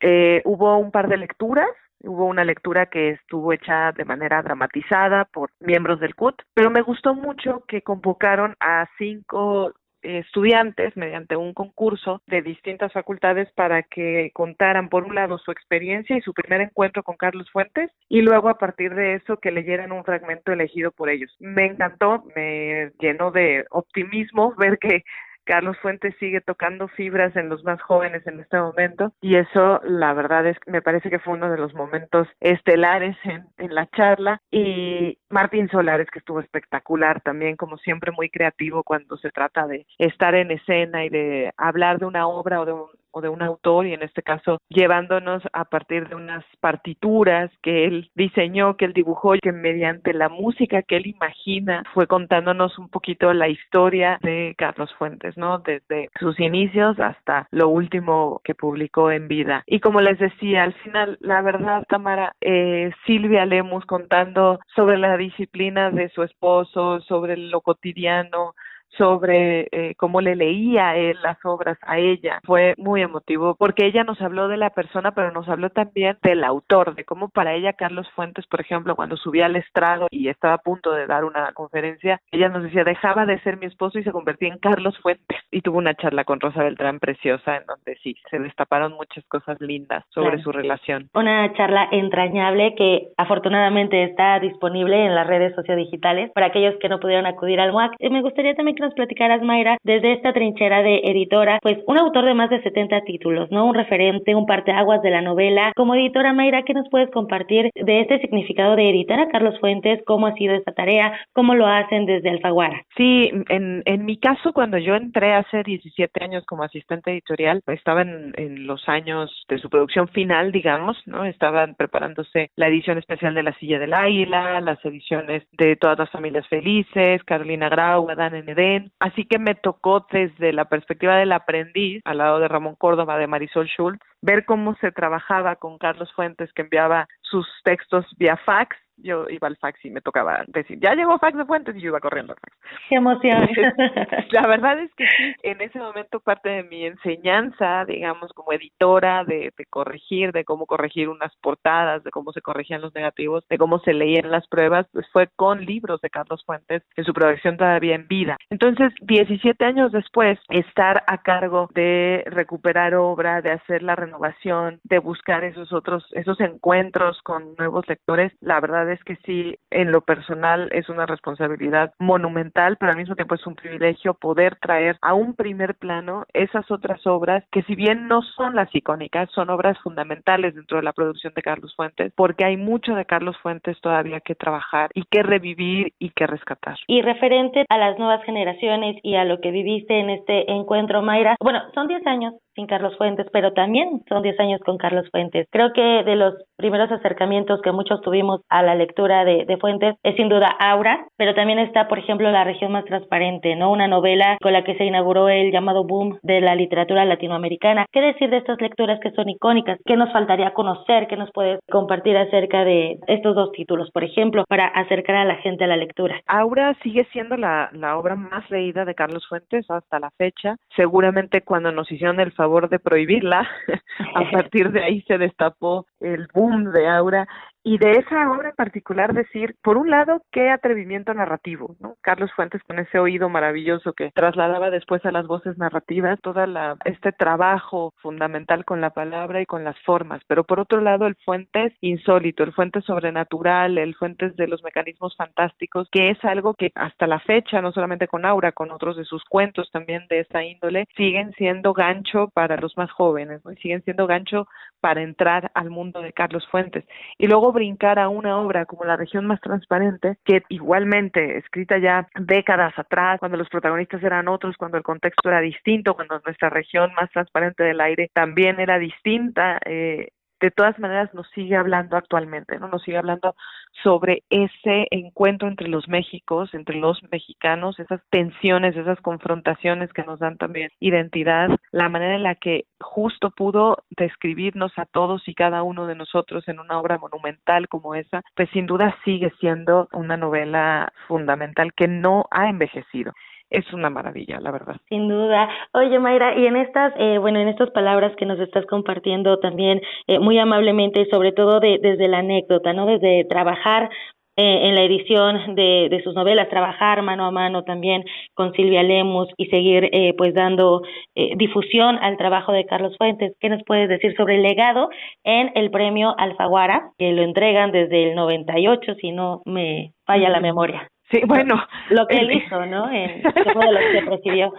S15: eh, hubo un par de lecturas, hubo una lectura que estuvo hecha de manera dramatizada por miembros del CUT, pero me gustó mucho que convocaron a cinco estudiantes mediante un concurso de distintas facultades para que contaran por un lado su experiencia y su primer encuentro con Carlos Fuentes y luego a partir de eso que leyeran un fragmento elegido por ellos. Me encantó, me llenó de optimismo ver que Carlos Fuentes sigue tocando fibras en los más jóvenes en este momento y eso la verdad es me parece que fue uno de los momentos estelares en, en la charla y Martín Solares que estuvo espectacular también como siempre muy creativo cuando se trata de estar en escena y de hablar de una obra o de un o de un autor y en este caso llevándonos a partir de unas partituras que él diseñó, que él dibujó y que mediante la música que él imagina fue contándonos un poquito la historia de Carlos Fuentes, ¿no? Desde sus inicios hasta lo último que publicó en vida. Y como les decía, al final, la verdad, Tamara, eh, Silvia Lemus contando sobre la disciplina de su esposo, sobre lo cotidiano, sobre eh, cómo le leía él las obras a ella. Fue muy emotivo porque ella nos habló de la persona, pero nos habló también del autor, de cómo para ella Carlos Fuentes, por ejemplo, cuando subía al estrado y estaba a punto de dar una conferencia, ella nos decía, dejaba de ser mi esposo y se convertía en Carlos Fuentes. Y tuvo una charla con Rosa Beltrán preciosa en donde sí, se destaparon muchas cosas lindas sobre su relación.
S37: Una charla entrañable que afortunadamente está disponible en las redes sociodigitales para aquellos que no pudieron acudir al MUAC. Me gustaría también que nos platicaras, Mayra, desde esta trinchera de editora, pues un autor de más de 70 títulos, ¿no? Un referente, un parteaguas de la novela. Como editora, Mayra, ¿qué nos puedes compartir de este significado de editar a Carlos Fuentes? ¿Cómo ha sido esta tarea? ¿Cómo lo hacen desde Alfaguara?
S15: Sí, en, en mi caso, cuando yo entré hace 17 años como asistente editorial, estaba en, en los años de su producción final, digamos, ¿no? Estaban preparándose la edición especial de La Silla del Águila, las ediciones de Todas las Familias Felices, Carolina Grau, Adán N.D., Así que me tocó desde la perspectiva del aprendiz, al lado de Ramón Córdoba, de Marisol Schultz, ver cómo se trabajaba con Carlos Fuentes, que enviaba sus textos vía fax yo iba al fax y me tocaba decir, ya llegó fax de Fuentes y yo iba corriendo al fax.
S37: Qué emoción.
S15: la verdad es que sí, en ese momento parte de mi enseñanza, digamos, como editora, de, de corregir, de cómo corregir unas portadas, de cómo se corregían los negativos, de cómo se leían las pruebas, pues fue con libros de Carlos Fuentes en su producción todavía en vida. Entonces, 17 años después, estar a cargo de recuperar obra, de hacer la renovación, de buscar esos otros, esos encuentros con nuevos lectores, la verdad es que sí, en lo personal es una responsabilidad monumental, pero al mismo tiempo es un privilegio poder traer a un primer plano esas otras obras que si bien no son las icónicas, son obras fundamentales dentro de la producción de Carlos Fuentes, porque hay mucho de Carlos Fuentes todavía que trabajar y que revivir y que rescatar.
S37: Y referente a las nuevas generaciones y a lo que viviste en este encuentro, Mayra, bueno, son 10 años sin Carlos Fuentes, pero también son 10 años con Carlos Fuentes. Creo que de los primeros acercamientos que muchos tuvimos a la lectura de, de, Fuentes es sin duda Aura, pero también está, por ejemplo, La región más transparente, ¿no? Una novela con la que se inauguró el llamado boom de la literatura latinoamericana. ¿Qué decir de estas lecturas que son icónicas? ¿Qué nos faltaría conocer? ¿Qué nos puedes compartir acerca de estos dos títulos, por ejemplo, para acercar a la gente a la lectura?
S15: Aura sigue siendo la, la obra más leída de Carlos Fuentes hasta la fecha. Seguramente cuando nos hicieron el favor de prohibirla, a partir de ahí se destapó el boom de Aura y de esa obra en particular decir, por un lado, qué atrevimiento narrativo, ¿no? Carlos Fuentes con ese oído maravilloso que trasladaba después a las voces narrativas toda la este trabajo fundamental con la palabra y con las formas, pero por otro lado el Fuentes insólito, el Fuentes sobrenatural, el Fuentes de los mecanismos fantásticos, que es algo que hasta la fecha, no solamente con Aura, con otros de sus cuentos también de esta índole, siguen siendo gancho para los más jóvenes, ¿no? Y siguen siendo gancho para entrar al mundo de Carlos Fuentes. Y luego brincar a una obra como La región más transparente, que igualmente escrita ya décadas atrás, cuando los protagonistas eran otros, cuando el contexto era distinto, cuando nuestra región más transparente del aire también era distinta, eh, de todas maneras nos sigue hablando actualmente, ¿no? Nos sigue hablando sobre ese encuentro entre los Méxicos, entre los mexicanos, esas tensiones, esas confrontaciones que nos dan también identidad, la manera en la que justo pudo describirnos a todos y cada uno de nosotros en una obra monumental como esa, pues sin duda sigue siendo una novela fundamental que no ha envejecido es una maravilla, la verdad.
S37: Sin duda. Oye, Mayra, y en estas, eh, bueno, en estas palabras que nos estás compartiendo también eh, muy amablemente, sobre todo de, desde la anécdota, ¿no? Desde trabajar eh, en la edición de, de, sus novelas, trabajar mano a mano también con Silvia Lemus y seguir eh, pues dando eh, difusión al trabajo de Carlos Fuentes. ¿Qué nos puedes decir sobre el legado en el premio Alfaguara, que lo entregan desde el 98, si no me falla la memoria?
S15: Sí, bueno.
S37: Lo que él hizo, ¿no? En, fue de lo que presidió.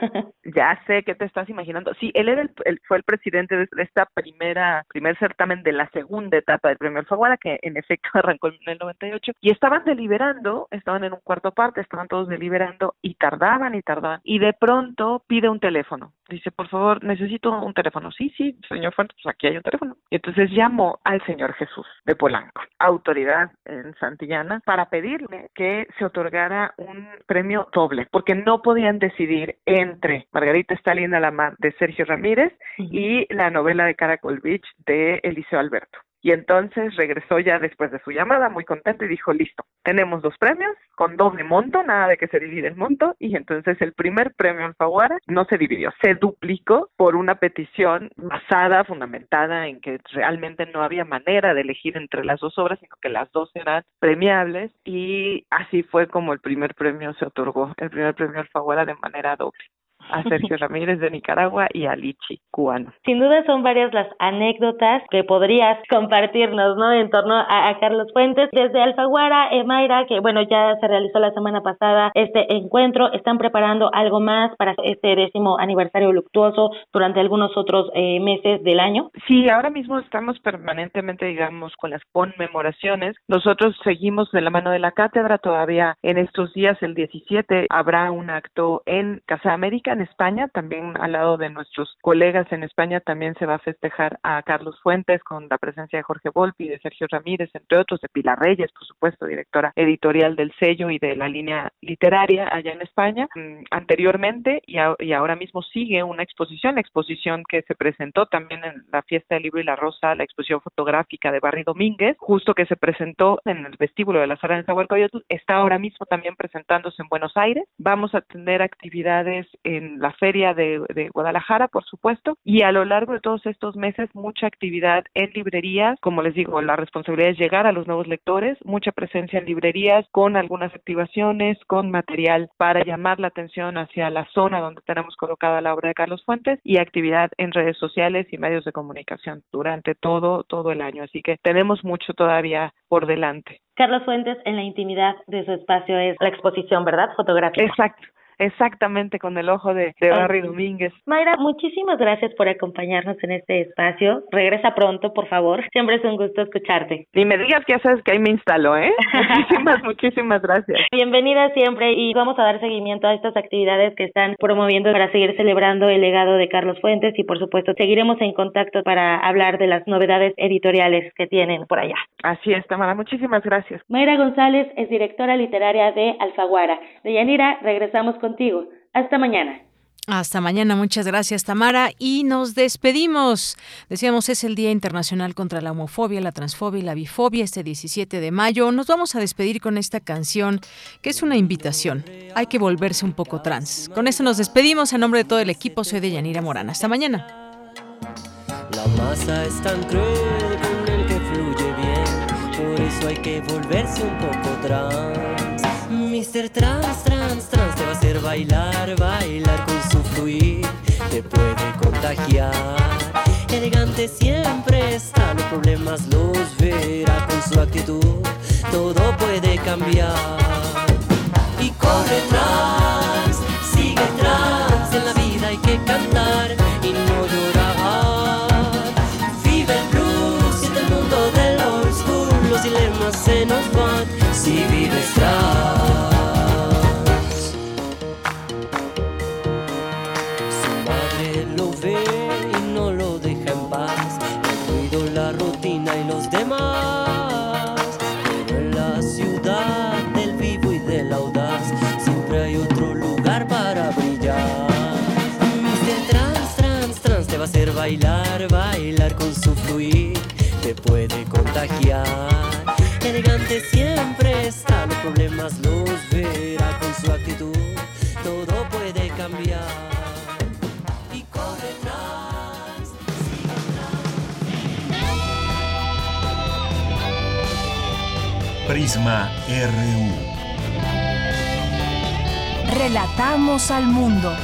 S15: ya sé que te estás imaginando. Sí, él era el, fue el presidente de esta primera, primer certamen de la segunda etapa del Premio Alfaguara, que en efecto arrancó en el 98, y estaban deliberando, estaban en un cuarto parte, estaban todos deliberando, y tardaban y tardaban, y de pronto pide un teléfono. Dice, por favor, necesito un teléfono. Sí, sí, señor Fuentes, pues aquí hay un teléfono. Y entonces llamó al señor Jesús de Polanco, autoridad en Santillana, para pedirle que se otorgara un premio doble, porque no podían decidir entre Margarita Stalin a la mar de Sergio Ramírez y la novela de Caracol Beach de Eliseo Alberto. Y entonces regresó ya después de su llamada muy contento y dijo, listo, tenemos dos premios con doble monto, nada de que se divide el monto. Y entonces el primer premio Alfaguara no se dividió, se duplicó por una petición basada, fundamentada en que realmente no había manera de elegir entre las dos obras, sino que las dos eran premiables. Y así fue como el primer premio se otorgó, el primer premio Alfaguara de manera doble a Sergio Ramírez de Nicaragua y a Lichi, cubano.
S37: Sin duda son varias las anécdotas que podrías compartirnos, ¿no? En torno a, Carlos Fuentes. Desde Alfaguara, Mayra, que bueno, ya se realizó la semana pasada este encuentro, están preparando algo más para este décimo aniversario luctuoso durante algunos otros eh, meses del año.
S15: Sí, ahora mismo estamos permanentemente, digamos, con las conmemoraciones. Nosotros seguimos de la mano de la cátedra, todavía en estos días, el 17, habrá un acto en Casa América en España, también al lado de nuestros colegas en España, también se va a festejar a Carlos Fuentes con la presencia de Jorge Volpi, de Sergio Ramírez, entre otros, de Pilar Reyes, por supuesto, directora editorial del sello y de la línea literaria allá en España. Mm, anteriormente y, ahora mismo sigue una exposición, la exposición que se presentó también en la fiesta del libro y la rosa, la exposición fotográfica de Barry Domínguez, justo que se presentó en el vestíbulo de la sala de Zahualcoyotl, está ahora mismo también presentándose en Buenos Aires. Vamos a tener actividades en la feria de, de Guadalajara, por supuesto, y a lo largo de todos estos meses mucha actividad en librerías, como les digo, la responsabilidad es llegar a los nuevos lectores, mucha presencia en librerías con algunas activaciones, con material para llamar la atención hacia la zona donde tenemos colocada la obra de Carlos Fuentes y actividad en redes sociales y medios de comunicación durante todo todo el año, así que tenemos mucho todavía por delante.
S37: Carlos Fuentes en la intimidad de su espacio es la exposición, ¿verdad? Fotográfica.
S15: Exacto exactamente con el ojo de, de Barry Domínguez.
S37: Mayra, muchísimas gracias por acompañarnos en este espacio. Regresa pronto, por favor. Siempre es un gusto escucharte.
S15: Y me digas que ya sabes que ahí me instaló, ¿eh? muchísimas, muchísimas gracias.
S37: Bienvenida siempre y vamos a dar seguimiento a estas actividades que están promoviendo para seguir celebrando el legado de Carlos Fuentes y por supuesto seguiremos en contacto para hablar de las novedades editoriales que tienen por allá.
S15: Así es, Tamara. Muchísimas gracias.
S37: Mayra González es directora literaria de Alfaguara. De Yanira, regresamos con contigo. Hasta mañana.
S1: Hasta mañana, muchas gracias Tamara y nos despedimos. Decíamos es el Día Internacional contra la Homofobia, la Transfobia y la Bifobia este 17 de mayo. Nos vamos a despedir con esta canción que es una invitación. Hay que volverse un poco trans. Con esto nos despedimos en nombre de todo el equipo. Soy de Yanira Morán. Hasta mañana.
S38: La masa es tan cruel con el que fluye bien, por eso hay que volverse un poco trans. Mister Trans, Trans, Trans te va a hacer bailar, bailar con su fluir, te puede contagiar. Elegante siempre está, los problemas los verá con su actitud, todo puede cambiar. Y corre trans, sigue trans, en la vida hay que cantar y no llorar. Vive el blues, siente el mundo del old school, los dilemas se nos van si vives trans. Contagiar. Elegante siempre está, los problemas los verá con su actitud. Todo puede cambiar.
S13: Prisma RU.
S3: Relatamos al mundo.